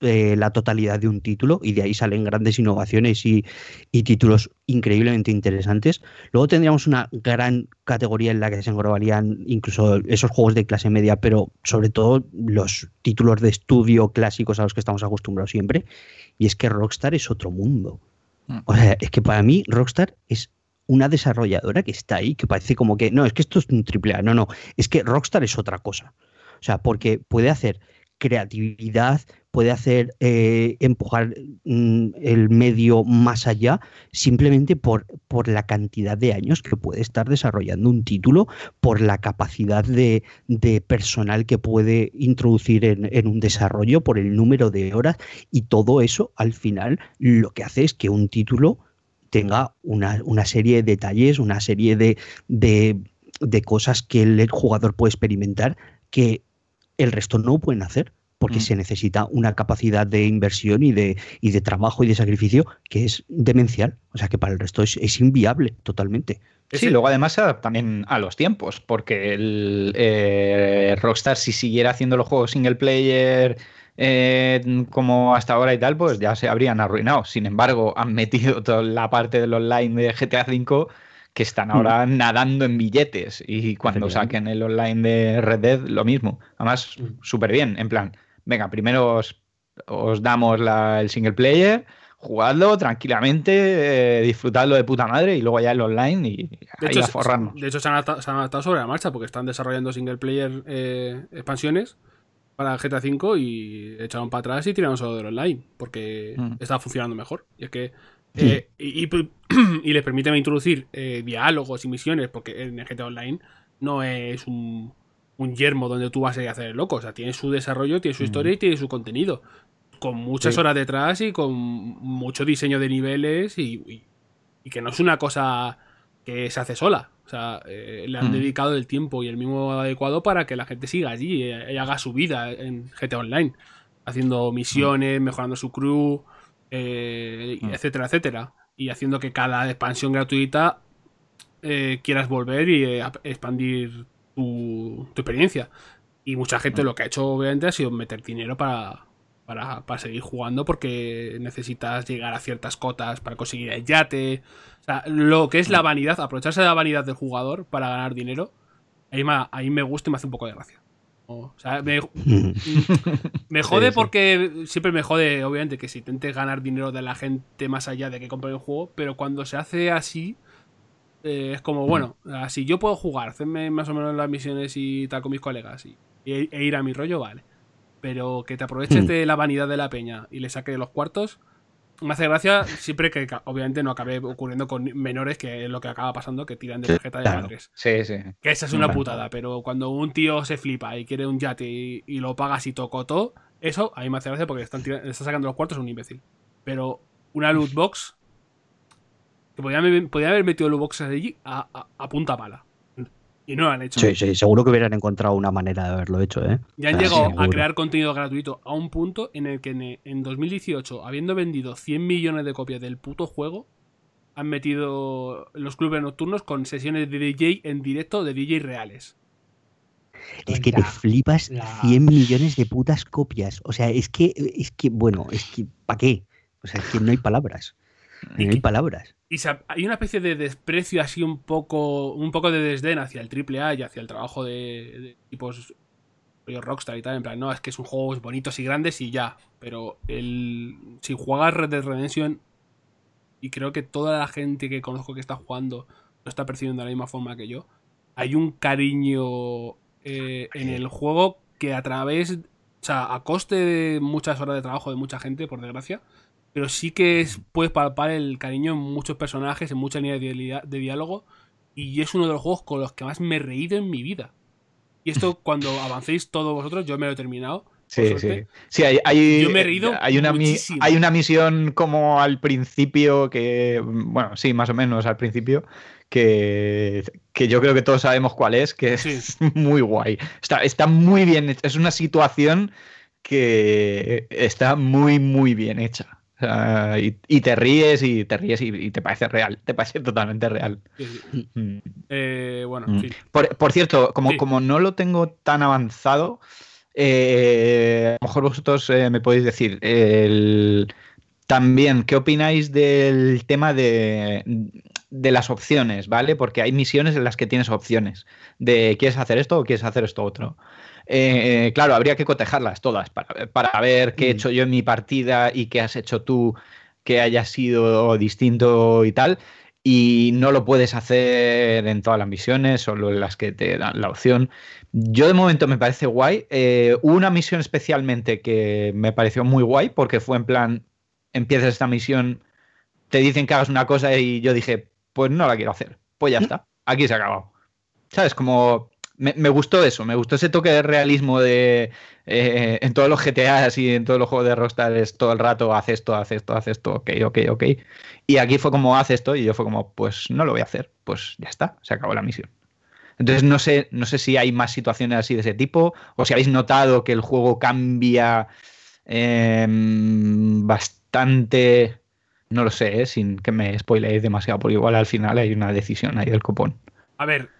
[SPEAKER 3] eh, la totalidad de un título y de ahí salen grandes innovaciones y, y títulos increíblemente interesantes. Luego tendríamos una gran categoría en la que se englobarían incluso esos juegos de clase media, pero sobre todo los títulos de estudio clásicos a los que estamos acostumbrados siempre. Y es que Rockstar es otro mundo.
[SPEAKER 4] Mm.
[SPEAKER 3] O sea, es que para mí Rockstar es una desarrolladora que está ahí, que parece como que, no, es que esto es un triple A, no, no, es que Rockstar es otra cosa. O sea, porque puede hacer creatividad, puede hacer eh, empujar mm, el medio más allá simplemente por, por la cantidad de años que puede estar desarrollando un título, por la capacidad de, de personal que puede introducir en, en un desarrollo, por el número de horas y todo eso al final lo que hace es que un título tenga una, una serie de detalles, una serie de, de, de cosas que el jugador puede experimentar que el resto no pueden hacer porque
[SPEAKER 4] Mm.
[SPEAKER 3] se necesita una capacidad de inversión y de, y de trabajo y de sacrificio que es demencial. O sea que para el resto es, es inviable totalmente.
[SPEAKER 4] Sí, luego además se adapta también a los tiempos, porque el eh, Rockstar si siguiera haciendo los juegos single player eh, como hasta ahora y tal, pues ya se habrían arruinado. Sin embargo, han metido toda la parte del online de GTA V que están ahora nadando en billetes y cuando saquen el online de Red Dead lo mismo. Además,
[SPEAKER 2] Mm.
[SPEAKER 4] súper bien, en plan, venga, primero os, os damos la- el single player, jugadlo tranquilamente, eh, disfrutadlo de puta madre y luego ya el online y
[SPEAKER 1] De
[SPEAKER 4] ahí
[SPEAKER 1] hecho,
[SPEAKER 4] a forrarnos.
[SPEAKER 1] de hecho se, han adaptado, se han adaptado sobre la marcha porque están desarrollando single player eh, expansiones para GTA V y echaron para atrás y tiraron solo del online porque
[SPEAKER 4] Mm.
[SPEAKER 1] está funcionando mejor. Y es que. eh, y, y- y les permiten introducir eh, diálogos y misiones porque en el GTA Online no es un, un yermo donde tú vas a ir a hacer el loco. O sea, tiene su desarrollo, tiene su
[SPEAKER 3] Mm.
[SPEAKER 1] historia y tiene su contenido. Con muchas
[SPEAKER 4] Sí.
[SPEAKER 1] horas detrás y con mucho diseño de niveles y- y, y que no es una cosa que se hace sola. O sea, eh, le han
[SPEAKER 4] Mm.
[SPEAKER 1] dedicado el tiempo y el mismo adecuado para que la gente siga allí eh, y haga su vida en GTA Online, haciendo misiones, mejorando su crew, eh,
[SPEAKER 4] Mm.
[SPEAKER 1] etcétera, etcétera. Y haciendo que cada expansión gratuita eh, quieras volver y eh, expandir tu, tu experiencia. Y mucha gente lo que ha hecho, obviamente, ha sido meter dinero para, para, para seguir jugando porque necesitas llegar a ciertas cotas para conseguir el yate. O sea, lo que es la vanidad, aprovecharse de la vanidad del jugador para ganar dinero, ahí me, ahí me gusta y me hace un poco de gracia. O sea, me, me jode
[SPEAKER 4] Sí, sí.
[SPEAKER 1] porque siempre me jode, obviamente, que si intentes ganar dinero de la gente más allá de que compre el juego, pero cuando se hace así, eh, es como, bueno, así yo puedo jugar, hacerme más o menos las misiones y tal con mis colegas y, y- e ir a mi rollo, vale. Pero que te aproveches
[SPEAKER 3] Hmm.
[SPEAKER 1] de la vanidad de la peña y le saque de los cuartos, me hace gracia siempre que obviamente no acabe ocurriendo con menores, que es lo que acaba pasando, que tiran de tarjeta de
[SPEAKER 3] claro.
[SPEAKER 1] madres.
[SPEAKER 4] Sí, sí.
[SPEAKER 1] Que esa es una putada, pero cuando un tío se flipa y quiere un yate y, y lo paga así tocotó, eso a mí me hace gracia porque le están, está sacando los cuartos a un imbécil. Pero una loot box, que podían, haber- podían haber metido loot boxes allí a, a- a punta pala. Y no lo han hecho.
[SPEAKER 3] Sí, sí, seguro que hubieran encontrado una manera de haberlo hecho, ¿eh?
[SPEAKER 1] Ya han llegado a crear contenido gratuito a un punto en el que en, en 2018, habiendo vendido 100 millones de copias del puto juego, han metido los clubes nocturnos con sesiones de DJ en directo de DJ reales.
[SPEAKER 3] Es que te flipas
[SPEAKER 2] la-
[SPEAKER 3] 100 millones de putas copias. O sea, es que, es que, bueno, es que, ¿para qué? O sea, es que no hay palabras.
[SPEAKER 1] Y que-
[SPEAKER 3] palabras.
[SPEAKER 1] Y se- hay una especie de desprecio así un poco un poco de desdén hacia el AAA y hacia el trabajo de, de tipos Rockstar y tal, en plan, no, es que son juegos bonitos y grandes y ya, pero el si juegas Red Dead Redemption y creo que toda la gente que conozco que está jugando lo está percibiendo de la misma forma que yo, hay un cariño eh, en el juego que a través, o sea, a coste de muchas horas de trabajo de mucha gente, por desgracia, pero sí que es- puedes palpar el cariño en muchos personajes, en muchas líneas de, diálogo, y es uno de los juegos con los que más me he reído en mi vida. Y esto, cuando avancéis todos vosotros, yo me lo he terminado.
[SPEAKER 4] Sí, sí. Sí, hay, hay-
[SPEAKER 1] Yo me he reído
[SPEAKER 4] hay una,
[SPEAKER 1] muchísimo.
[SPEAKER 4] hay una misión como al principio que, bueno, sí, más o menos al principio, que, que yo creo que todos sabemos cuál es, que es muy guay. Está, está muy bien. Es una situación que está muy, muy bien hecha. Sea, y, y te ríes y te ríes y, y te parece real, te parece totalmente real.
[SPEAKER 1] Sí, sí.
[SPEAKER 4] Mm.
[SPEAKER 1] Eh, bueno, en
[SPEAKER 4] Mm. Por, por cierto, como,
[SPEAKER 1] Sí.
[SPEAKER 4] como no lo tengo tan avanzado, eh, a lo mejor vosotros eh, me podéis decir el- también qué opináis del tema de, de las opciones, ¿vale? Porque hay misiones en las que tienes opciones de quieres hacer esto o quieres hacer esto otro. Eh, claro, habría que cotejarlas todas para, para ver qué he
[SPEAKER 3] Mm.
[SPEAKER 4] hecho yo en mi partida y qué has hecho tú que haya sido distinto y tal y no lo puedes hacer en todas las misiones, solo en las que te dan la opción. Yo de momento me parece guay. Eh, hubo una misión especialmente que me pareció muy guay porque fue en plan, empiezas esta misión, te dicen que hagas una cosa y yo dije, pues no la quiero hacer. Pues ya está, aquí se ha acabado. ¿Sabes? Como me, me gustó eso, me gustó ese toque de realismo de eh, en todos los GTAs y en todos los juegos de Rockstar es todo el rato haz esto, haz esto, haz esto, ok, ok, ok. Y aquí fue como haz esto y yo fue como, pues no lo voy a hacer, pues ya está, se acabó la misión. Entonces no sé, no sé si hay más situaciones así de ese tipo o si habéis notado que el juego cambia em, bastante, no lo sé, ¿eh? sin que me spoileéis demasiado, porque igual al final hay una decisión ahí del copón.
[SPEAKER 1] A ver,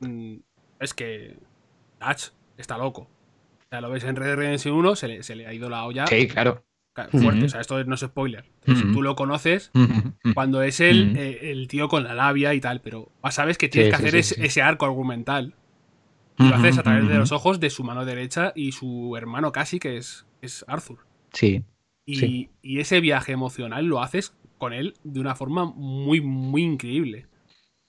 [SPEAKER 1] mm, es que Dutch está loco. O sea, lo ves en Red Dead Redemption 1, se le, se le ha ido la olla
[SPEAKER 4] Sí, claro.
[SPEAKER 1] fuerte. O sea, esto no es spoiler. Tú lo conoces, cuando es el, eh, el tío con la labia y tal, pero sabes que tienes
[SPEAKER 4] Sí,
[SPEAKER 1] que
[SPEAKER 4] sí,
[SPEAKER 1] hacer
[SPEAKER 4] sí,
[SPEAKER 1] ese,
[SPEAKER 4] sí.
[SPEAKER 1] ese arco argumental. Y lo haces a través de los ojos de su mano derecha y su hermano casi, que es, es Arthur.
[SPEAKER 4] Sí.
[SPEAKER 1] Y,
[SPEAKER 4] Sí.
[SPEAKER 1] y ese viaje emocional lo haces con él de una forma muy, muy increíble.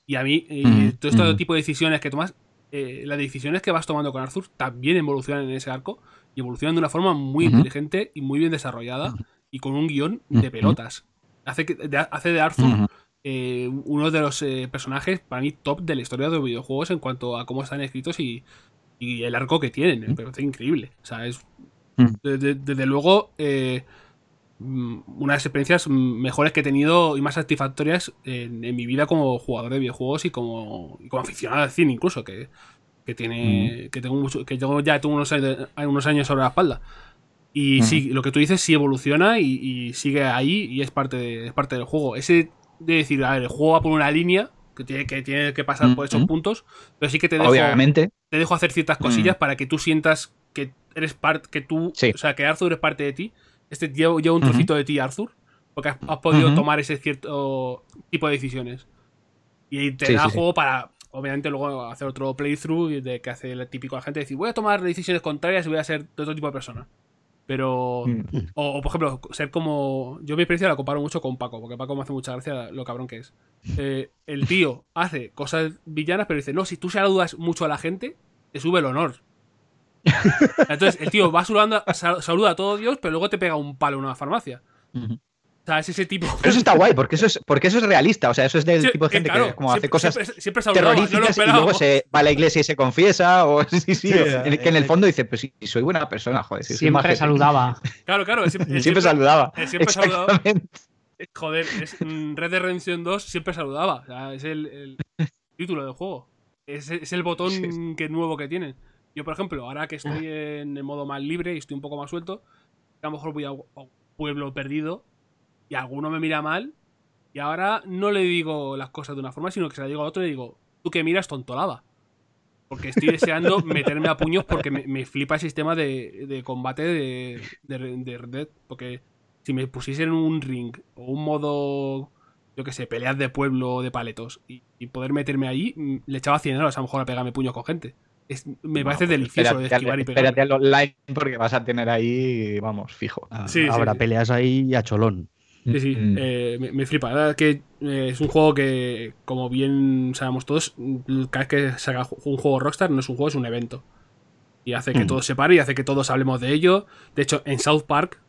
[SPEAKER 1] Y a mí, eh, todo este tipo de decisiones que tomas, eh, las decisiones que vas tomando con Arthur también evolucionan en ese arco y evolucionan de una forma muy inteligente y muy bien desarrollada y con un guion de pelotas. Hace, que, de, hace de Arthur eh, uno de los eh, personajes para mí top de la historia de los videojuegos en cuanto a cómo están escritos y, y el arco que tienen. Me parece increíble. O sea, es de- de- desde luego eh, una de las experiencias mm, mejores que he tenido y más satisfactorias en, en mi vida como jugador de videojuegos y como, y como aficionado al cine incluso que, que tiene que tengo mucho que yo ya tengo unos años, unos años sobre la espalda y
[SPEAKER 4] Mm.
[SPEAKER 1] sí lo que tú dices sí evoluciona y, y sigue ahí y es parte de, es parte del juego ese de decir a ver el juego va por una línea que tiene que tiene que pasar por esos puntos pero sí que te dejo
[SPEAKER 4] Obviamente.
[SPEAKER 1] te dejo hacer ciertas cosillas para que tú sientas que eres parte, que tú,
[SPEAKER 4] Mm. Sí.
[SPEAKER 1] o sea, que Arthur es parte de ti. Este lleva, lleva un trocito de ti, Arthur, porque has, has podido tomar ese cierto tipo de decisiones. Y te
[SPEAKER 4] Sí,
[SPEAKER 1] da
[SPEAKER 4] sí, sí.
[SPEAKER 1] juego para, obviamente, luego hacer otro playthrough de que hace el típico la gente decir, voy a tomar decisiones contrarias y voy a ser de otro tipo de persona. Pero,
[SPEAKER 4] Mm.
[SPEAKER 1] o, o, por ejemplo, ser como. Yo mi experiencia la comparo mucho con Paco, porque Paco me hace mucha gracia lo cabrón que es. Eh, el tío hace cosas villanas, pero dice: No, si tú saludas mucho a la gente, te sube el honor. Entonces, el tío va saludando, sal- saluda a todo Dios, pero luego te pega un palo en una farmacia. O sea, es ese tipo.
[SPEAKER 4] Pero eso está guay, porque eso es, porque eso es realista. O sea, eso es del
[SPEAKER 1] Sí,
[SPEAKER 4] tipo de
[SPEAKER 1] eh,
[SPEAKER 4] gente
[SPEAKER 1] claro,
[SPEAKER 4] que como
[SPEAKER 1] siempre-
[SPEAKER 4] hace cosas
[SPEAKER 1] Siempre, siempre saludaba, no lo
[SPEAKER 4] terroríficas y
[SPEAKER 1] esperaba.
[SPEAKER 4] luego se va a la iglesia y se confiesa. O sí, sí,
[SPEAKER 3] Sí,
[SPEAKER 4] en- que en el
[SPEAKER 3] eh,
[SPEAKER 4] fondo dice, pues sí, soy buena persona, joder. sí, soy
[SPEAKER 2] Siempre
[SPEAKER 4] majete".
[SPEAKER 2] saludaba.
[SPEAKER 1] Claro, claro. Siempre,
[SPEAKER 4] Siempre saludaba.
[SPEAKER 1] siempre saludaba.
[SPEAKER 4] Exactamente.
[SPEAKER 1] Joder, es, mm, Red Dead Redemption 2 siempre saludaba. O sea, es el, el título del juego. Es, es el botón que nuevo que tienen. Yo, por ejemplo, ahora que estoy
[SPEAKER 4] Ah.
[SPEAKER 1] en el modo más libre y estoy un poco más suelto, a lo mejor voy a un pueblo perdido y alguno me mira mal y ahora no le digo las cosas de una forma, sino que se la digo a otro y le digo, tú que miras tontolaba. Porque estoy deseando meterme a puños porque me, me flipa el sistema de, de combate de, de, de Red Dead. Porque si me pusiesen un ring o un modo, yo que sé, peleas de pueblo o de paletos y, y poder meterme ahí, mm, le echaba 100 euros a lo mejor a pegarme puños con gente. Es- me
[SPEAKER 4] No,
[SPEAKER 1] parece
[SPEAKER 4] pues
[SPEAKER 1] delicioso de esquivar y pegar.
[SPEAKER 4] Espérate al online porque vas a tener ahí, vamos, fijo.
[SPEAKER 3] Ah,
[SPEAKER 1] Sí, sí,
[SPEAKER 3] Habrá
[SPEAKER 1] sí.
[SPEAKER 3] peleas ahí a cholón.
[SPEAKER 1] Sí, sí,
[SPEAKER 4] Mm.
[SPEAKER 1] eh, me, me flipa. La verdad es que eh, es un juego que, como bien sabemos todos, cada vez que salga ju- un juego Rockstar no es un juego, es un evento. Y hace que
[SPEAKER 3] Mm.
[SPEAKER 1] todo se pare y hace que todos hablemos de ello. De hecho, en South Park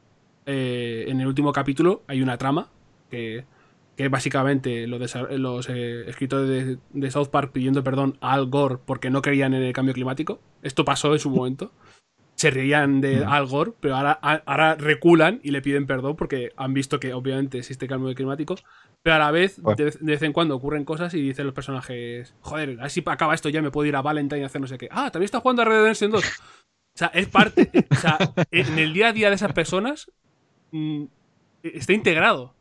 [SPEAKER 1] eh, en el último capítulo hay una trama que, que básicamente los, eh, escritores de, de South Park pidiendo perdón a Al Gore porque no creían en el cambio climático. Esto pasó en su momento. Se reían de
[SPEAKER 4] Mm.
[SPEAKER 1] Al Gore, pero ahora, a- ahora reculan y le piden perdón porque han visto que obviamente existe cambio climático. Pero a la vez, de, vez- de vez en cuando ocurren cosas y dicen los personajes, joder, a ver si acaba esto ya, me puedo ir a Valentine y hacer no sé qué. Ah, también está jugando a Red Dead Redemption 2. O sea, es parte. o sea, en el día a día de esas personas mm, está integrado.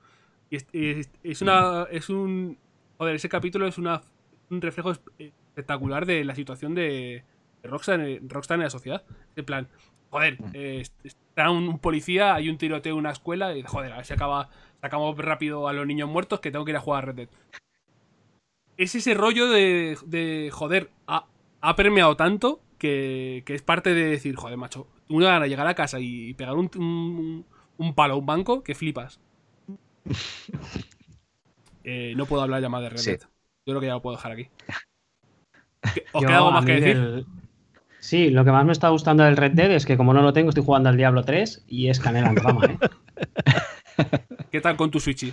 [SPEAKER 1] Y es, es- es una. Es un. Joder, ese capítulo es una, un reflejo es- espectacular de la situación de, de Rockstar, en- Rockstar en la sociedad. En plan, joder, eh, está un, un policía, hay un tiroteo en una escuela y joder, a ver si acaba, sacamos rápido a los niños muertos que tengo que ir a jugar a Red Dead. Es ese rollo de, de joder, ha, ha permeado tanto que, que es parte de decir, joder, macho, una gana de llegar a casa y pegar un, un, un palo a un banco que flipas. Eh, no puedo hablar ya más de Red
[SPEAKER 4] Sí.
[SPEAKER 1] Dead. Yo creo que ya lo puedo dejar aquí. ¿Qué- ¿Os
[SPEAKER 2] Yo,
[SPEAKER 1] queda algo más que decir?
[SPEAKER 2] del- Sí, lo que más me está gustando del Red Dead es que como no lo tengo, estoy jugando al Diablo 3 y es canela en rama, ¿eh?
[SPEAKER 1] ¿Qué tal con tu Switch?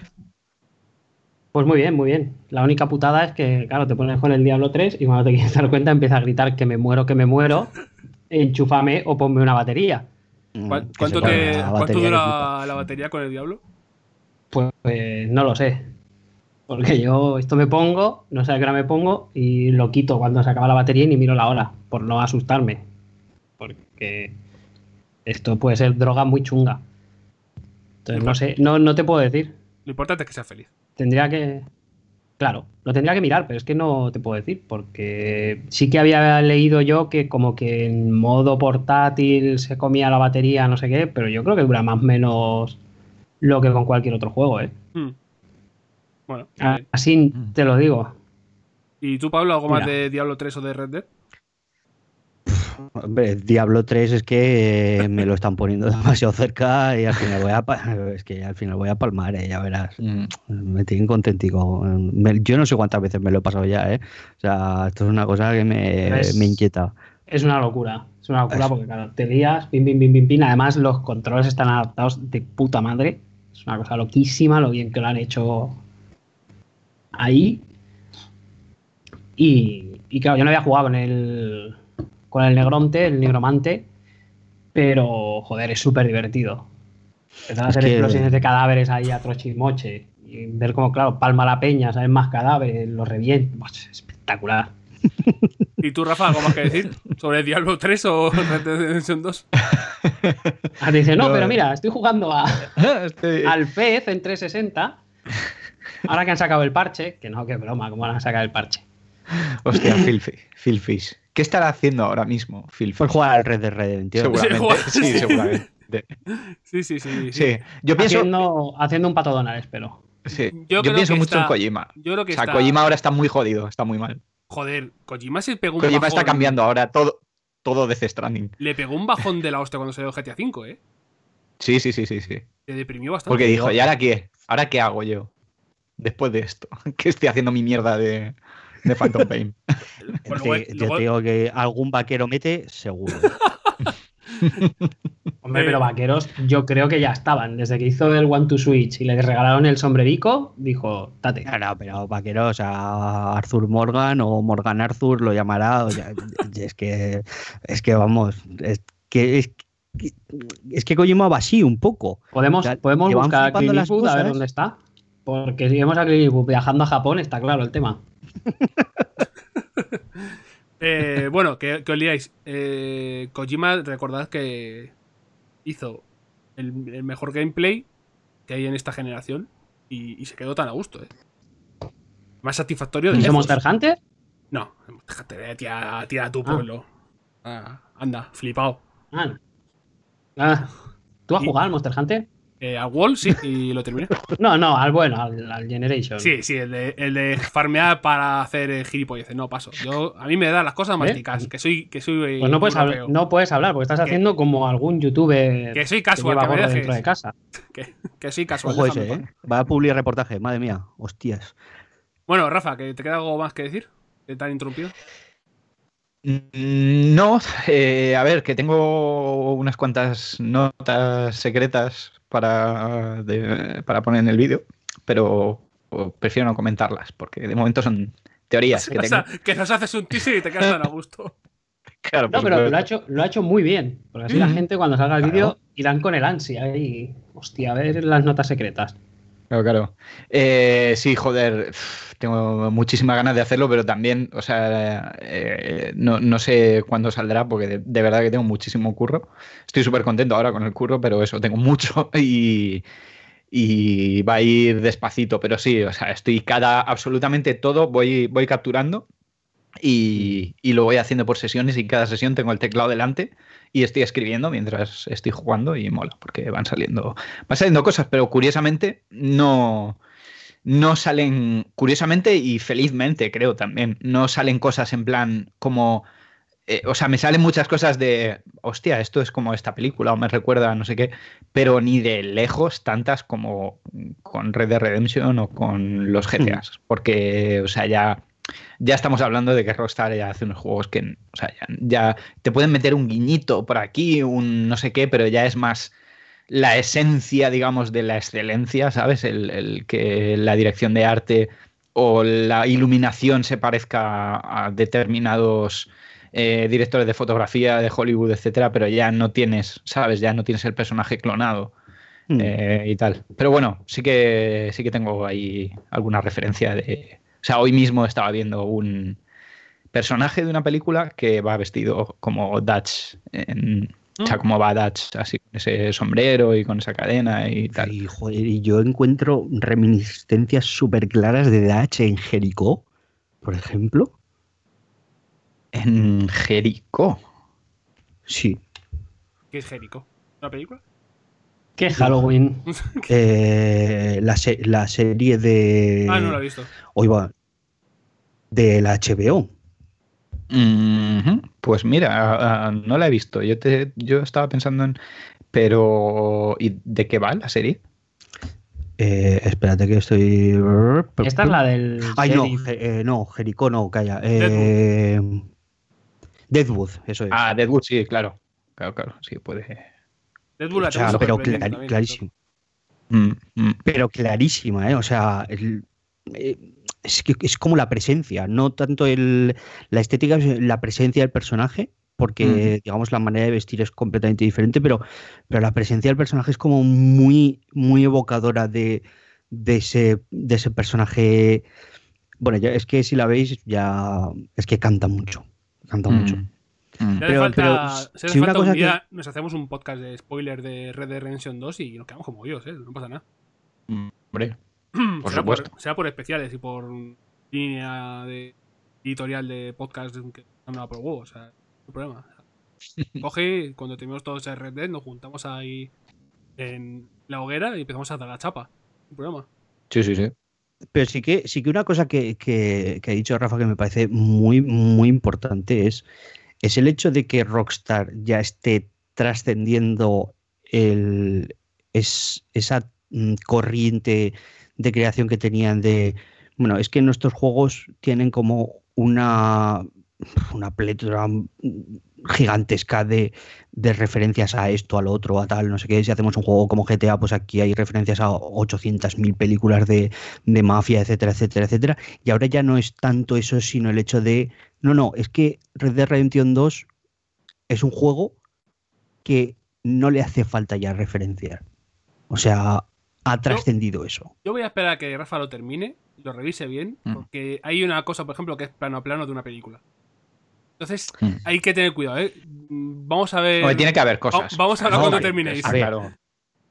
[SPEAKER 2] Pues muy bien, muy bien. La única putada es que, claro, te pones con el Diablo 3 y cuando te quieres dar cuenta empieza a gritar que me muero, que me muero, enchúfame o ponme una batería.
[SPEAKER 3] Mm,
[SPEAKER 1] ¿Cuán-
[SPEAKER 3] que
[SPEAKER 1] ¿Cuánto, te, ¿cuánto dura la batería con el Diablo?
[SPEAKER 2] Pues, pues, no lo sé. Porque yo esto me pongo, no sé a qué hora me pongo y lo quito cuando se acaba la batería y ni miro la hora, por no asustarme. Porque esto puede ser droga muy chunga. Entonces no sé, no, no te puedo decir.
[SPEAKER 1] Lo importante es que seas feliz.
[SPEAKER 2] Tendría que. Claro, lo tendría que mirar, pero es que no te puedo decir, porque sí que había leído yo que como que en modo portátil se comía la batería, no sé qué, pero yo creo que dura más o menos lo que con cualquier otro juego, ¿eh?
[SPEAKER 1] Hmm. Bueno.
[SPEAKER 2] Así te lo digo.
[SPEAKER 1] ¿y tú, Pablo, algo más de Diablo 3 o de Red Dead?
[SPEAKER 3] Hombre, Diablo 3 es que eh, me lo están poniendo demasiado cerca y al final voy a, es que al final voy a palmar, eh, ya verás.
[SPEAKER 4] Mm.
[SPEAKER 3] Me tienen contentico. Me- yo no sé cuántas veces me lo he pasado ya, ¿eh? O sea, esto es una cosa que me,
[SPEAKER 2] Es-
[SPEAKER 3] me inquieta.
[SPEAKER 2] Es una locura. Es una locura porque, claro, te lías, pim, pim, pim, pim, pim. Además, los controles están adaptados de puta madre. Es una cosa loquísima lo bien que lo han hecho ahí. Y, y claro, yo no había jugado con el, con el Negronte, el Nigromante, pero, joder, es súper divertido. Empezar a hacer
[SPEAKER 3] que-
[SPEAKER 2] explosiones de cadáveres ahí a trochimoche y ver cómo, claro, palma la peña, salen más cadáveres, los revienta. Buah, es espectacular.
[SPEAKER 1] ¿Y tú, Rafa, algo más que decir sobre Diablo 3 o Red Dead Redemption 2?
[SPEAKER 2] Ah, dice, no,
[SPEAKER 4] No,
[SPEAKER 2] pero
[SPEAKER 4] eh.
[SPEAKER 2] mira, estoy jugando a, al FEZ en 360. Ahora que han sacado el parche, que no, que broma, ¿cómo van a sacar el parche?
[SPEAKER 4] Hostia, Phil, Fi- Phil Fish. ¿Qué estará haciendo ahora mismo, Phil
[SPEAKER 3] Por
[SPEAKER 4] Fish?
[SPEAKER 3] jugar al Red Dead Redemption.
[SPEAKER 4] Seguramente.
[SPEAKER 1] jugar-
[SPEAKER 4] Sí, seguramente.
[SPEAKER 1] Sí, sí, sí.
[SPEAKER 4] Sí, yo pienso,
[SPEAKER 2] Haciendo, haciendo un pato Donald, espero.
[SPEAKER 4] sí,
[SPEAKER 1] Yo
[SPEAKER 4] yo
[SPEAKER 1] creo
[SPEAKER 4] pienso
[SPEAKER 1] que
[SPEAKER 4] mucho en Kojima.
[SPEAKER 1] Yo creo que
[SPEAKER 4] O sea,
[SPEAKER 1] está...
[SPEAKER 4] Kojima ahora está muy jodido, está muy mal.
[SPEAKER 1] Joder, Kojima se pegó un
[SPEAKER 4] Kojima está cambiando ahora todo, todo Death Stranding.
[SPEAKER 1] Le pegó un bajón de la hostia cuando salió GTA V, ¿eh?
[SPEAKER 4] Sí, sí, sí, sí, sí.
[SPEAKER 1] Se deprimió bastante.
[SPEAKER 4] Porque dijo, ¿y ahora qué? ¿Ahora qué hago yo? Después de esto. ¿Qué estoy haciendo mi mierda de, de Phantom Pain?
[SPEAKER 1] Bueno,
[SPEAKER 3] Te-
[SPEAKER 1] luego-
[SPEAKER 3] yo
[SPEAKER 1] luego-
[SPEAKER 3] te digo que algún vaquero mete, seguro.
[SPEAKER 2] Hombre, pero vaqueros, yo creo que ya estaban. Desde que hizo el One to Switch y le regalaron el sombrerico, dijo, tate.
[SPEAKER 3] No, no, pero vaquero, o sea, Arthur Morgan o Morgan Arthur lo llamará. o ya- es que, es que vamos, es que es, que- es que Kojima va así un poco.
[SPEAKER 2] Podemos,
[SPEAKER 3] Ya-
[SPEAKER 2] podemos buscar a Clint Eastwood a ver dónde está. Porque si vemos a Clint Eastwood viajando a Japón, está claro el tema.
[SPEAKER 1] Eh, bueno, que, que os liáis. Eh, Kojima, recordad que hizo el, el mejor gameplay que hay en esta generación y, y se quedó tan a gusto, ¿eh? Más satisfactorio de
[SPEAKER 2] ¿Hizo
[SPEAKER 1] lejos.
[SPEAKER 2] Monster Hunter?
[SPEAKER 1] No, déjate, tira, tira a tu
[SPEAKER 2] Ah.
[SPEAKER 1] pueblo. Ah, anda, flipado.
[SPEAKER 2] Ah. ¿Tú has
[SPEAKER 1] Y-
[SPEAKER 2] jugado al Monster Hunter?
[SPEAKER 1] Eh, al Wall, sí, y lo terminé.
[SPEAKER 2] No, no, al bueno, al, al Generation.
[SPEAKER 1] Sí, sí, el de, el de farmear para hacer eh, gilipolleces. No, paso. Yo, a mí me da las cosas más
[SPEAKER 2] ¿Eh?
[SPEAKER 1] ticas, que soy, que soy eh,
[SPEAKER 2] Pues no puedes, hablar, no puedes hablar, porque estás
[SPEAKER 1] ¿Qué?
[SPEAKER 2] haciendo como algún youtuber
[SPEAKER 1] Que soy
[SPEAKER 2] que
[SPEAKER 1] casual,
[SPEAKER 2] lleva
[SPEAKER 1] que me
[SPEAKER 2] dentro de casa.
[SPEAKER 1] Que, que soy casual.
[SPEAKER 3] Ojo ese, ¿eh? Va a publicar reportaje, madre mía, hostias.
[SPEAKER 1] Bueno, Rafa, ¿que ¿te queda algo más que decir? ¿Te han interrumpido?
[SPEAKER 4] Mm, No, eh, a ver, que tengo unas cuantas notas secretas para, de- para poner en el vídeo, pero prefiero no comentarlas, porque de momento son teorías que
[SPEAKER 1] O
[SPEAKER 4] tengo.
[SPEAKER 1] sea, que nos haces un teaser y te quedas tan a gusto.
[SPEAKER 4] Claro,
[SPEAKER 2] No, pero lo ha, hecho, lo ha hecho muy bien. Porque así la
[SPEAKER 4] Mm.
[SPEAKER 2] gente cuando salga el
[SPEAKER 4] Claro.
[SPEAKER 2] vídeo irán con el ansia y. Hostia, a ver las notas secretas.
[SPEAKER 4] Claro, claro. Eh, sí, joder, tengo muchísimas ganas de hacerlo, pero también, o sea, eh, no, no sé cuándo saldrá, porque de, de verdad que tengo muchísimo curro. Estoy súper contento ahora con el curro, pero eso, tengo mucho y, y va a ir despacito, pero sí, o sea, estoy cada, absolutamente todo, voy, voy capturando y, y lo voy haciendo por sesiones y cada sesión tengo el teclado delante y estoy escribiendo mientras estoy jugando y mola, porque van saliendo, van saliendo cosas, pero curiosamente no, no salen, curiosamente y felizmente creo también, no salen cosas en plan como, eh, o sea, me salen muchas cosas de, hostia, esto es como esta película o me recuerda a no sé qué, pero ni de lejos tantas como con Red Dead Redemption o con los GTAs, porque, o sea, ya ya estamos hablando de que Rockstar ya hace unos juegos que, o sea, ya, ya te pueden meter un guiñito por aquí, un no sé qué, pero ya es más la esencia, digamos, de la excelencia, ¿sabes? El, el que la dirección de arte o la iluminación se parezca a, determinados eh, directores de fotografía de Hollywood, etcétera, pero ya no tienes, ¿sabes? Ya no tienes el personaje clonado.
[SPEAKER 3] Mm.
[SPEAKER 4] eh, y tal. Pero bueno, sí que sí que tengo ahí alguna referencia de. O sea, hoy mismo estaba viendo un personaje de una película que va vestido como Dutch. en- O sea, como va Dutch, así con ese sombrero y con esa cadena y tal.
[SPEAKER 3] Y, joder, y yo encuentro reminiscencias súper claras de Dutch en Jericó, por ejemplo.
[SPEAKER 4] En Jericó.
[SPEAKER 3] Sí.
[SPEAKER 1] ¿Qué es Jericho? ¿Una película?
[SPEAKER 2] ¿Qué Halloween?
[SPEAKER 3] Eh, la, se- la serie de.
[SPEAKER 1] Ah, no lo he visto.
[SPEAKER 3] Hoy va. De la HBO.
[SPEAKER 4] Pues mira, no la he visto. Yo, te, yo estaba pensando en. Pero. ¿Y de qué va la serie?
[SPEAKER 3] Eh, espérate que estoy.
[SPEAKER 2] Esta es la del.
[SPEAKER 3] Ay, no, eh, no, Jericó no, calla. Eh, Deadwood, eso es.
[SPEAKER 4] Ah, Deadwood, sí, claro. Claro, claro, sí, puede.
[SPEAKER 1] Deadpool la
[SPEAKER 3] O sea, pero
[SPEAKER 1] también,
[SPEAKER 3] clarísimo.
[SPEAKER 4] Mm, mm.
[SPEAKER 3] Pero clarísima, ¿eh? O sea, el- eh, es, que, es como la presencia, no tanto el, la estética, es la presencia del personaje, porque, digamos, la manera de vestir es completamente diferente, pero, pero la presencia del personaje es como muy, muy evocadora de, de, ese, de ese personaje. Bueno, ya, es que si la veis, ya es que canta mucho, canta mucho.
[SPEAKER 4] Mm, mm.
[SPEAKER 1] Si hace
[SPEAKER 3] Pero-
[SPEAKER 1] falta,
[SPEAKER 3] pero
[SPEAKER 1] si hace
[SPEAKER 3] si una
[SPEAKER 1] falta
[SPEAKER 3] cosa
[SPEAKER 1] un
[SPEAKER 3] que-
[SPEAKER 1] día, nos hacemos un podcast de spoiler de Red Dead Redemption 2 y nos quedamos como ellos, ¿eh? No pasa nada.
[SPEAKER 4] Hombre, Por
[SPEAKER 1] será, por,
[SPEAKER 4] supuesto.
[SPEAKER 1] será por especiales y por línea de editorial de podcast que da por huevo, o sea, no hay problema. Coge, cuando terminemos todos el Red Dead, nos juntamos ahí en la hoguera y empezamos a dar la chapa. No hay problema.
[SPEAKER 4] sí, sí, sí.
[SPEAKER 3] Pero sí que, sí que una cosa que, que- que ha dicho Rafa que me parece muy, muy importante es, es el hecho de que Rockstar ya esté trascendiendo el, es, esa mm, corriente de creación que tenían de, bueno, es que nuestros juegos tienen como una, una plétora mm, gigantesca de, de referencias a esto, a lo otro, a tal, no sé qué. Si hacemos un juego como GTA, pues aquí hay referencias a 800.000 películas de, de mafia, etcétera, etcétera, etcétera. Y ahora ya no es tanto eso, sino el hecho de, no, no, es que Red Dead Redemption 2 es un juego que no le hace falta ya referenciar. O sea, ha trascendido eso.
[SPEAKER 1] Yo voy a esperar a que Rafa lo termine y lo revise bien,
[SPEAKER 4] Mm.
[SPEAKER 1] porque hay una cosa, por ejemplo, que es plano a plano de una película. Entonces,
[SPEAKER 4] Mm.
[SPEAKER 1] hay que tener cuidado, ¿eh? Vamos a ver.
[SPEAKER 4] Hombre, tiene que haber cosas.
[SPEAKER 1] Va- vamos a hablar
[SPEAKER 4] No,
[SPEAKER 1] cuando
[SPEAKER 4] vale,
[SPEAKER 1] terminéis.
[SPEAKER 4] está
[SPEAKER 3] A ver.
[SPEAKER 4] claro.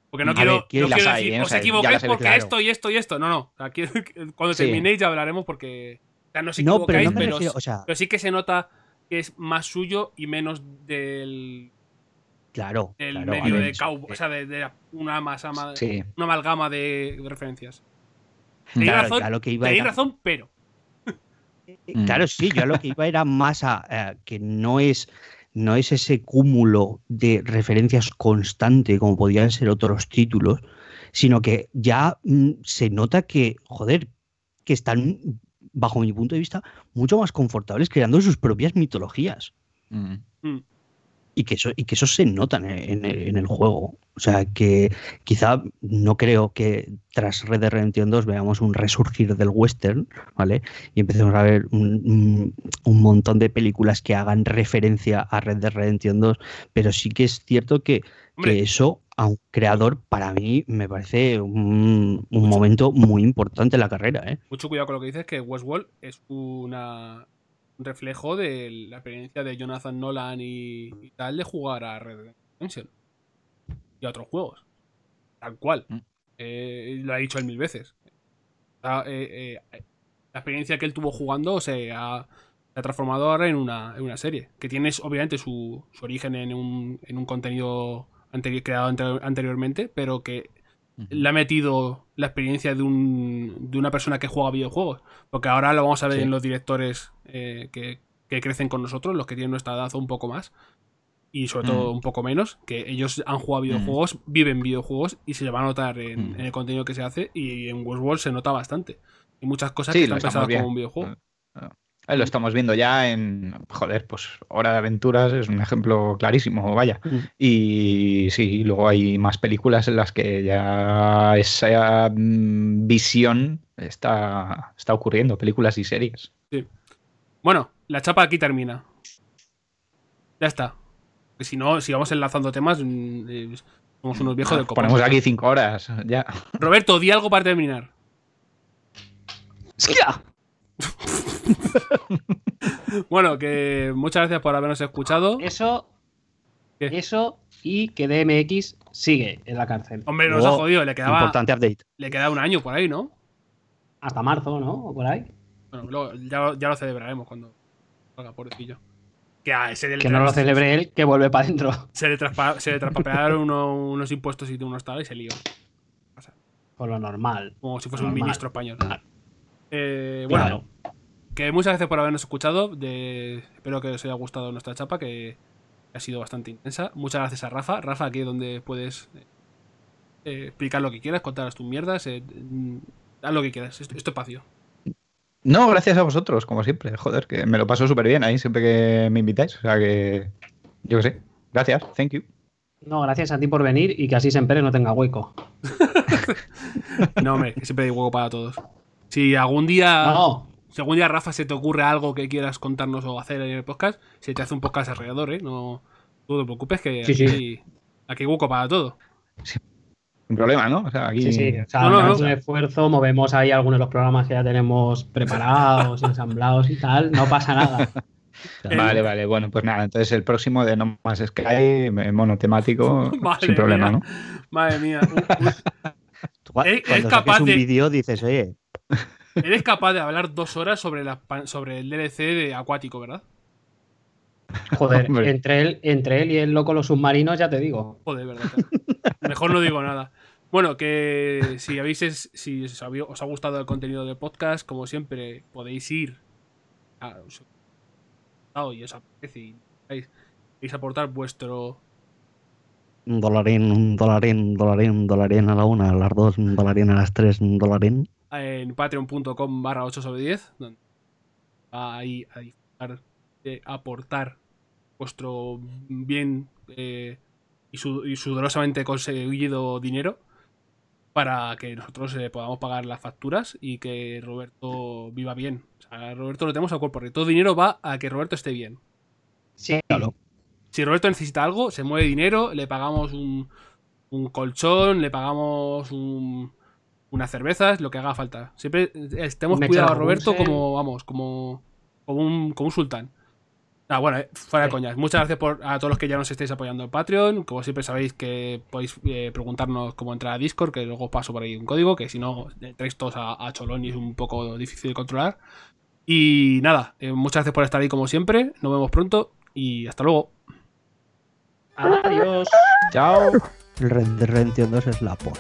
[SPEAKER 1] Porque no
[SPEAKER 3] A
[SPEAKER 1] quiero,
[SPEAKER 3] ver,
[SPEAKER 1] no
[SPEAKER 4] las
[SPEAKER 1] quiero
[SPEAKER 4] hay,
[SPEAKER 1] decir,
[SPEAKER 4] ¿eh? O
[SPEAKER 1] os equivoquéis porque
[SPEAKER 4] visto.
[SPEAKER 1] esto y esto y esto. No, no. O sea, quiero que cuando
[SPEAKER 4] Sí.
[SPEAKER 1] terminéis ya hablaremos porque. O sea, no os
[SPEAKER 3] No, pero
[SPEAKER 1] equivocáis,
[SPEAKER 3] no me
[SPEAKER 1] pero,
[SPEAKER 3] refiero, o sea,
[SPEAKER 1] pero sí que se nota que es más suyo y menos del,
[SPEAKER 3] claro,
[SPEAKER 1] del
[SPEAKER 3] claro,
[SPEAKER 1] medio
[SPEAKER 3] ver,
[SPEAKER 1] de cowboy. O sea, de, de una, masa,
[SPEAKER 4] Sí.
[SPEAKER 1] una amalgama de referencias. Tenéis
[SPEAKER 3] claro,
[SPEAKER 1] razón,
[SPEAKER 3] que iba
[SPEAKER 1] tenéis razón, pero.
[SPEAKER 4] Mm.
[SPEAKER 3] Claro, sí, yo a lo que iba era más a eh, que no es, no es ese cúmulo de referencias constante como podían ser otros títulos, sino que ya mm, se nota que, joder, que están, bajo mi punto de vista, mucho más confortables creando sus propias mitologías.
[SPEAKER 4] Mm.
[SPEAKER 1] Mm.
[SPEAKER 3] Y que eso, y que eso se nota en el, en en el juego. O sea, que quizá no creo que tras Red Dead Redemption 2 veamos un resurgir del western, ¿vale? Y empecemos a ver un, un- montón de películas que hagan referencia a Red Dead Redemption 2, pero sí que es cierto que, eso a un creador, para mí, me parece un, un momento muy importante en la carrera, ¿eh?
[SPEAKER 1] Mucho cuidado con lo que dices, que Westworld es una, un reflejo de la experiencia de Jonathan Nolan y, y tal de jugar a Red Dead Redemption y a otros juegos. Tal cual.
[SPEAKER 4] Mm.
[SPEAKER 1] Eh, lo ha dicho él mil veces. Eh, eh, la experiencia que él tuvo jugando se ha, se ha transformado ahora en una, en una serie. Que tiene obviamente su, su origen en un, en un contenido anteri- creado ante- anteriormente, pero que le ha metido la experiencia de, un, de una persona que juega videojuegos. Porque ahora lo vamos a ver
[SPEAKER 4] Sí.
[SPEAKER 1] en los directores eh, que, que crecen con nosotros, los que tienen nuestra edad o un poco más. Y sobre todo
[SPEAKER 4] Mm.
[SPEAKER 1] un poco menos, que ellos han jugado videojuegos, viven videojuegos y se le va a notar en,
[SPEAKER 4] Mm.
[SPEAKER 1] en el contenido que se hace. Y en Westworld se nota bastante. Y muchas cosas
[SPEAKER 4] Sí,
[SPEAKER 1] que están pensadas como un videojuego.
[SPEAKER 4] Eh, Lo estamos viendo ya en, joder, pues Hora de Aventuras es un ejemplo clarísimo, vaya.
[SPEAKER 3] Mm.
[SPEAKER 4] Y sí, luego hay más películas en las que ya esa mm, visión está, está ocurriendo, películas y series.
[SPEAKER 1] Bueno, la chapa aquí termina. Ya está. Que si no, si vamos enlazando temas, mm, eh, somos unos viejos del copón.
[SPEAKER 4] Ponemos aquí cinco horas, ya.
[SPEAKER 1] Roberto, di algo para terminar.
[SPEAKER 3] ¡Hostia!
[SPEAKER 1] Bueno, que muchas gracias por habernos escuchado.
[SPEAKER 2] Eso,
[SPEAKER 1] ¿Qué?
[SPEAKER 2] eso y que DMX sigue en la cárcel.
[SPEAKER 1] Hombre, nos ha jodido, le quedaba,
[SPEAKER 3] Importante update.
[SPEAKER 1] le quedaba un año por ahí, ¿no?
[SPEAKER 2] Hasta marzo, ¿no? O por ahí.
[SPEAKER 1] Bueno, luego ya, ya lo celebraremos cuando salga, pobrecillo. Que a ese del
[SPEAKER 2] Que no lo celebre él, que vuelve para adentro.
[SPEAKER 1] Se le, traspa- se le traspapearon uno- unos impuestos y unos tal y se lió.
[SPEAKER 2] Por lo normal.
[SPEAKER 1] Como si fuese un
[SPEAKER 2] Normal.
[SPEAKER 1] ministro español.
[SPEAKER 2] Claro.
[SPEAKER 1] Eh, bueno,
[SPEAKER 2] Claro.
[SPEAKER 1] Que muchas gracias por habernos escuchado. De... Espero que os haya gustado nuestra chapa, que ha sido bastante intensa. Muchas gracias a Rafa. Rafa, aquí es donde puedes eh, explicar lo que quieras, contar tus mierdas, eh, mm, haz lo que quieras. Es, es tu espacio.
[SPEAKER 4] No, gracias a vosotros, como siempre. Joder, que me lo paso súper bien ahí siempre que me invitáis. O sea que, yo qué sé. Gracias, thank you.
[SPEAKER 2] No, gracias a ti por venir y que así Sempere no tenga hueco.
[SPEAKER 1] No, hombre, que siempre hay hueco para todos. Si algún día,
[SPEAKER 2] No,
[SPEAKER 1] si algún día, Rafa, se te ocurre algo que quieras contarnos o hacer en el podcast, se te hace un podcast alrededor, ¿eh? No, tú no te preocupes que
[SPEAKER 2] Sí, sí.
[SPEAKER 1] aquí, hay hueco para todo.
[SPEAKER 4] Sin problema, ¿no? O sea, aquí.
[SPEAKER 2] sí, sí. O sea,
[SPEAKER 1] No, no,
[SPEAKER 2] hacemos
[SPEAKER 1] no.
[SPEAKER 2] un esfuerzo, movemos ahí algunos de los programas que ya tenemos preparados, ensamblados y tal. No pasa nada.
[SPEAKER 4] Vale, vale. Bueno, pues nada. Entonces el próximo de No Más Sky, eh, monotemático,
[SPEAKER 1] Madre
[SPEAKER 4] sin problema,
[SPEAKER 1] mía.
[SPEAKER 4] ¿no?
[SPEAKER 1] Madre mía. Es- es
[SPEAKER 3] Cuando
[SPEAKER 1] capaz
[SPEAKER 3] saques un
[SPEAKER 1] de-
[SPEAKER 3] vídeo dices, oye,
[SPEAKER 1] Eres capaz de hablar dos horas sobre, la, pan- sobre el DLC de Acuático, ¿verdad?
[SPEAKER 2] Joder,
[SPEAKER 4] Hombre.
[SPEAKER 2] entre él, entre él y el loco los submarinos, ya te digo.
[SPEAKER 1] Joder, verdad. Mejor no digo nada. Bueno, que si habéis si os, había- os ha gustado el contenido del podcast, como siempre, podéis ir a y os apetece y aportar vuestro
[SPEAKER 3] un dolarín, un dolarín, un dolarín, un dolarín a la una, a las dos, un dolarín a las tres, un dolarín.
[SPEAKER 1] En patreon.com barra 8 sobre 10, donde va ahí a disfrutar de aportar vuestro bien eh, y, su- y sudorosamente conseguido dinero para que nosotros eh, podamos pagar las facturas y que Roberto viva bien. O sea, Roberto lo tenemos a cuerpo, porque todo dinero va a que Roberto esté bien.
[SPEAKER 2] Sí,
[SPEAKER 3] Claro.
[SPEAKER 1] Si Roberto necesita algo, se mueve dinero, le pagamos un, un colchón, le pagamos un- unas cervezas, lo que haga falta. Siempre eh, estemos
[SPEAKER 2] Me
[SPEAKER 1] cuidado a Roberto como, vamos, como, como, un, como un sultán. Ah, bueno, eh, fuera de coñas. Muchas gracias por, a todos los que ya nos estáis apoyando en Patreon. Como siempre sabéis que podéis eh, preguntarnos cómo entrar a Discord, que luego paso por ahí un código, que si no, entráis todos a, a Cholón y es un poco difícil de controlar. Y nada, eh, muchas gracias por estar ahí como siempre. Nos vemos pronto y hasta luego.
[SPEAKER 2] Adiós.
[SPEAKER 4] Chao.
[SPEAKER 3] El Red Dead Redemption 2 es la por.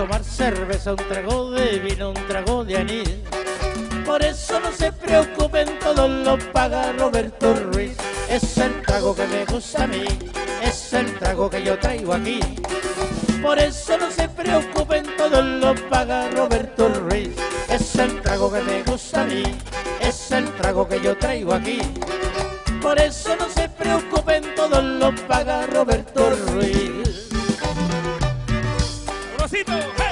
[SPEAKER 5] Tomar cerveza, un trago de vino, un trago de anís. Por eso no se preocupen, todo lo paga Roberto Ruiz. Es el trago que me gusta a mí, es el trago que yo traigo aquí. Por eso no se preocupen, todo lo paga Roberto Ruiz. Es el trago que me gusta a mí, es el trago que yo traigo aquí. Por eso no se preocupen, todo lo paga Roberto Ruiz
[SPEAKER 6] pasito. ¡Hey!